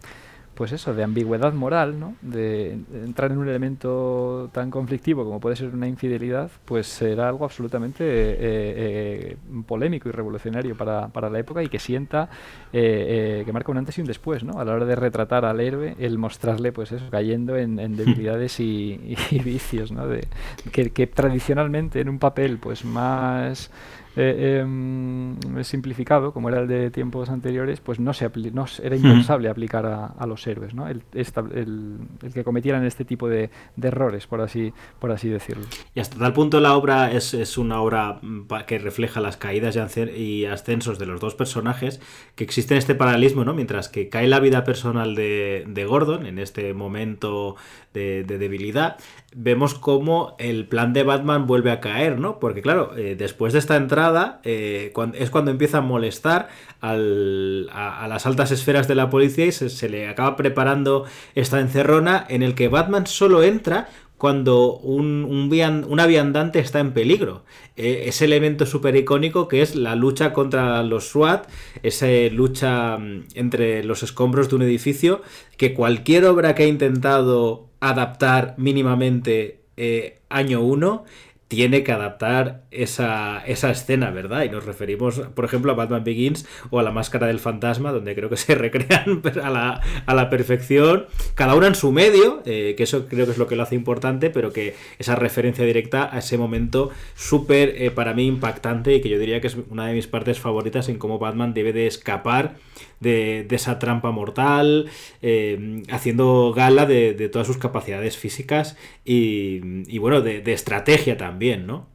pues eso, de ambigüedad moral, ¿no? De, entrar en un elemento tan conflictivo como puede ser una infidelidad, pues será algo absolutamente eh, eh, polémico y revolucionario para, para, la época y que sienta, eh, que marca un antes y un después, ¿no? A la hora de retratar al héroe, el mostrarle, pues eso, cayendo en, debilidades y, y, vicios, ¿no? De, que, que tradicionalmente en un papel, pues más eh, em, simplificado, como era el de tiempos anteriores, pues no, se no era impensable aplicar a, los héroes, ¿no? El, el, que cometieran este tipo de, errores, por así, por así decirlo. Y hasta tal punto la obra es, es una obra mm, que refleja las caídas y ascensos de los dos personajes, que existe este paralelismo, ¿no? Mientras que cae la vida personal de, de Gordon en este momento de, debilidad, vemos cómo el plan de Batman vuelve a caer, ¿no? Porque claro, eh, después de esta entrada eh, es cuando empieza a molestar a, las altas esferas de la policía y se, le acaba preparando esta encerrona en el que Batman solo entra cuando un, una viandante está en peligro. Eh, ese elemento súper icónico que es la lucha contra los SWAT, esa lucha mm, entre los escombros de un edificio, que cualquier obra que ha intentado adaptar mínimamente eh, año 1 tiene que adaptar esa, esa, escena, ¿verdad? Y nos referimos, por ejemplo, a Batman Begins o a la máscara del fantasma, donde creo que se recrean a la, a la perfección, cada una en su medio, eh, que eso creo que es lo que lo hace importante, pero que esa referencia directa a ese momento súper, eh, para mí, impactante y que yo diría que es una de mis partes favoritas en cómo Batman debe de escapar de, esa trampa mortal, eh, haciendo gala de, todas sus capacidades físicas y, bueno, de, de estrategia también, ¿no?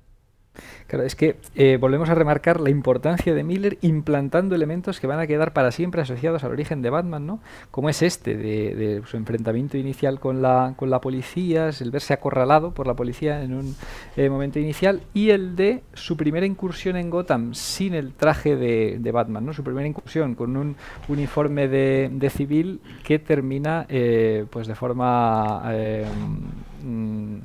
Claro, es que eh, volvemos a remarcar la importancia de Miller implantando elementos que van a quedar para siempre asociados al origen de Batman, ¿no? Como es este, de, su enfrentamiento inicial con la, con la policía, el verse acorralado por la policía en un eh, momento inicial, y el de su primera incursión en Gotham sin el traje de, de Batman, ¿no? Su primera incursión con un uniforme de, de civil que termina eh, pues de forma... Mm,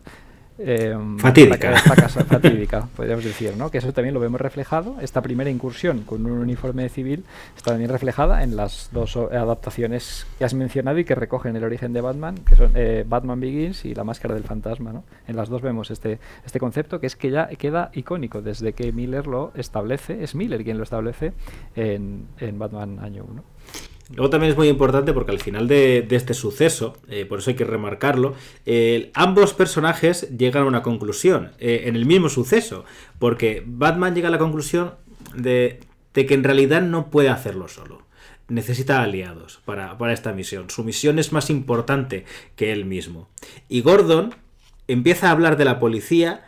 eh, fatídica. fatídica, podríamos decir, ¿no? Que eso también lo vemos reflejado. Esta primera incursión con un uniforme civil está también reflejada en las dos adaptaciones que has mencionado y que recogen el origen de Batman, que son eh, Batman Begins y La Máscara del Fantasma, ¿no? En las dos vemos este, este concepto que es que ya queda icónico desde que Miller lo establece, es Miller quien lo establece en, en Batman Año 1. Luego también es muy importante porque al final de, este suceso, eh, por eso hay que remarcarlo, ambos personajes llegan a una conclusión eh, en el mismo suceso, porque Batman llega a la conclusión de, que en realidad no puede hacerlo solo. Necesita aliados para, para esta misión. Su misión es más importante que él mismo. Y Gordon empieza a hablar de la policía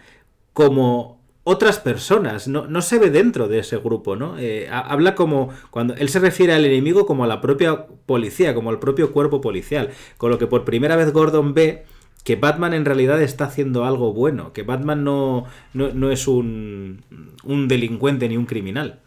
como otras personas, no, no, se ve dentro de ese grupo, ¿no? Eh, habla como, cuando él se refiere al enemigo como a la propia policía, como al propio cuerpo policial, con lo que por primera vez Gordon ve que Batman en realidad está haciendo algo bueno, que Batman no, no, no es un, un delincuente ni un criminal.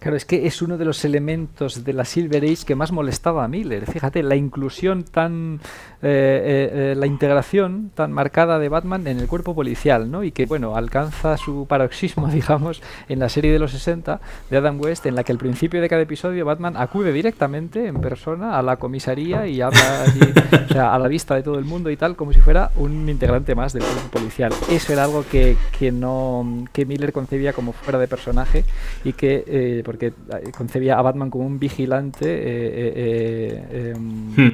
Claro, es que es uno de los elementos de la Silver Age que más molestaba a Miller. Fíjate, la inclusión tan. Eh, eh, eh, la integración tan marcada de Batman en el cuerpo policial, ¿no? Y que, bueno, alcanza su paroxismo, digamos, en la serie de los 60 de Adam West, en la que al principio de cada episodio Batman acude directamente en persona a la comisaría y habla allí, o sea, a la vista de todo el mundo y tal, como si fuera un integrante más del cuerpo policial. Eso era algo que, que no que Miller concebía como fuera de personaje y que porque eh, concebía a Batman como un vigilante. Eh, eh, em, hmm.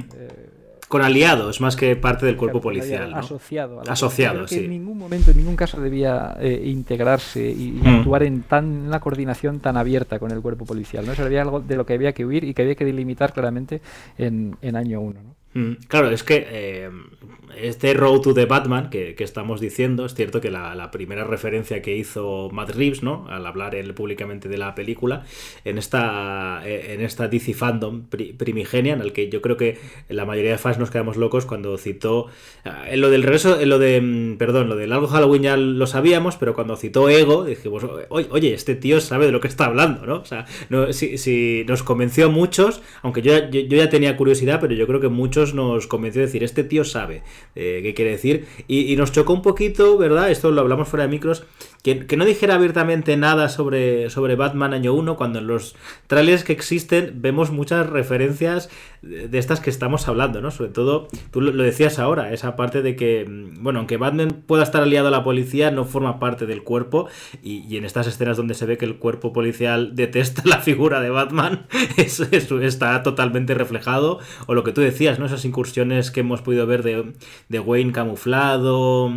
con aliados más que parte del cuerpo policial. Asociado. asociado, sí. en ningún momento, en ningún caso debía integrarse y, hmm. actuar en tan una coordinación tan abierta con el cuerpo policial. ¿no? Eso había algo de lo que había que huir y que había que delimitar claramente en, en año 1. ¿no? Hmm. Claro, es que este Road to the Batman que, estamos diciendo, es cierto que la, primera referencia que hizo Matt Reeves, ¿no? Al hablar él públicamente de la película, en esta, en esta DC Fandom primigenia, en el que yo creo que la mayoría de fans nos quedamos locos cuando citó. Eh, en lo del regreso, en lo de. Mm, perdón, lo del algo Halloween ya lo sabíamos, pero cuando citó Ego, dijimos, oye, este tío sabe de lo que está hablando, ¿no? O sea, si, nos convenció a muchos, aunque yo, yo, yo ya tenía curiosidad, pero yo creo que muchos nos convenció de decir, este tío sabe eh, qué quiere decir. Y, nos chocó un poquito, ¿verdad? Esto lo hablamos fuera de micros, que, no dijera abiertamente nada sobre, sobre Batman año 1, cuando en los trailers que existen vemos muchas referencias de estas que estamos hablando, ¿no? Sobre todo, tú lo, decías ahora, esa parte de que, mm, bueno, aunque Batman pueda estar aliado a la policía, no forma parte del cuerpo, y, en estas escenas donde se ve que el cuerpo policial detesta la figura de Batman, eso, eso, está totalmente reflejado, o lo que tú decías, ¿no? Esas incursiones que hemos podido ver de, de Wayne camuflado,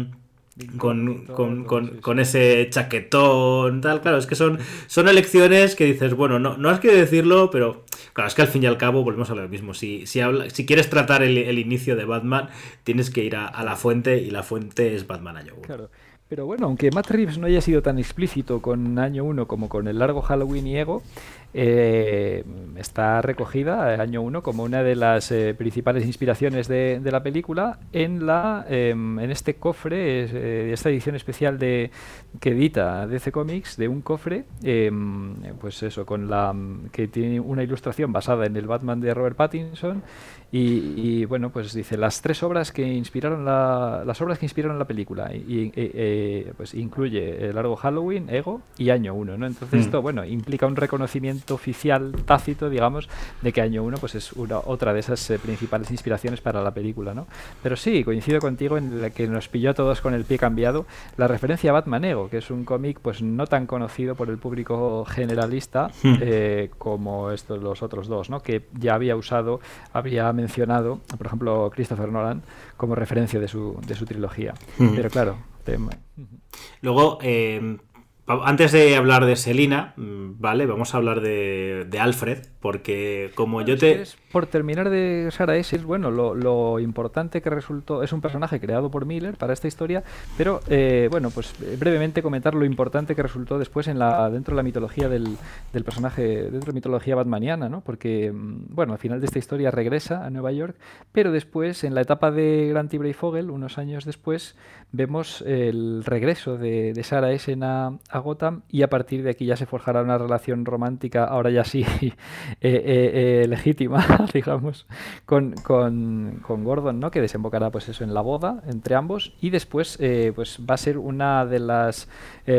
con, con, ese chaquetón, tal, claro, es que son, son elecciones que dices, bueno, no, no has que decirlo, pero claro, es que al fin y al cabo volvemos a lo mismo. Si, si, si quieres tratar el, inicio de Batman, tienes que ir a, la fuente y la fuente es Batman Año 1. Claro. Pero bueno, aunque Matt Reeves no haya sido tan explícito con Año 1 como con el largo Halloween y Ego, eh, está recogida, eh, año 1, como una de las eh, principales inspiraciones de, la película. En, la, en este cofre, esta edición especial de, que edita DC Comics, de un cofre, em, pues eso, con la que tiene una ilustración basada en el Batman de Robert Pattinson y, bueno, pues dice las tres obras que inspiraron la, las obras que inspiraron la película y, pues incluye el largo Halloween, Ego y Año 1, ¿no? Entonces mm. esto, bueno, implica un reconocimiento oficial tácito, digamos, de que Año 1 pues es una, otra de esas eh, principales inspiraciones para la película, ¿no? Pero sí, coincido contigo en la que nos pilló a todos con el pie cambiado la referencia a Batman Ego, que es un cómic pues no tan conocido por el público generalista eh, como estos los otros dos, ¿no? Que ya había usado, había mencionado, por ejemplo, Christopher Nolan como referencia de su, de su trilogía. Pero claro, Luego, eh, antes de hablar de Selina, mm, vale, vamos a hablar de, de Alfred, porque como yo te... por terminar de Sara es bueno, lo, importante que resultó, es un personaje creado por Miller para esta historia, pero eh, bueno, pues eh, brevemente comentar lo importante que resultó después en la, dentro de la mitología del, del personaje, dentro de la mitología batmaniana, ¿no? Porque, mm, bueno, al final de esta historia regresa a Nueva York, pero después, en la etapa de Grant y Fogel, unos años después, vemos el regreso de, de Sarah Essen a, Gotham y a partir de aquí ya se forjará una relación romántica, ahora ya sí eh, eh, eh, digamos, con, con, con, Gordon, ¿no? Que desembocará, pues eso, en la boda entre ambos y después, pues va a ser una de las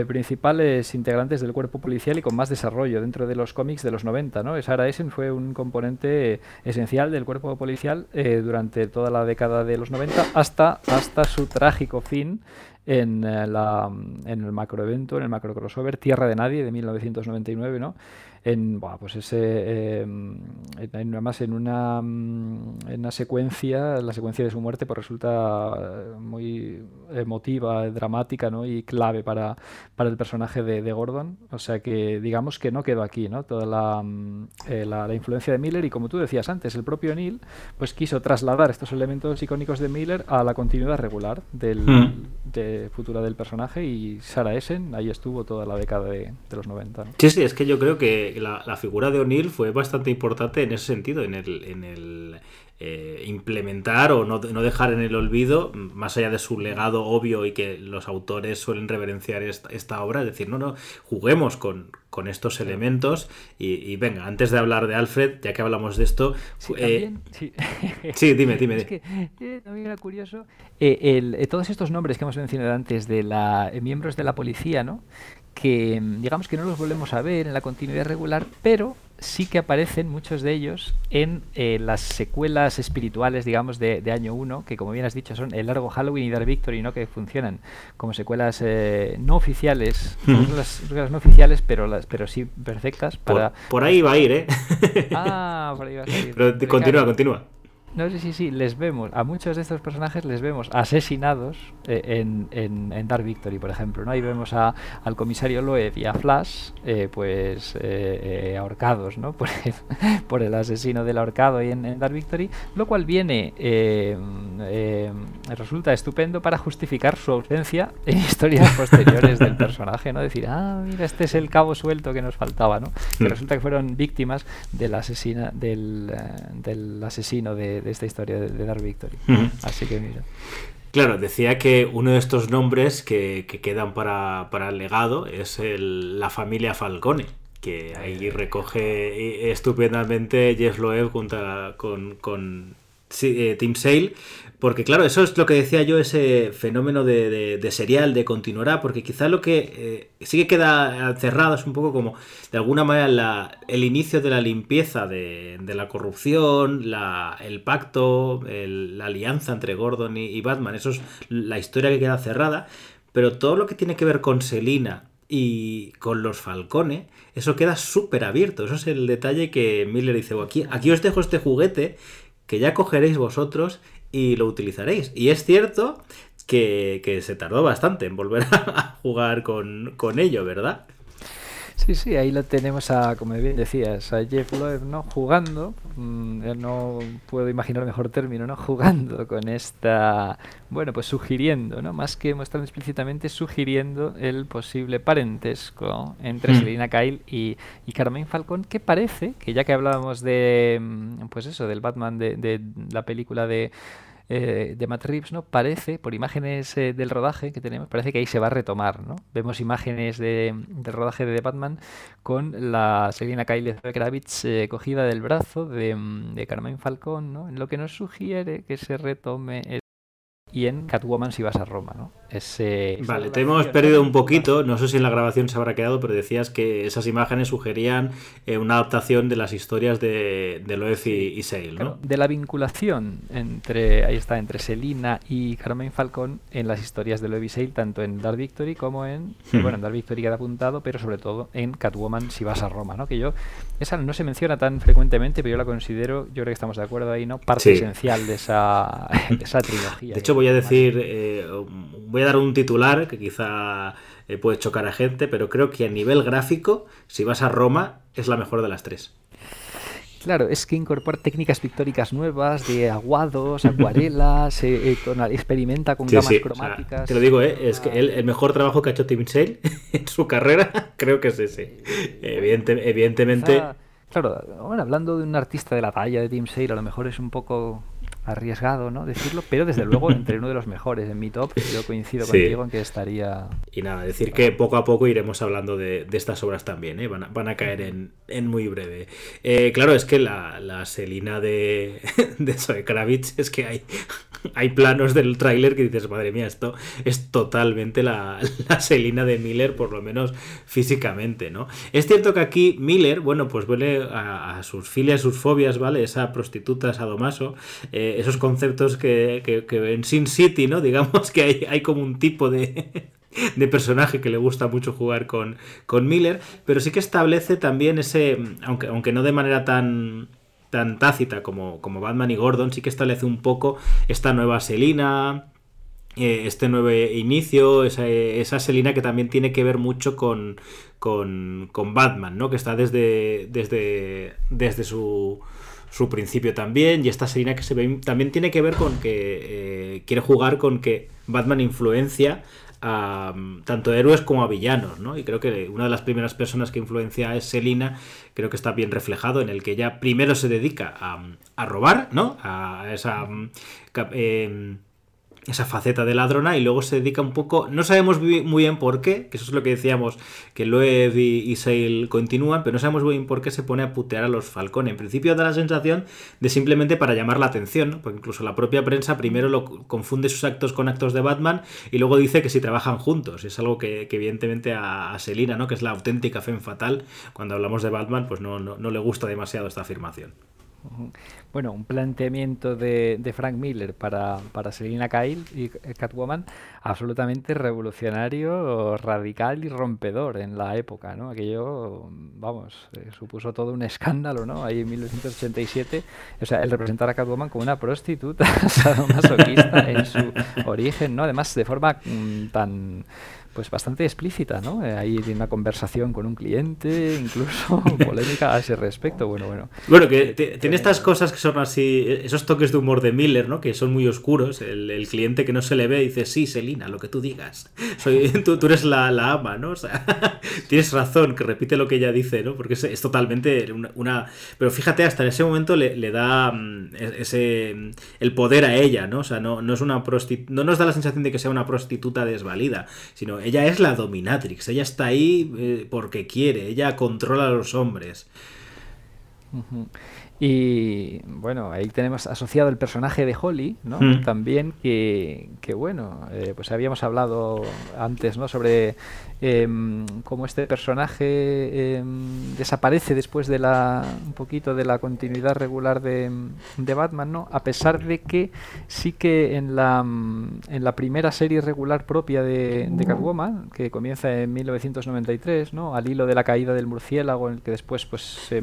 principales integrantes del cuerpo policial y con más desarrollo dentro de los cómics de los 90, ¿no? Sarah Essen fue un componente esencial del cuerpo policial durante toda la década de los 90 hasta, hasta su trágico fin en, la, en el macroevento, en el macro crossover Tierra de Nadie de 1999, ¿no? En pues ese em, además en una, mm, en una secuencia la secuencia de su muerte pues resulta eh, muy emotiva dramática ¿no? y clave para, para el personaje de, de, Gordon o sea que digamos que no quedó aquí ¿no? toda mm, eh, la, la, influencia de Miller y como tú decías antes el propio Neil pues quiso trasladar estos elementos icónicos de Miller a la continuidad regular del hmm. de futura del personaje y Sarah Essen ahí estuvo toda la década de, de los 90 sí sí es que yo creo que la, figura de O'Neill fue bastante importante en ese sentido, en el, en el, eh, implementar o no, no, dejar en el olvido, más allá de su legado obvio y que los autores suelen reverenciar esta, esta obra, es decir, no, no, juguemos con, con estos elementos y, venga, antes de hablar de Alfred, ya que hablamos de esto... Sí, eh, sí. sí. dime, dime. Es que eh, también era curioso, el, todos estos nombres que hemos mencionado antes de la miembros de la policía, ¿no? Que digamos que no los volvemos a ver en la continuidad regular, pero sí que aparecen muchos de ellos en eh, las secuelas espirituales, digamos, de, año 1, que como bien has dicho son El Largo Halloween y Dark Victory, ¿no? que funcionan como secuelas eh, no oficiales, no las, no oficiales, pero las pero sí perfectas para... Por, ahí va a ir, ¿eh? ah, por ahí va a ir. Pero continúa, continúa. No sé si sí, les vemos, a muchos de estos personajes les vemos asesinados eh, en, en, Dark Victory, por ejemplo. ¿no? Ahí vemos a, al comisario Loeb y a Flash, eh, pues eh, ahorcados ¿no? por, el, por el asesino del ahorcado ahí en, Dark Victory, lo cual viene, resulta estupendo para justificar su ausencia en historias posteriores del personaje, ¿no? Decir, ah, mira, este es el cabo suelto que nos faltaba, ¿no? Que mm. resulta que fueron víctimas del, asesina, del, del asesino de de, esta historia de, Dark Victory. Así que mira. Claro, decía que uno de estos nombres que, quedan para, el legado es la familia Falcone, que ahí recoge estupendamente Jeff Loeb junto con, con eh, Tim Sale, porque claro, eso es lo que decía yo, ese fenómeno de, serial, de continuará, porque quizá lo que eh, sí que queda cerrado es un poco como, de alguna manera, el inicio de la limpieza de, la corrupción, el pacto, la alianza entre Gordon y, Batman, eso es la historia que queda cerrada, pero todo lo que tiene que ver con Selina y con los Falcone, eso queda súper abierto, eso es el detalle que Miller dice, aquí, aquí os dejo este juguete que ya cogeréis vosotros y lo utilizaréis. Y es cierto que, se tardó bastante en volver a jugar con, con ello, ¿verdad? Sí, sí, ahí lo tenemos a, como bien decías, a Jeff Loeb, ¿no? Jugando, mm, no puedo imaginar mejor término, ¿no? Jugando con esta, bueno, pues sugiriendo, ¿no? Más que mostrando explícitamente, sugiriendo el posible parentesco entre hmm. Selina Kyle y, y Carmen Falcón, que parece, que ya que hablábamos de, mm, pues eso, del Batman de, de la película de eh, de Matt Reeves, ¿no? Parece, por imágenes eh, del rodaje que tenemos, parece que ahí se va a retomar, ¿no? Vemos imágenes de, del rodaje de Batman con la Selina Kyle Kravitz eh, cogida del brazo de, de Carmine Falcón, ¿no? En lo que nos sugiere que se retome el y en Catwoman si vas a Roma, ¿no? Ese, vale, te hemos perdido un poquito, no sé si en la grabación se habrá quedado, pero decías que esas imágenes sugerían eh, una adaptación de las historias de, de Loeb y, Sale, ¿no? de la vinculación entre, ahí está, entre Selina y Carmen Falcón en las historias de Loeb y Sale, tanto en Dark Victory como en, hmm. bueno, en Dark Victory queda apuntado, pero sobre todo en Catwoman si vas a Roma, ¿no? Que yo, esa no se menciona tan frecuentemente, pero yo la considero, yo creo que estamos de acuerdo ahí, ¿no? Parte esencial de esa, de esa trilogía. De hecho, voy a decir, eh, voy a dar un titular que quizá eh, puede chocar a gente, pero creo que a nivel gráfico, si vas a Roma, es la mejor de las tres. Claro, es que incorpora técnicas pictóricas nuevas de aguados, acuarelas, eh, experimenta con gamas cromáticas. te lo digo, es que el, mejor trabajo que ha hecho Tim Sale en su carrera creo que es ese. evidentemente. claro, bueno, hablando de un artista de la talla de Tim Sale, a lo mejor es un poco arriesgado, ¿no? Decirlo, pero desde luego entre uno de los mejores en mi top. Yo coincido contigo en que estaría. Y nada, decir que poco a poco iremos hablando de, estas obras también, ¿eh? Van a, van a caer en, en muy breve. Eh, claro, es que la, la Selina de, de Zoe Kravitz es que hay, hay planos del tráiler que dices, madre mía, esto es totalmente la, la Selina de Miller, por lo menos físicamente, ¿no? Es cierto que aquí Miller, bueno, pues vuelve a, sus filias, sus fobias, ¿vale? Esa prostituta sadomaso. Eh, esos conceptos que, en Sin City, ¿no? Digamos que hay, hay como un tipo de, de personaje que le gusta mucho jugar con, con Miller, pero sí que establece también ese, aunque, aunque no de manera tan tan tácita como, como Batman y Gordon, sí que establece un poco esta nueva Selina, eh, este nuevo inicio, esa, esa, Selina que también tiene que ver mucho con, con, con Batman, ¿no? Que está desde, desde, desde su su principio también. Y esta Selina que se ve también tiene que ver con que eh, quiere jugar con que Batman influencia a tanto héroes como a villanos, ¿no? Y creo que una de las primeras personas que influencia es Selina, creo que está bien reflejado en el que ella primero se dedica a, a robar, ¿no? A esa... Eh, esa faceta de ladrona y luego se dedica un poco, no sabemos muy bien por qué, que eso es lo que decíamos, que Loeb y, y continúan, pero no sabemos muy bien por qué se pone a putear a los Falcón. En principio da la sensación de simplemente para llamar la atención, porque incluso la propia prensa primero lo confunde sus actos con actos de Batman y luego dice que si trabajan juntos. Es algo que, evidentemente a, Selina, ¿no? que es la auténtica fe fatal, cuando hablamos de Batman, pues no, no le gusta demasiado esta afirmación. Bueno, un planteamiento de, Frank Miller para, para Selina Kyle y Catwoman absolutamente revolucionario, radical y rompedor en la época, ¿no? Aquello, vamos, eh, supuso todo un escándalo, ¿no? Ahí en 1987, o sea, el representar a Catwoman como una prostituta sadomasoquista en su origen, ¿no? Además, de forma mm, tan pues bastante explícita, ¿no? Eh, ahí tiene una conversación con un cliente, incluso polémica a ese respecto. Bueno, bueno. Bueno, que tiene estas cosas que son así, esos toques de humor de Miller, ¿no? Que son muy oscuros. El, cliente que no se le ve dice, sí, Selina, lo que tú digas. Soy, tú, tú eres la, la, ama, ¿no? O sea, tienes razón, que repite lo que ella dice, ¿no? Porque es, totalmente una, Pero fíjate, hasta en ese momento le, le, da mm, e, ese el poder a ella, ¿no? O sea, no, no es una prostituta, no nos da la sensación de que sea una prostituta desvalida, sino ella es la dominatrix, ella está ahí eh, porque quiere, ella controla a los hombres. Y bueno, ahí tenemos asociado el personaje de Holly, ¿no? Mm. También que, que bueno, eh, pues habíamos hablado antes, ¿no? Sobre em, cómo este personaje em, desaparece después de la un poquito de la continuidad regular de, de, Batman, ¿no? A pesar de que sí que en la, en la primera serie regular propia de, de Catwoman, que comienza en 1993, ¿no? Al hilo de la caída del murciélago, en el que después pues se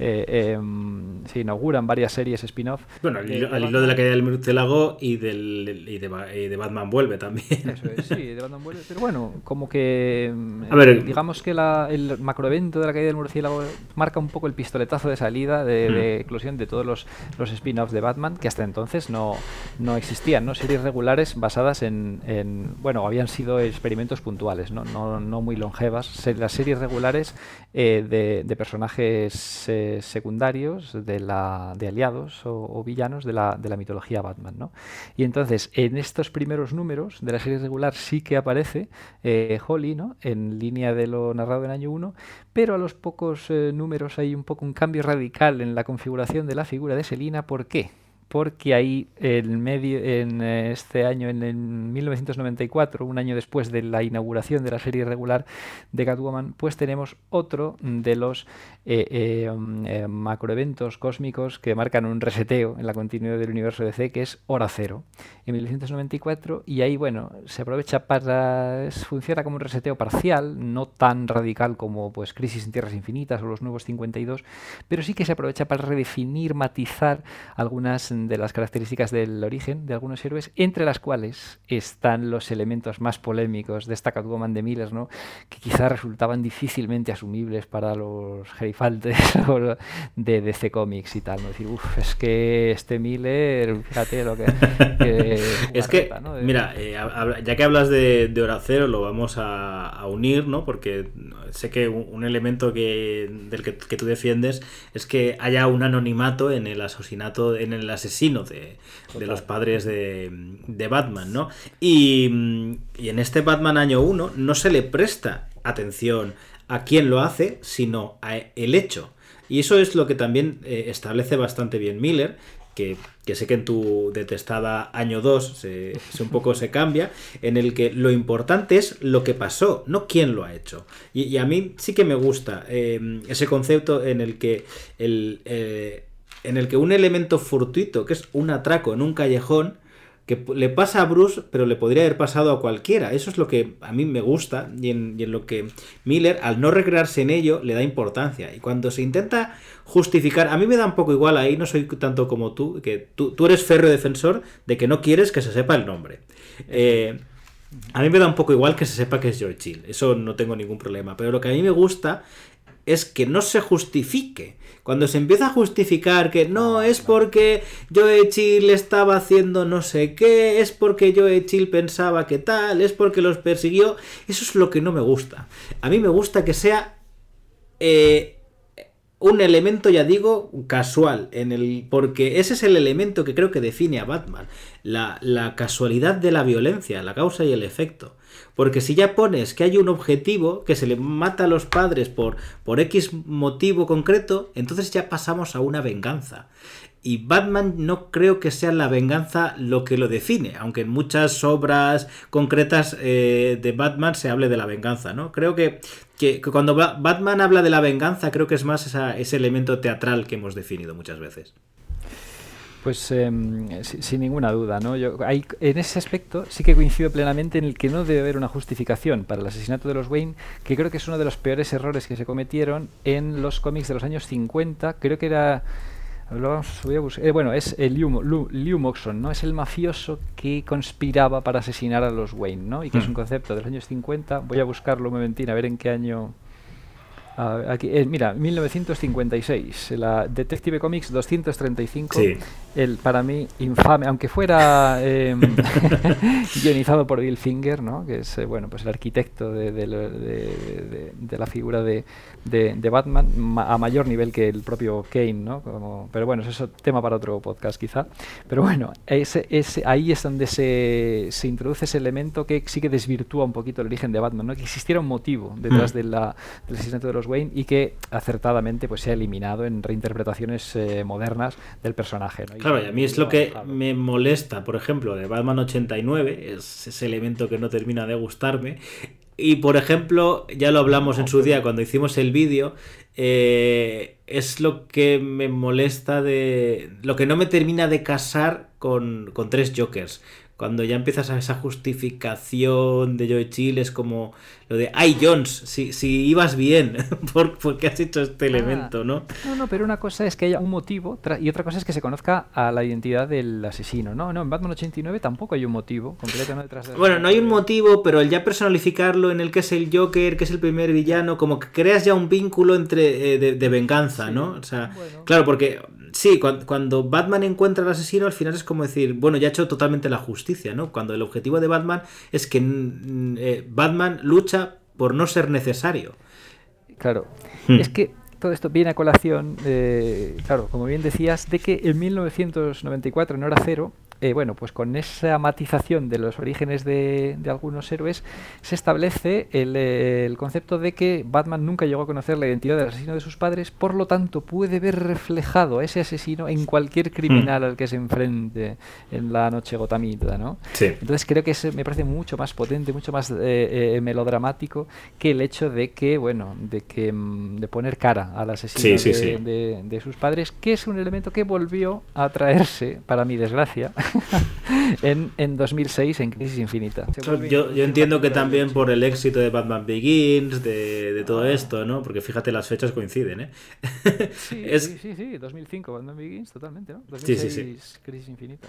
eh, em, se inauguran varias series spin-off. Bueno, al, hilo, de la caída del murciélago y, del, y de, Batman vuelve también. Eso es, sí, de Batman vuelve. Pero bueno, como que. Em, digamos que la, el macroevento de la caída del murciélago marca un poco el pistoletazo de salida, de, mm. eclosión de todos los, los spin-offs de Batman, que hasta entonces no, no existían, ¿no? Series regulares basadas en, en. bueno, habían sido experimentos puntuales, no, no, no muy longevas. Las series regulares eh, de, de, personajes. Eh, secundarios de, aliados o, villanos de la, mitología Batman. ¿no? Y entonces, en estos primeros números de la serie regular sí que aparece eh, Holly ¿no? en línea de lo narrado en año 1, pero a los pocos eh, números hay un poco un cambio radical en la configuración de la figura de Selina. ¿Por qué? porque ahí en, medio, en eh, este año, en, 1994, un año después de la inauguración de la serie regular de Catwoman, pues tenemos otro de los eh, eh, mm, macroeventos cósmicos que marcan un reseteo en la continuidad del universo DC, que es Hora Cero, en 1994, y ahí, bueno, se aprovecha para... funciona como un reseteo parcial, no tan radical como pues Crisis en Tierras Infinitas o los Nuevos 52, pero sí que se aprovecha para redefinir, matizar algunas de las características del origen de algunos héroes, entre las cuales están los elementos más polémicos de esta Catwoman de Miller, ¿no? que quizás resultaban difícilmente asumibles para los gerifaltes de DC Comics y tal. ¿no? Decir, uff, es que este Miller, fíjate lo que... es que, mira, eh, ya que hablas de, de Hora Cero, lo vamos a, unir, ¿no? porque sé que un, elemento que, del que, que tú defiendes es que haya un anonimato en el asesinato, en el asesino de, los padres de, Batman, ¿no? Y, en este Batman año 1 no se le presta atención a quién lo hace, sino a el hecho. Y eso es lo que también eh, establece bastante bien Miller, que, sé que en tu detestada año 2 se, un poco se cambia, en el que lo importante es lo que pasó, no quién lo ha hecho. Y, a mí sí que me gusta eh, ese concepto en el que el, eh, en el que un elemento fortuito, que es un atraco en un callejón, que le pasa a Bruce, pero le podría haber pasado a cualquiera. Eso es lo que a mí me gusta y en, lo que Miller, al no recrearse en ello, le da importancia. Y cuando se intenta justificar, a mí me da un poco igual ahí, no soy tanto como tú, que tú, eres férreo defensor de que no quieres que se sepa el nombre. Eh, a mí me da un poco igual que se sepa que es George Hill, eso no tengo ningún problema. Pero lo que a mí me gusta es que no se justifique. Cuando se empieza a justificar que no, es porque Joe Chill estaba haciendo no sé qué, es porque Joe Chill pensaba que tal, es porque los persiguió, eso es lo que no me gusta. A mí me gusta que sea eh, un elemento, ya digo, casual, en el, porque ese es el elemento que creo que define a Batman, la, la casualidad de la violencia, la causa y el efecto. Porque si ya pones que hay un objetivo, que se le mata a los padres por, por X motivo concreto, entonces ya pasamos a una venganza. Y Batman no creo que sea la venganza lo que lo define, aunque en muchas obras concretas eh, de Batman se hable de la venganza, ¿no? Creo que, que, cuando Batman habla de la venganza, creo que es más ese elemento teatral que hemos definido muchas veces. Pues em, sin ninguna duda, ¿no? Yo, hay, en ese aspecto sí que coincido plenamente en el que no debe haber una justificación para el asesinato de los Wayne, que creo que es uno de los peores errores que se cometieron en los cómics de los años 50. Creo que era eh, bueno, es el Liu, Moxon, ¿no? Es el mafioso que conspiraba para asesinar a los Wayne, ¿no? Y que es un mm. concepto de los años 50. Voy a buscarlo un momentín, a ver en qué año aquí, eh, mira, 1956, la Detective Comics 235, el para mí infame, aunque fuera eh, guionizado por Bill Finger, ¿no? que es eh, bueno pues el arquitecto de, de, la figura de, Batman a mayor nivel que el propio Kane, ¿no? Como, pero bueno, eso es tema para otro podcast quizá. Pero bueno, ese, ese, ahí es donde se, se introduce ese elemento que sí que desvirtúa un poquito el origen de Batman, ¿no? que existiera un motivo detrás mm. de la, del asesinato de los Wayne y que acertadamente pues se ha eliminado en reinterpretaciones eh, modernas del personaje. Claro, y a mí es lo que me molesta, por ejemplo, de Batman 89, es ese elemento que no termina de gustarme. Y por ejemplo, ya lo hablamos en su día cuando hicimos el vídeo, eh, es lo que me molesta de... lo que no me termina de casar con, con tres Jokers cuando ya empiezas a esa justificación de Joe Chill, es como lo de, ay Jones, si, si ibas bien, ¿por, qué has hecho este ah, elemento? ¿no? no, no, pero una cosa es que haya un motivo y otra cosa es que se conozca a la identidad del asesino. No, no, en Batman 89 tampoco hay un motivo completo detrás de Bueno, no hay un motivo, pero el ya personalificarlo en el que es el Joker, que es el primer villano, como que creas ya un vínculo entre eh, de, venganza, ¿no? O sea, claro, porque sí, cuando, Batman encuentra al asesino, al final es como decir, bueno, ya ha hecho totalmente la justicia, ¿no? Cuando el objetivo de Batman es que eh, Batman lucha por no ser necesario. Claro. Hmm. Es que todo esto viene a colación, eh, claro, como bien decías, de que en 1994, en hora cero, eh, bueno, pues con esa matización de los orígenes de, algunos héroes, se establece el, concepto de que Batman nunca llegó a conocer la identidad del asesino de sus padres, por lo tanto puede ver reflejado a ese asesino en cualquier criminal mm. al que se enfrente en la noche gotamita, ¿no? Entonces creo que ese me parece mucho más potente, mucho más eh, eh, melodramático que el hecho de que, bueno, de que mm, de poner cara al asesino de, de sus padres, que es un elemento que volvió a traerse, para mi desgracia, en, en 2006 en Crisis Infinita. Yo, yo, entiendo que también por el éxito de Batman Begins, de, de todo ah. esto, ¿no? Porque fíjate, las fechas coinciden, ¿eh? Sí, sí, sí, 2005 Batman Begins, totalmente, ¿no? 2006 Crisis Infinita.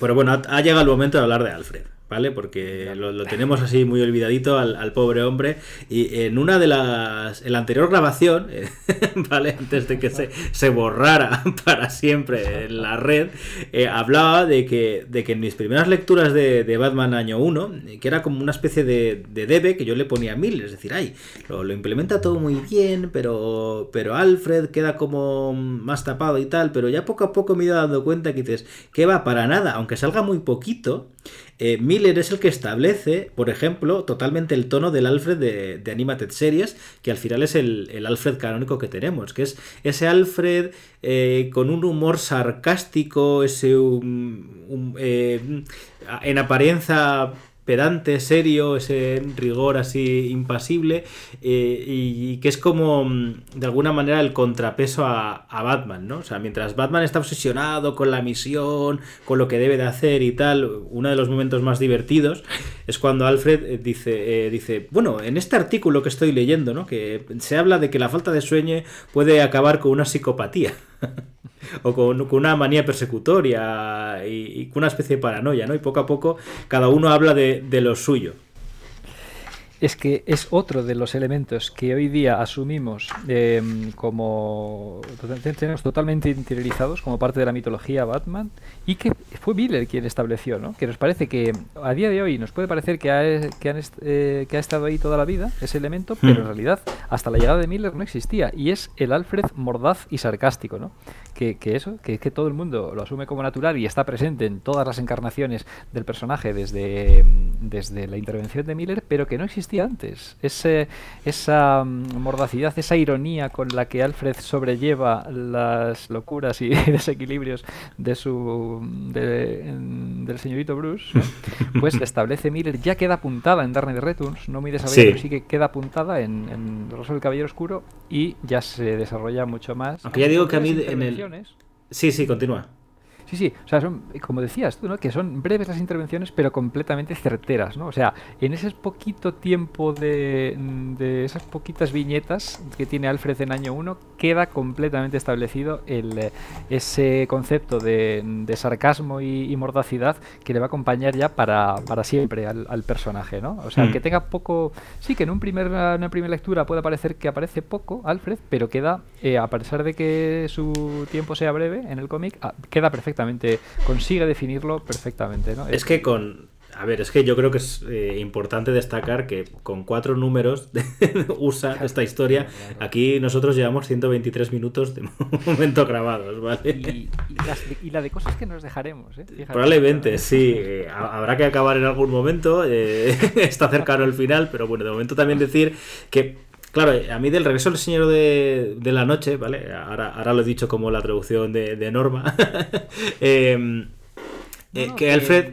Pero bueno, ha llegado el momento de hablar de Alfred. ¿Vale? Porque lo, tenemos así muy olvidadito al, pobre hombre. Y en una de las. En la anterior grabación, ¿vale? Antes de que se, se borrara para siempre en la red, eh, hablaba de que, de que en mis primeras lecturas de, Batman año 1, que era como una especie de, de debe que yo le ponía mil, es decir, ay, lo, lo, implementa todo muy bien, pero, pero Alfred queda como más tapado y tal, pero ya poco a poco me he ido dando cuenta que dices, que va para nada, aunque salga muy poquito. Eh, Miller es el que establece, por ejemplo, totalmente el tono del Alfred de, Animated Series, que al final es el, Alfred canónico que tenemos, que es ese Alfred eh, con un humor sarcástico, ese eh, en apariencia pedante, serio, ese rigor así impasible, eh, y, que es como mm, de alguna manera el contrapeso a, Batman, ¿no? O sea, mientras Batman está obsesionado con la misión, con lo que debe de hacer y tal, uno de los momentos más divertidos es cuando Alfred eh, dice, eh, dice, bueno, en este artículo que estoy leyendo, ¿no? Que se habla de que la falta de sueño puede acabar con una psicopatía. o con, una manía persecutoria y, con una especie de paranoia, ¿no? Y poco a poco cada uno habla de, lo suyo. es que es otro de los elementos que hoy día asumimos em, como tenemos totalmente interiorizados como parte de la mitología Batman y que fue Miller quien estableció, ¿no? Que nos parece que a día de hoy nos puede parecer que ha, que, han eh, que ha estado ahí toda la vida ese elemento, pero en hmm. realidad hasta la llegada de Miller no existía y es el Alfred mordaz y sarcástico, ¿no? Que, que eso, que, que todo el mundo lo asume como natural y está presente en todas las encarnaciones del personaje desde, desde la intervención de Miller, pero que no existía antes. Ese, esa mm, mordacidad, esa ironía con la que Alfred sobrelleva las locuras y desequilibrios de su del señorito Bruce, pues establece Miller, ya queda apuntada en Dark Knight Returns, no muy desarrollada, pero sí que queda apuntada en, en Rosa del Caballero Oscuro y ya se desarrolla mucho más. Aunque ya digo que a mí en el... Sí, sí, continúa. Sí, sí, o sea, son, como decías tú, ¿no? Que son breves las intervenciones, pero completamente certeras, ¿no? O sea, en ese poquito tiempo de, de esas poquitas viñetas que tiene Alfred en año 1, queda completamente establecido el, ese concepto de, de sarcasmo y, mordacidad que le va a acompañar ya para, para siempre al, al, personaje, ¿no? O sea, mm. que tenga poco... Sí, que en un primer, una primera lectura puede parecer que aparece poco Alfred, pero queda, eh, a pesar de que su tiempo sea breve en el cómic, ah, queda perfecto consigue definirlo perfectamente. ¿no? Es que con, a ver, es que yo creo que es eh, importante destacar que con cuatro números usa esta historia. Aquí nosotros llevamos 123 minutos de momento grabados, ¿vale? Y, la de cosas que nos dejaremos, ¿eh? Probablemente, sí. Eh, habrá que acabar en algún momento. está cercano el final, pero bueno, de momento también decir que Claro, a mí del regreso del Señor de, la Noche, ¿vale? Ahora, ahora lo he dicho como la traducción de, Norma. Em, eh, que Alfred...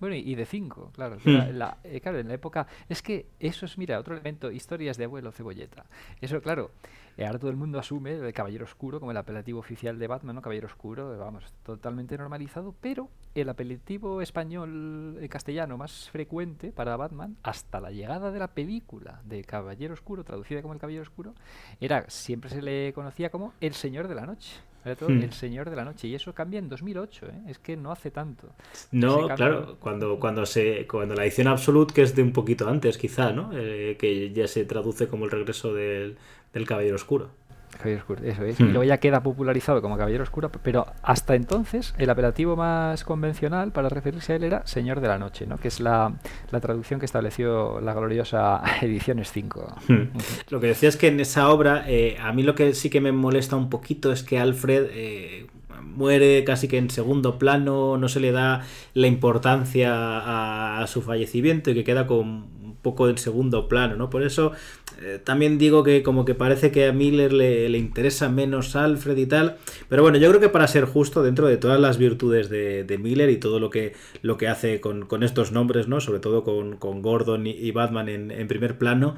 bueno, y de cinco, claro. Hmm. Eh, claro, en la época... Es que eso es, mira, otro elemento, historias de abuelo cebolleta. Eso, claro, eh, ahora todo el mundo asume el Caballero Oscuro como el apelativo oficial de Batman, ¿no? Caballero Oscuro, vamos, totalmente normalizado, pero el apelativo español eh, castellano más frecuente para Batman, hasta la llegada de la película de Caballero Oscuro, traducida como el Caballero Oscuro, era siempre se le conocía como el Señor de la Noche. Todo, hmm. El Señor de la Noche. Y eso cambia en 2008, ¿eh? es que no hace tanto. No, claro, cuando, cuando, se, cuando la edición Absolute, que es de un poquito antes quizá, ¿no? que ya se traduce como el regreso del, del Caballero Oscuro. Caballero Oscuro, eso es. Y hmm. luego ya queda popularizado como Caballero Oscuro, pero hasta entonces el apelativo más convencional para referirse a él era Señor de la Noche, ¿no? que es la, traducción que estableció la gloriosa Ediciones 5. Hmm. Lo que decía es que en esa obra, eh, a mí lo que sí que me molesta un poquito es que Alfred... Eh, muere casi que en segundo plano, no se le da la importancia a, a su fallecimiento y que queda con poco en segundo plano, ¿no? Por eso eh, también digo que como que parece que a Miller le, interesa menos Alfred y tal, pero bueno, yo creo que para ser justo dentro de todas las virtudes de, Miller y todo lo que, lo que hace con, estos nombres, ¿no? Sobre todo con, Gordon y, Batman en, primer plano,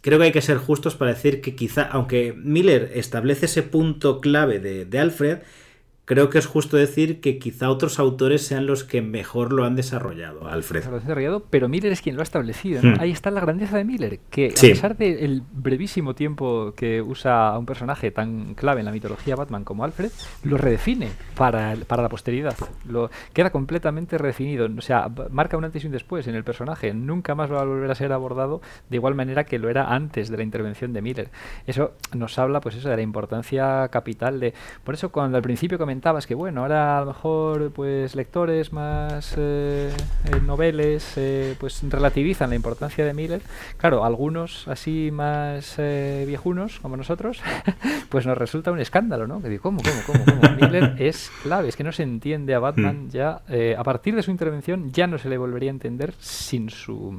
creo que hay que ser justos para decir que quizá, aunque Miller establece ese punto clave de, de Alfred, creo que es justo decir que quizá otros autores sean los que mejor lo han desarrollado, Alfred. Lo desarrollado, pero Miller es quien lo ha establecido. Hmm. Ahí está la grandeza de Miller, que a pesar del brevísimo tiempo que usa a un personaje tan clave en la mitología Batman como Alfred, lo redefine para, para la posteridad. Lo, queda completamente redefinido. O sea, marca un antes y un después en el personaje. Nunca más va a volver a ser abordado de igual manera que lo era antes de la intervención de Miller. Eso nos habla, pues eso, de la importancia capital de... Por eso cuando al principio comenté que, bueno, ahora a lo mejor pues lectores más eh, eh, noveles eh, pues relativizan la importancia de Miller. Claro, algunos así más viejunos como nosotros, pues nos resulta un escándalo, ¿no? Que digo, ¿cómo, cómo, cómo, cómo? Miller es clave, es que no se entiende a Batman hmm. ya, a partir de su intervención ya no se le volvería a entender sin su,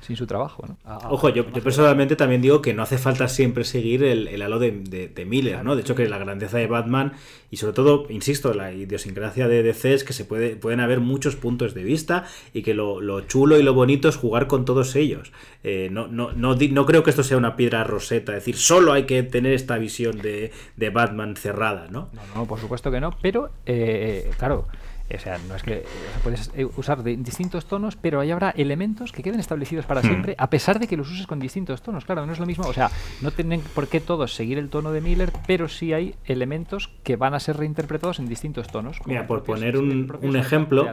sin su trabajo, ¿no? Ojo, yo, personalmente también digo que no hace falta siempre seguir el, halo de, de Miller, ¿no? De hecho que la grandeza de Batman y sobre todo, insisto, la idiosincrasia de DC es que se puede, pueden haber muchos puntos de vista y que lo, chulo y lo bonito es jugar con todos ellos. Eh, no, no, no, no, creo que esto sea una piedra roseta, es decir, solo hay que tener esta visión de, Batman cerrada, ¿no? No, no, por supuesto que no, pero eh, claro. O sea, no es que puedes eh, usar de distintos tonos, pero ahí habrá elementos que queden establecidos para hmm. siempre, a pesar de que los uses con distintos tonos. Claro, no es lo mismo. O sea, no tienen por qué todos seguir el tono de Miller, pero sí hay elementos que van a ser reinterpretados en distintos tonos. Mira, por poner un, un ejemplo,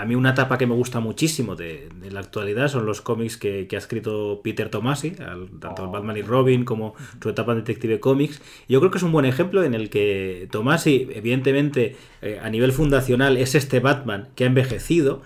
a mí una etapa que me gusta muchísimo de, la actualidad son los cómics que, ha escrito Peter Tomasi, tanto el oh. Batman y Robin como su etapa en Detective Comics. Yo creo que es un buen ejemplo en el que Tomasi, evidentemente, eh, a nivel fundacional, es este Batman que ha envejecido,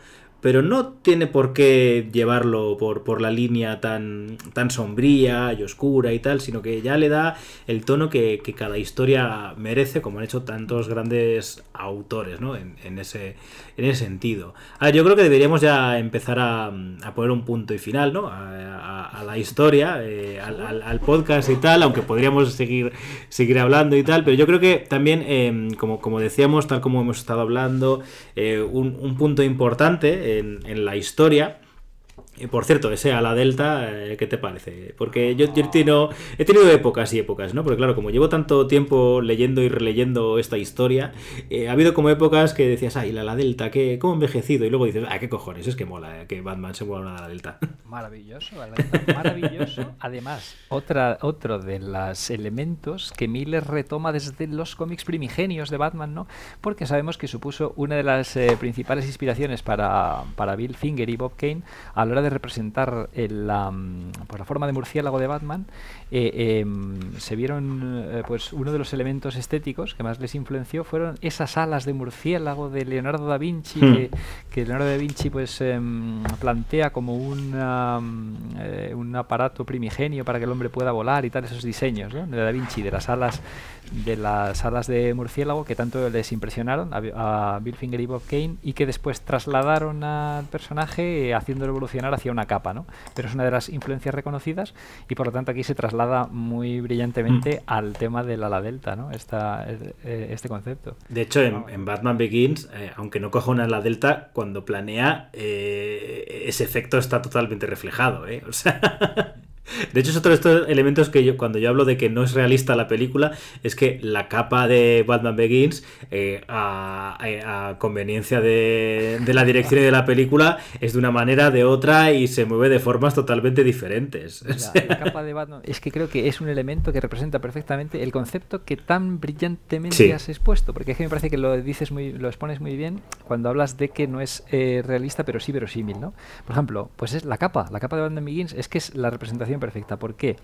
pero no tiene por qué llevarlo por, por la línea tan, tan sombría y oscura y tal, sino que ya le da el tono que, cada historia merece, como han hecho tantos grandes autores, ¿no? En, ese, en ese sentido. A ver, yo creo que deberíamos ya empezar a, poner un punto y final, ¿no? A, la historia, eh, al, podcast y tal, aunque podríamos seguir, seguir hablando y tal, pero yo creo que también, em, como, como decíamos, tal como hemos estado hablando, eh, un punto importante en, la historia por cierto, ese a la Delta, eh, ¿qué te parece? Porque yo, he, tenido, épocas y épocas, ¿no? Porque claro, como llevo tanto tiempo leyendo y releyendo esta historia, eh, ha habido como épocas que decías, ay, la la Delta, ¿qué, ¿cómo envejecido? Y luego dices, ah, qué cojones, es que mola eh, que Batman se mueva a la Delta. Maravilloso, la maravilloso. Además, otra, otro de los elementos que Miller retoma desde los cómics primigenios de Batman, ¿no? Porque sabemos que supuso una de las principales inspiraciones para, para Bill Finger y Bob Kane a la hora de representar la, pues la forma de murciélago de Batman, eh, em, se vieron, eh, pues uno de los elementos estéticos que más les influenció fueron esas alas de murciélago de Leonardo da Vinci, hmm. que, Leonardo da Vinci pues em, plantea como una, eh, un aparato primigenio para que el hombre pueda volar y tal, esos diseños de Da Vinci, de las alas de las alas de murciélago que tanto les impresionaron a, Bill Finger y Bob Kane y que después trasladaron al personaje haciéndolo evolucionar hacia una capa, ¿no? Pero es una de las influencias reconocidas y por lo tanto aquí se traslada muy brillantemente mm. al tema del ala delta, ¿no? Esta, eh, este concepto. De hecho, en, Batman Begins, eh, aunque no coja una ala delta, cuando planea, eh, ese efecto está totalmente reflejado, ¿eh? O sea... De hecho, es otro de estos elementos que yo, cuando yo hablo de que no es realista la película, es que la capa de Batman Begins, eh, a, conveniencia de, la dirección y de la película, es de una manera, de otra y se mueve de formas totalmente diferentes. la capa de Batman es que creo que es un elemento que representa perfectamente el concepto que tan brillantemente has expuesto, porque es que me parece que lo dices muy, lo expones muy bien cuando hablas de que no es eh, realista, pero sí verosímil, ¿no? Por ejemplo, pues es la capa, la capa de Batman Begins es que es la representación perfecta. ¿Por qué?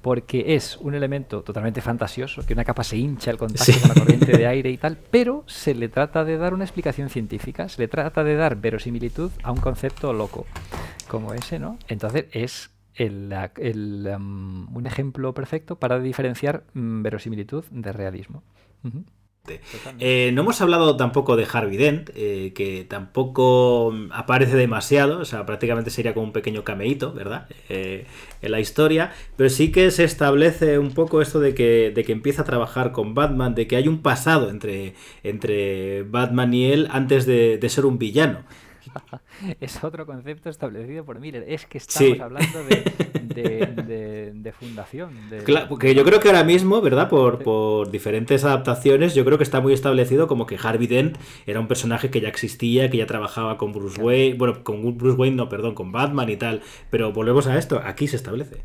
Porque es un elemento totalmente fantasioso, que una capa se hincha el contacto con la corriente de aire y tal, pero se le trata de dar una explicación científica, se le trata de dar verosimilitud a un concepto loco como ese, ¿no? Entonces es el, um, un ejemplo perfecto para diferenciar mm, verosimilitud de realismo. Eh, no hemos hablado tampoco de Harvey Dent, eh, que tampoco aparece demasiado, o sea, prácticamente sería como un pequeño cameíto, ¿verdad? Eh, en la historia, pero sí que se establece un poco esto de que, de que empieza a trabajar con Batman, de que hay un pasado entre, entre Batman y él antes de, de ser un villano. es otro concepto establecido por Miller. Es que estamos hablando de, fundación. porque yo creo que ahora mismo, ¿verdad? Por, diferentes adaptaciones, yo creo que está muy establecido como que Harvey Dent era un personaje que ya existía, que ya trabajaba con Bruce Wayne. Bueno, con Bruce Wayne, no, perdón, con Batman y tal. Pero volvemos a esto, aquí se establece.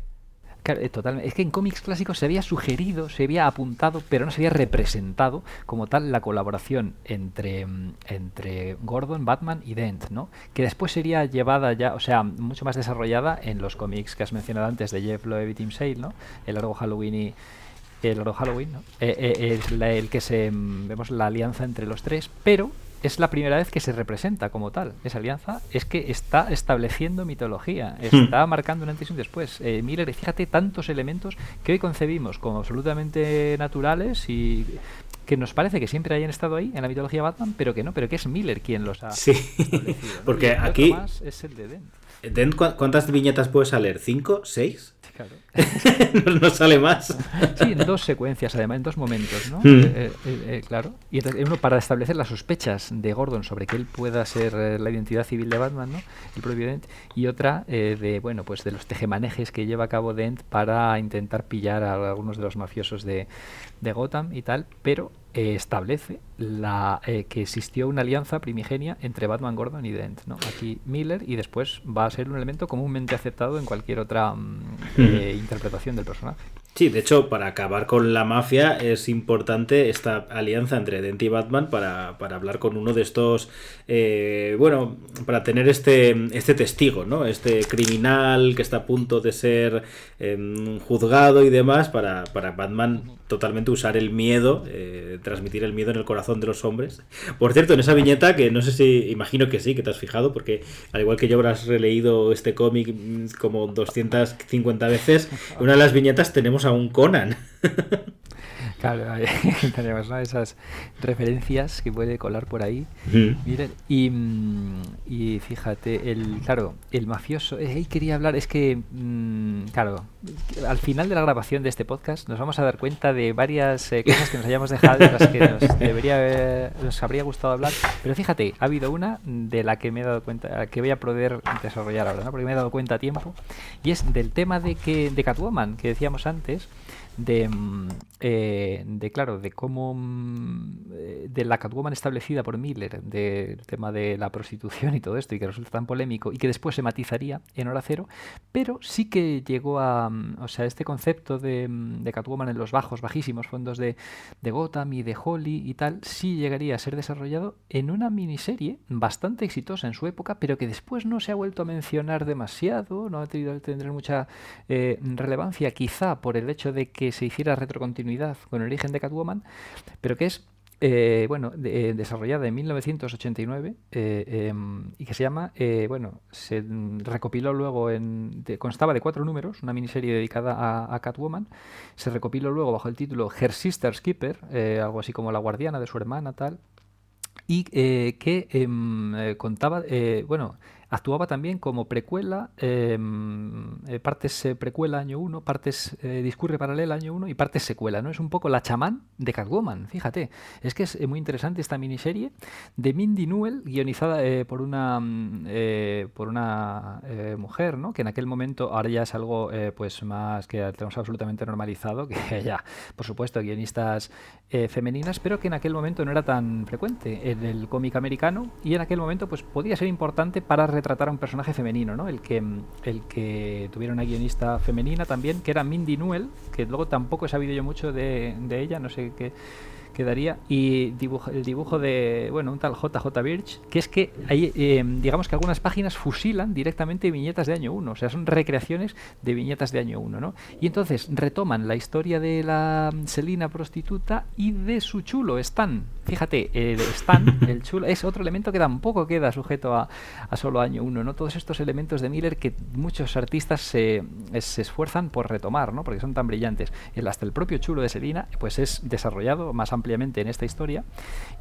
Eh, totalmente. Es que en cómics clásicos se había sugerido, se había apuntado, pero no se había representado como tal la colaboración entre, mm, entre Gordon, Batman y Dent, ¿no? Que después sería llevada ya, o sea, mucho más desarrollada en los cómics que has mencionado antes de Jeff Loeb y Tim Sale, ¿no? El largo Halloween y el largo Halloween, ¿no? Eh, eh, es el que se mm, vemos la alianza entre los tres, pero es la primera vez que se representa como tal. Esa alianza es que está estableciendo mitología, hmm. está marcando un antes y un después. Eh, Miller, fíjate tantos elementos que hoy concebimos como absolutamente naturales y que nos parece que siempre hayan estado ahí en la mitología Batman, pero que no, pero que es Miller quien los ha sí. Porque aquí es el de Dent. Dent, ¿cuántas viñetas puede salir? ¿Cinco? ¿Seis? no, sale más. Sí, en dos secuencias, además, en dos momentos, ¿no? Hmm. Eh, eh, eh, claro. Y entonces, uno para establecer las sospechas de Gordon sobre que él pueda ser la identidad civil de Batman, ¿no? El propio Dent. Y otra de, bueno, pues de los tejemanejes que lleva a cabo Dent para intentar pillar a algunos de los mafiosos de, de Gotham y tal, pero establece la, eh, que existió una alianza primigenia entre Batman, Gordon y Dent. ¿no? Aquí Miller y después va a ser un elemento comúnmente aceptado en cualquier otra mm, eh, interpretación del personaje. Sí, de hecho, para acabar con la mafia es importante esta alianza entre Dent y Batman para, hablar con uno de estos, eh, bueno, para tener este, este testigo, ¿no? Este criminal que está a punto de ser em, juzgado y demás, para, para Batman totalmente usar el miedo, eh, transmitir el miedo en el corazón de los hombres. Por cierto, en esa viñeta, que no sé si, imagino que sí, que te has fijado, porque al igual que yo habrás releído este cómic mm, como 250 veces, una de las viñetas tenemos a un Conan. Claro, tenemos esas referencias que puede colar por ahí. Miren, mm, y, fíjate, el claro, el mafioso, eh, quería hablar, es que, mm, claro, al final de la grabación de este podcast nos vamos a dar cuenta de varias eh, cosas que nos hayamos dejado de las que nos, debería, nos habría gustado hablar, pero fíjate, ha habido una de la que me he dado cuenta, que voy a poder desarrollar ahora, ¿no? porque me he dado cuenta a tiempo, y es del tema de que de Catwoman, que decíamos antes, de, mm, eh, de claro, de cómo mm, eh, de la Catwoman establecida por Miller, del tema de la prostitución y todo esto, y que resulta tan polémico, y que después se matizaría en hora cero, pero sí que llegó a, mm, o sea, este concepto de, de Catwoman en los bajos, bajísimos fondos de, de Gotham y de Holly y tal, sí llegaría a ser desarrollado en una miniserie bastante exitosa en su época, pero que después no se ha vuelto a mencionar demasiado, no ha tenido tener mucha eh, relevancia, quizá por el hecho de que se hiciera retrocontinuidad con el origen de Catwoman, pero que es eh, bueno, eh, desarrollada en 1989 eh, em, y que se llama, bueno, se recopiló luego en, constaba de cuatro números, una miniserie dedicada a, Catwoman, se recopiló luego bajo el título Her Sister's Keeper, algo así como la guardiana de su hermana, tal, y que em, contaba, bueno, Actuaba también como precuela, em, eh, partes eh, precuela año 1, partes eh, discurre paralela año 1 y partes secuela. ¿no? Es un poco la chamán de Catwoman, fíjate. Es que es muy interesante esta miniserie de Mindy Newell, guionizada por una, mm, por una mujer, ¿no? que en aquel momento ahora ya es algo pues más que tenemos absolutamente normalizado, que ya, por supuesto, guionistas femeninas, pero que en aquel momento no era tan frecuente en el cómic americano y en aquel momento pues podía ser importante para retratar a un personaje femenino, ¿no? El que, el que tuviera una guionista femenina también, que era Mindy Newell, que luego tampoco he sabido yo mucho de, ella, no sé qué quedaría. Y el dibujo de, bueno, un tal JJ Birch, que es que eh, digamos que algunas páginas fusilan directamente viñetas de año 1, o sea, son recreaciones de viñetas de año 1, ¿no? Y entonces retoman la historia de la Selina prostituta y de su chulo, Stan. Fíjate, el Stan, el chulo, es otro elemento que tampoco queda sujeto a, a solo año 1, ¿no? Todos estos elementos de Miller que muchos artistas se, se esfuerzan por retomar, ¿no? Porque son tan brillantes. El, hasta el propio chulo de Selina, pues es desarrollado más ampliamente en esta historia.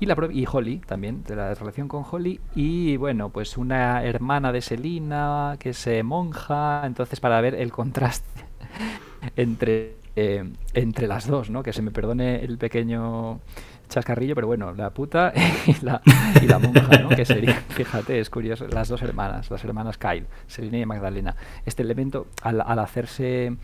Y, la, y Holly también, de la relación con Holly. Y bueno, pues una hermana de Selina que es monja. Entonces, para ver el contraste entre, eh, entre las dos, ¿no? Que se me perdone el pequeño chascarrillo, pero bueno, la puta y la, y la monja, ¿no? Que sería, fíjate, es curioso, las dos hermanas, las hermanas Kyle, Selina y Magdalena. Este elemento, al, al hacerse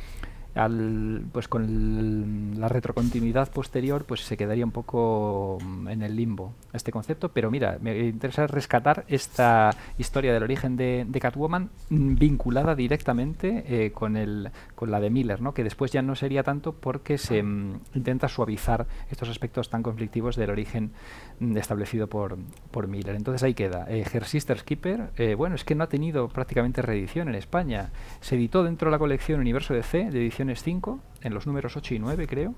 al, pues con la retrocontinuidad posterior pues se quedaría un poco mm, en el limbo este concepto. Pero mira me interesa rescatar esta historia del origen de, Catwoman mm, vinculada directamente eh, con el con la de Miller ¿no? que después ya no sería tanto porque se mm, intenta suavizar estos aspectos tan conflictivos del origen establecido por, por Miller. Entonces ahí queda eh, Her Sister's Keeper eh, bueno es que no ha tenido prácticamente reedición en España. Se editó dentro de la colección Universo de C de edición 5, en los números 8 y 9 creo,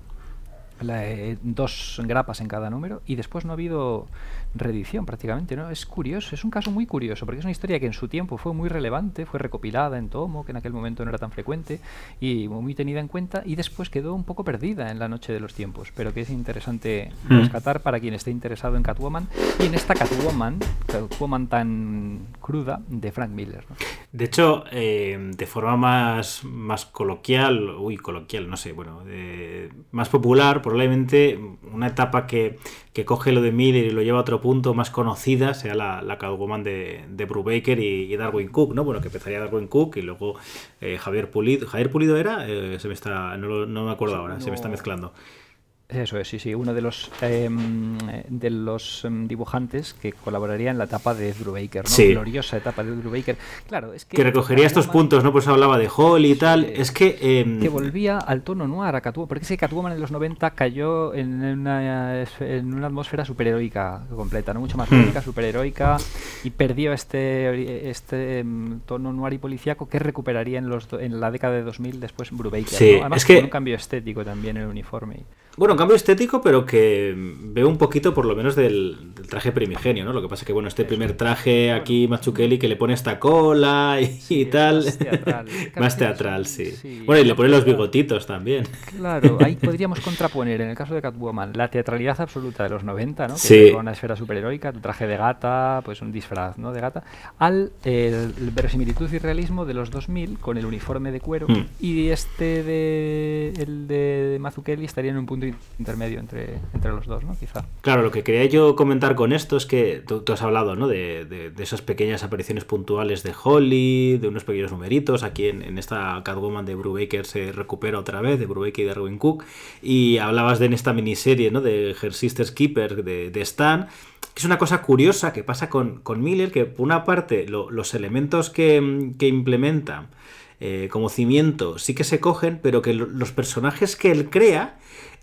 eh, dos grapas en cada número y después no ha habido reedición prácticamente, ¿no? Es curioso, es un caso muy curioso porque es una historia que en su tiempo fue muy relevante, fue recopilada en tomo, que en aquel momento no era tan frecuente y muy tenida en cuenta y después quedó un poco perdida en la noche de los tiempos, pero que es interesante mm. rescatar para quien esté interesado en Catwoman y en esta Catwoman, Catwoman tan cruda de Frank Miller. De hecho, eh, de forma más, más coloquial, uy, coloquial, no sé, bueno, más popular, probablemente una etapa que, coge lo de Miller y lo lleva a otro punto más conocida sea la, la Catwoman de, de Brubaker y, Darwin Cook, ¿no? Bueno, que empezaría Darwin Cook y luego eh, Javier Pulido. ¿Javier Pulido era? Eh, se me está, no, me acuerdo ahora, se me está mezclando. Eso es, sí, sí, uno de los em, de los em, dibujantes que colaboraría en la etapa de Brubaker, ¿no? Sí. Gloriosa etapa de Brubaker. Claro, es que... Que recogería estos puntos, ¿no? Pues hablaba de Hall y tal. Es que... em, que volvía al tono noir a Catwoman, porque ese Catwoman en los 90 cayó en una, en una atmósfera superheroica completa, no mucho más Hmm. lúdica, superheroica, y perdió este este tono noir y policíaco que recuperaría en los en la década de 2000 después Brubaker. Sí, ¿no? Además es que- con un cambio estético también en el uniforme. Bueno, un cambio estético, pero que veo un poquito por lo menos del, del traje primigenio, ¿no? Lo que pasa es que, bueno, este primer traje aquí, Machuqueli, que le pone esta cola y, y tal. más teatral. Más teatral, sí. Sí. Bueno, y le pone los bigotitos también. Claro, ahí podríamos contraponer, en el caso de Catwoman, la teatralidad absoluta de los 90, ¿no? Que Sí. era una esfera superheroica, tu traje de gata, pues un disfraz, ¿no? De gata, al eh, el verosimilitud y realismo de los 2000 con el uniforme de cuero Hmm. y este de el de Mazzucchelli estaría en un punto intermedio entre, entre los dos, ¿no? Quizá. Claro, lo que quería yo comentar con esto es que tú, has hablado, ¿no? De, de- esas pequeñas apariciones puntuales de Holly, de unos pequeños numeritos. Aquí en, en esta Catwoman de Brubaker se recupera otra vez, de Brubaker y de Cook. Y hablabas de en esta miniserie, ¿no? De Her Sister's Keeper, de, de Stan. Que es una cosa curiosa que pasa con, con Miller, que por una parte lo- los elementos que, que implementa eh, como cimiento sí que se cogen, pero que lo- los personajes que él crea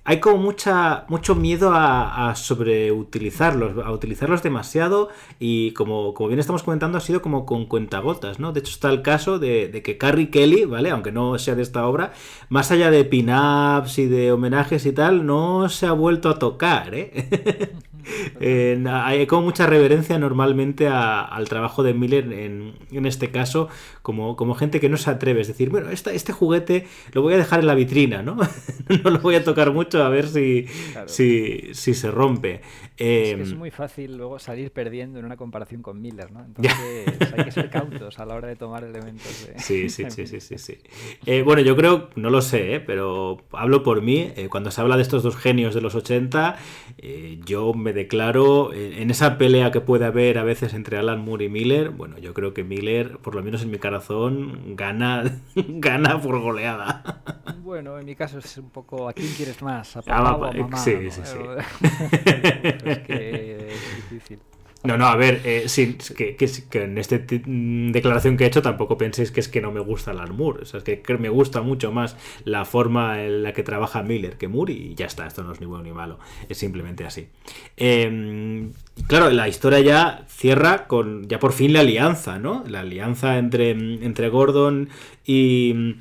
hay como mucha, mucho miedo a, sobreutilizarlos, a utilizarlos demasiado y como, como bien estamos comentando ha sido como con cuentagotas, ¿no? De hecho está el caso de, de que Carrie Kelly, ¿vale? Aunque no sea de esta obra, más allá de pin-ups y de homenajes y tal, no se ha vuelto a tocar, ¿eh? En- hay como mucha reverencia normalmente a- al trabajo de Miller en, en este caso, como, como gente que no se atreve. Es decir, bueno, esta- este juguete lo voy a dejar en la vitrina, ¿no? no lo voy a tocar mucho a ver si, Claro. si, si se rompe. Es, que es muy fácil luego salir perdiendo en una comparación con Miller, ¿no? Entonces hay que ser cautos a la hora de tomar elementos de... Sí, sí, sí, sí, sí, sí. Eh, bueno, yo creo, no lo sé, eh, pero hablo por mí. eh, cuando se habla de estos dos genios de los 80, eh, yo me declaro eh, en esa pelea que puede haber a veces entre Alan Moore y Miller. Bueno, yo creo que Miller, por lo menos en mi corazón, gana, gana por goleada. Bueno, en mi caso es un poco ¿a quién quieres más? ¿A Ah, papá o va, a mamá? sí, ¿no? sí, sí. es que es difícil. No, no, a ver, eh, que, en esta declaración que he hecho tampoco penséis que es que no me gusta Alan Moore. O sea, es que, me gusta mucho más la forma en la que trabaja Miller que Moore y ya está, esto no es ni bueno ni malo, es simplemente así. Y claro, la historia ya cierra con ya por fin la alianza, ¿no? La alianza entre, entre Gordon y,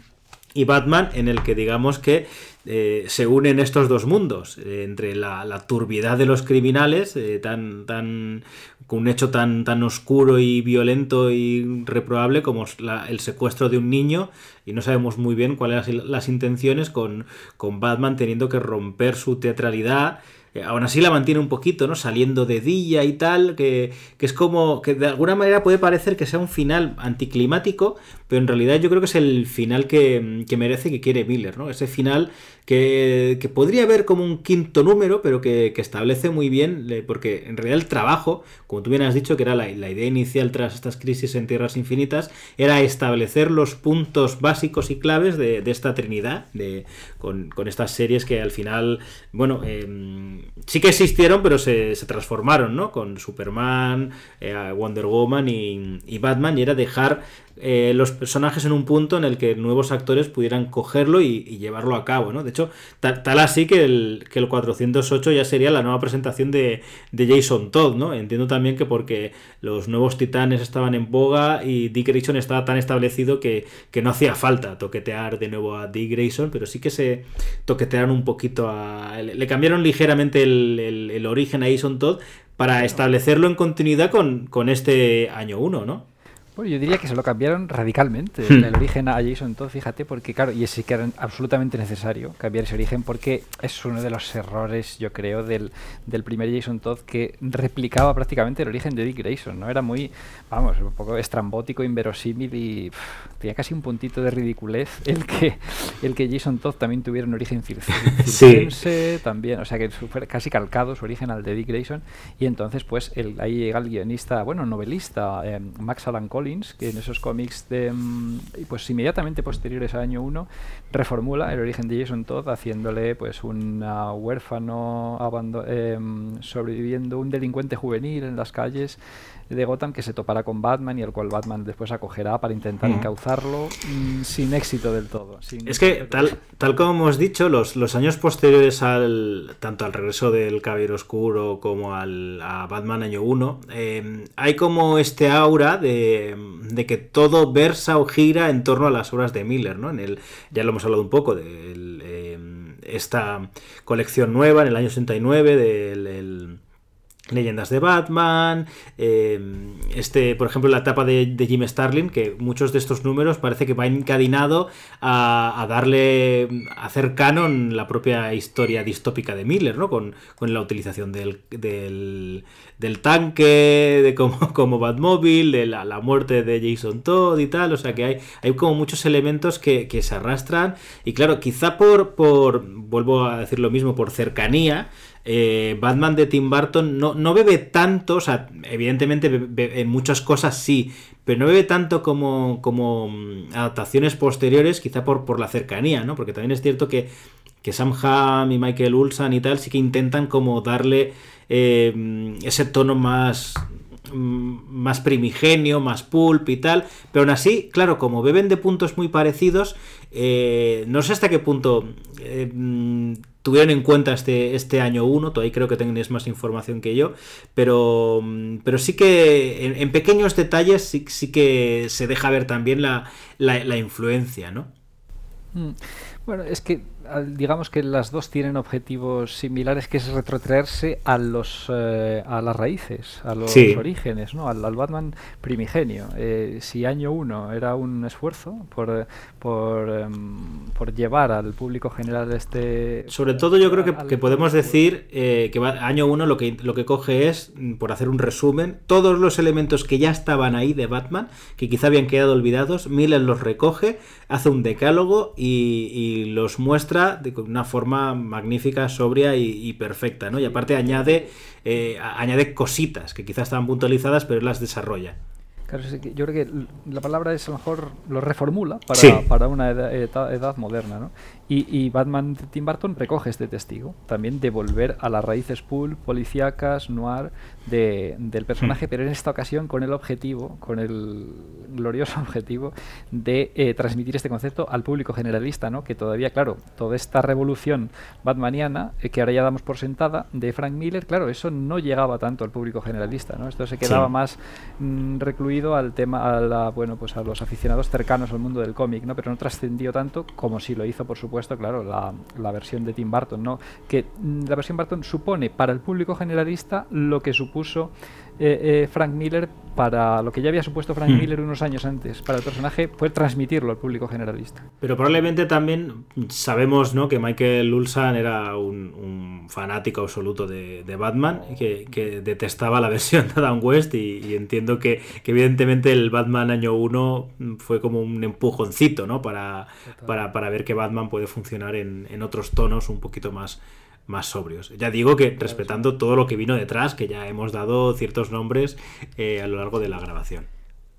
y Batman en el que digamos que eh, se unen estos dos mundos, eh, entre la, la turbiedad de los criminales, eh, tan, tan, con un hecho tan, tan oscuro y violento y reprobable como la- el secuestro de un niño, y no sabemos muy bien cuáles eran las intenciones con, con Batman teniendo que romper su teatralidad. Aún así la mantiene un poquito, ¿no? Saliendo de día y tal, que, que es como que de alguna manera puede parecer que sea un final anticlimático, pero en realidad yo creo que es el final que, que merece que quiere Miller, ¿no? Ese final que, que podría haber como un quinto número, pero que, establece muy bien, porque en realidad el trabajo, como tú bien has dicho, que era la, la idea inicial tras estas crisis en Tierras Infinitas, era establecer los puntos básicos y claves de, de esta trinidad, de, con, con estas series que al final, bueno, eh, sí que existieron, pero se, se transformaron, ¿no? Con Superman, eh, Wonder Woman y, y Batman, y era dejar eh, los personajes en un punto en el que nuevos actores pudieran cogerlo y, y llevarlo a cabo, ¿no? De hecho, tal, tal así que el, que el 408 ya sería la nueva presentación de, de Jason Todd, ¿no? Entiendo también que porque los nuevos titanes estaban en boga y Dick Grayson estaba tan establecido que, que no hacía falta toquetear de nuevo a Dick Grayson, pero sí que se toquetearon un poquito a... Le le cambiaron ligeramente el, el- el origen a Jason Todd para establecerlo en continuidad con, con este año 1, ¿no? Bueno, yo diría que se lo cambiaron radicalmente Hmm. el origen a Jason Todd, fíjate, porque claro, y sí que era absolutamente necesario cambiar ese origen porque es uno de los errores, yo creo, del, del primer Jason Todd que replicaba prácticamente el origen de Dick Grayson, ¿no? Era muy, vamos, un poco estrambótico, inverosímil y pff, tenía casi un puntito de ridiculez el que, el que Jason Todd también tuviera un origen cir- cir- Sí. circense, también, o sea que fuera casi calcado su origen al de Dick Grayson y entonces pues el, ahí llega el guionista, bueno, novelista, eh, Max Alan Cole Collins, que en esos cómics de mm, pues inmediatamente posteriores al año 1 reformula el origen de Jason Todd haciéndole pues un huérfano em, sobreviviendo un delincuente juvenil en las calles de Gotham que se topará con Batman y el cual Batman después acogerá para intentar encauzarlo mm, sin éxito del todo. es que tal, tal como hemos dicho, los, los años posteriores al tanto al regreso del Caballero Oscuro como al a Batman año 1, em, hay como este aura de, de, que todo versa o gira en torno a las obras de Miller, ¿no? En el, ya lo hemos hablado un poco de em, esta colección nueva en el año 69 del leyendas de Batman, em, este, por ejemplo, la etapa de, Jim Starlin, que muchos de estos números parece que va encadenado a, darle, a hacer canon la propia historia distópica de Miller, ¿no? Con, la utilización del, del, tanque, de como, como Batmobile, de la, muerte de Jason Todd y tal, o sea que hay, hay como muchos elementos que, se arrastran y claro, quizá por, por, vuelvo a decir lo mismo, por cercanía, eh, Batman de Tim Burton no, no, bebe tanto, o sea, evidentemente en muchas cosas sí, pero no bebe tanto como, como mm, adaptaciones posteriores, quizá por, por la cercanía, ¿no? Porque también es cierto que, que Sam Hamm y Michael Ulsan y tal sí que intentan como darle eh, ese tono más mm, más primigenio, más pulp y tal, pero aún así, claro, como beben de puntos muy parecidos, eh, no sé hasta qué punto mm, tuvieron en cuenta este, este año 1, todavía creo que tenéis más información que yo, pero, mm, pero sí que en, pequeños detalles sí, sí, que se deja ver también la, la, influencia, ¿no? Mm. Bueno, es que digamos que las dos tienen objetivos similares, que es retrotraerse a los eh, a las raíces, a los orígenes, ¿no? Al, Batman primigenio. Eh, si año 1 era un esfuerzo por, por, em, por, llevar al público general este... Sobre todo yo creo que, podemos decir eh, que año 1 lo que, lo que coge es, mm, por hacer un resumen, todos los elementos que ya estaban ahí de Batman, que quizá habían quedado olvidados, Miller los recoge, hace un decálogo y los muestra de una forma magnífica, sobria y, perfecta, ¿no? Y aparte añade, eh, añade cositas que quizás estaban puntualizadas, pero las desarrolla yo creo que la palabra es a lo mejor lo reformula para, para una edad, moderna, ¿no? Y, Batman de Tim Burton recoge este testigo, también de volver a las raíces pool, policíacas, noir del personaje, hmm. pero en esta ocasión con el objetivo, con el glorioso objetivo de eh, transmitir este concepto al público generalista, ¿no? Que todavía, claro, toda esta revolución batmaniana, eh, que ahora ya damos por sentada, de Frank Miller, claro, eso no llegaba tanto al público generalista, ¿no? Esto se quedaba más mm, recluido al tema, a la, bueno, pues a los aficionados cercanos al mundo del cómic, ¿no? Pero no trascendió tanto como si lo hizo, por supuesto, claro, la, la versión de Tim Burton, ¿no? Que mm, la versión Burton supone para el público generalista lo que supuso eh, eh, Frank Miller para lo que ya había supuesto Frank hmm. Miller unos años antes para el personaje fue transmitirlo al público generalista. Pero probablemente también sabemos ¿no? que Michael Ulsan era un, fanático absoluto de, Batman que, que, detestaba la versión de Adam West y, entiendo que, evidentemente el Batman año 1 fue como un empujoncito ¿no? para, para, para, ver que Batman puede funcionar en, en otros tonos un poquito más más sobrios. Ya digo que respetando todo lo que vino detrás, que ya hemos dado ciertos nombres eh, a lo largo de la grabación.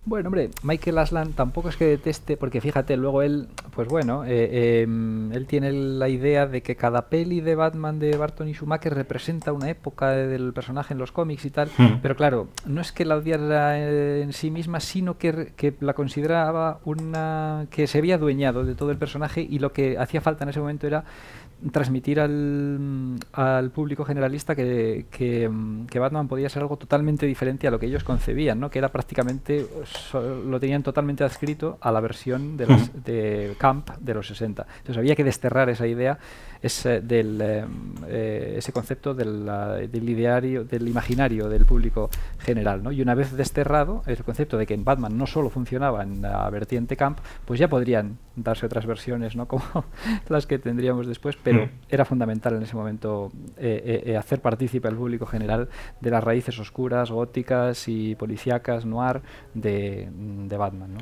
Bueno, hombre, Michael Aslan tampoco es que deteste, porque fíjate, luego él, pues bueno, eh, em, él tiene la idea de que cada peli de Batman de Barton y Schumacher representa una época del personaje en los cómics y tal, hmm. pero claro, no es que la odiara en sí misma, sino que, que, la consideraba una que se había adueñado de todo el personaje y lo que hacía falta en ese momento era transmitir al, al público generalista que, que, Batman podía ser algo totalmente diferente a lo que ellos concebían, ¿no? que era prácticamente, lo tenían totalmente adscrito a la versión de, de Camp de los 60. Entonces había que desterrar esa idea ese, del, eh, eh, ese concepto del, del, ideario, del imaginario del público general. ¿no? Y una vez desterrado el concepto de que en Batman no solo funcionaba en la vertiente camp, pues ya podrían darse otras versiones ¿no? como las que tendríamos después, pero pero era fundamental en ese momento hacer partícipe al público general de las raíces oscuras, góticas y policíacas, noir de, de Batman. ¿no?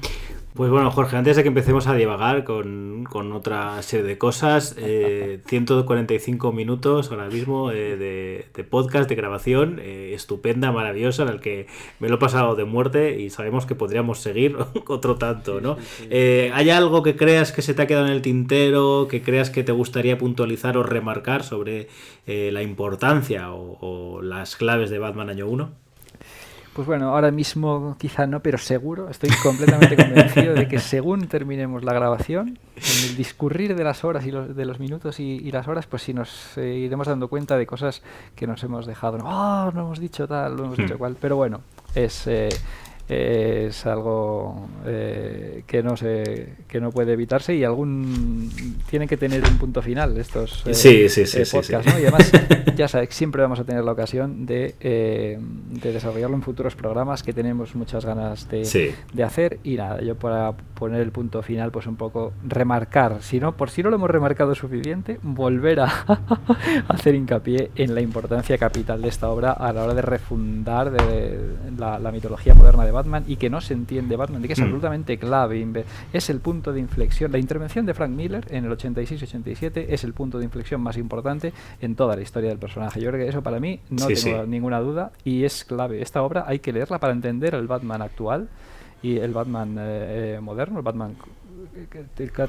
Pues bueno, Jorge, antes de que empecemos a divagar con, otra serie de cosas, 145 eh, minutos ahora mismo eh, de, podcast, de grabación, eh, estupenda, maravillosa, en el que me lo he pasado de muerte y sabemos que podríamos seguir otro tanto, ¿no? ¿Hay algo que creas que se te ha quedado en el tintero, que creas que te gustaría puntualizar o remarcar sobre la importancia o, o las claves de Batman Año 1? Pues bueno, ahora mismo quizá no, pero seguro, estoy completamente convencido de que según terminemos la grabación, en el discurrir de las horas y los, de los minutos y, las horas, pues sí nos eh, iremos dando cuenta de cosas que nos hemos dejado. Oh, no hemos dicho tal, no hemos dicho hmm. cual. Pero bueno, es, eh, es algo eh, que no se que no puede evitarse y algún tiene que tener un punto final estos eh, sí, sí, sí, podcasts ¿no? y además ya sabes siempre vamos a tener la ocasión de, eh, de desarrollarlo en futuros programas que tenemos muchas ganas de, de, hacer. Y nada yo para poner el punto final pues un poco remarcar si no por si no lo hemos remarcado suficiente volver a hacer hincapié en la importancia capital de esta obra a la hora de refundar de la, la mitología moderna de Batman y que no se entiende Batman, de que es mm. absolutamente clave. Es el punto de inflexión. La intervención de Frank Miller en el 86-87 es el punto de inflexión más importante en toda la historia del personaje. Yo creo que eso para mí no tengo ninguna duda y es clave. Esta obra hay que leerla para entender el Batman actual y el Batman eh, eh, moderno, el Batman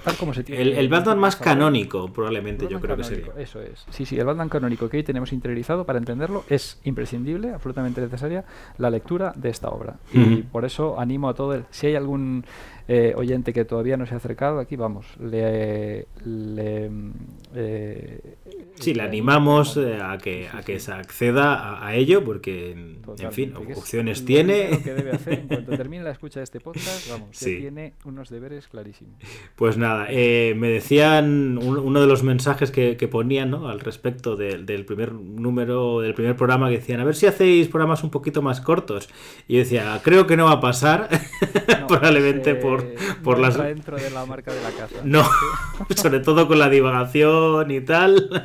tal como se tiene. El, Batman más canónico, probablemente, yo creo que sería. Eso es. Sí, sí, el Batman canónico que hoy tenemos interiorizado para entenderlo es imprescindible, absolutamente necesaria la lectura de esta obra. Y por eso animo a todo el. Si hay algún eh, oyente que todavía no se ha acercado, aquí vamos, le, le eh, sí, le animamos eh, a que, a que se acceda a, ello, porque, en fin, opciones tiene. Lo que debe hacer en cuanto termine la escucha de este podcast, vamos, tiene unos deberes clarísimos. Pues nada, eh, me decían uno de los mensajes que, ponían ¿no? al respecto del primer número, del primer programa, que decían, a ver si hacéis programas un poquito más cortos. Y yo decía, creo que no va a pasar, probablemente por por, las... dentro de la marca de la casa. No, sobre todo con la divagación y tal.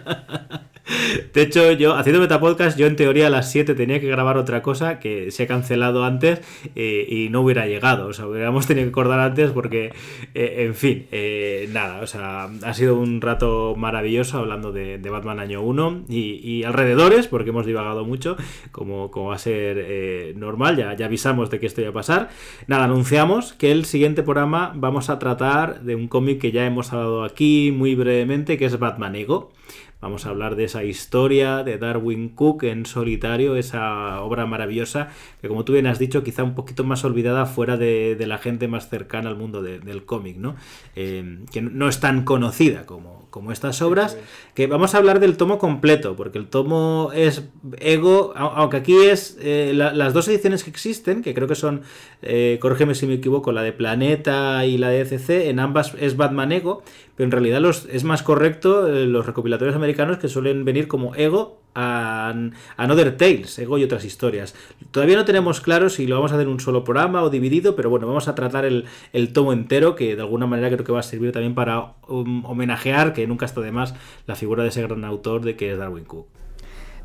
De hecho, yo haciendo Metapodcast, yo en teoría a las 7 tenía que grabar otra cosa que se ha cancelado antes eh, y no hubiera llegado. O sea, hubiéramos tenido que acordar antes porque, eh, en fin, eh, nada. O sea, ha sido un rato maravilloso hablando de, Batman Año 1 y, alrededores, porque hemos divagado mucho, como, como va a ser normal. Ya, ya avisamos de que esto iba a pasar. Nada, anunciamos que el siguiente programa vamos a tratar de un cómic que ya hemos hablado aquí muy brevemente, que es Batman Ego. Vamos a hablar de esa historia de Darwin Cook en solitario, esa obra maravillosa que como tú bien has dicho, quizá un poquito más olvidada fuera de, la gente más cercana al mundo del cómic, ¿no? Eh, que no es tan conocida como, como estas obras, que vamos a hablar del tomo completo, porque el tomo es Ego, aunque aquí es eh, las dos ediciones que existen, que creo que son, eh, corrígeme si me equivoco, la de Planeta y la de ECC, en ambas es Batman Ego, pero en realidad los, es más correcto eh, los recopilatorios americanos que suelen venir como Ego and Another Tales, Ego y otras historias. Todavía no tenemos claro si lo vamos a hacer en un solo programa o dividido, pero bueno, vamos a tratar el, tomo entero, que de alguna manera creo que va a servir también para um, homenajear, que nunca está de más, la figura de ese gran autor de que es Darwin Cook.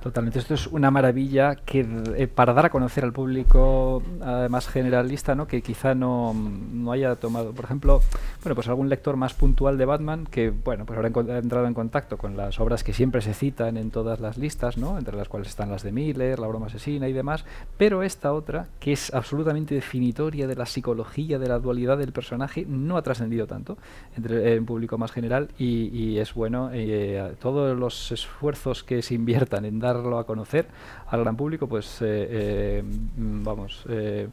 Totalmente, esto es una maravilla que eh, para dar a conocer al público más generalista, ¿no? que quizá no, no, haya tomado, por ejemplo, bueno, pues algún lector más puntual de Batman que, bueno, pues habrá entrado en contacto con las obras que siempre se citan en todas las listas, ¿no? entre las cuales están las de Miller, La broma asesina y demás, pero esta otra, que es absolutamente definitoria de la psicología, de la dualidad del personaje, no ha trascendido tanto entre el público más general y, es bueno eh, todos los esfuerzos que se inviertan en dar darlo a conocer al gran público, pues eh, eh, vamos, eh,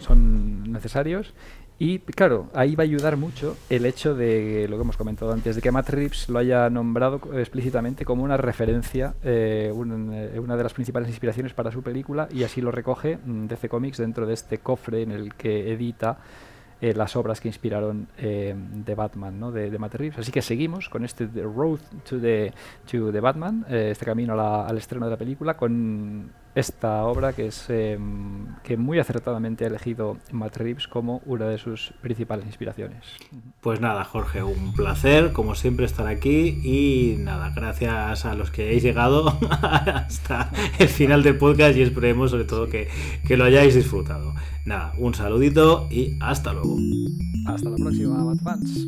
son necesarios. Y claro, ahí va a ayudar mucho el hecho de lo que hemos comentado antes, de que Matt Reeves lo haya nombrado explícitamente como una referencia, una de las principales inspiraciones para su película, y así lo recoge mm, DC Comics dentro de este cofre en el que edita eh, las obras que inspiraron eh, de Batman, ¿no? de, de, Matt Reeves. Así que seguimos con este Road to the, to the Batman, eh, este camino al estreno de la película, con esta obra que es em, que muy acertadamente ha elegido Matt Reeves como una de sus principales inspiraciones. Pues nada, Jorge, un placer, como siempre, estar aquí y nada, gracias a los que hayáis llegado hasta el final del podcast y esperemos sobre todo que, que lo hayáis disfrutado. Nada, un saludito y hasta luego. Hasta la próxima, Batfans.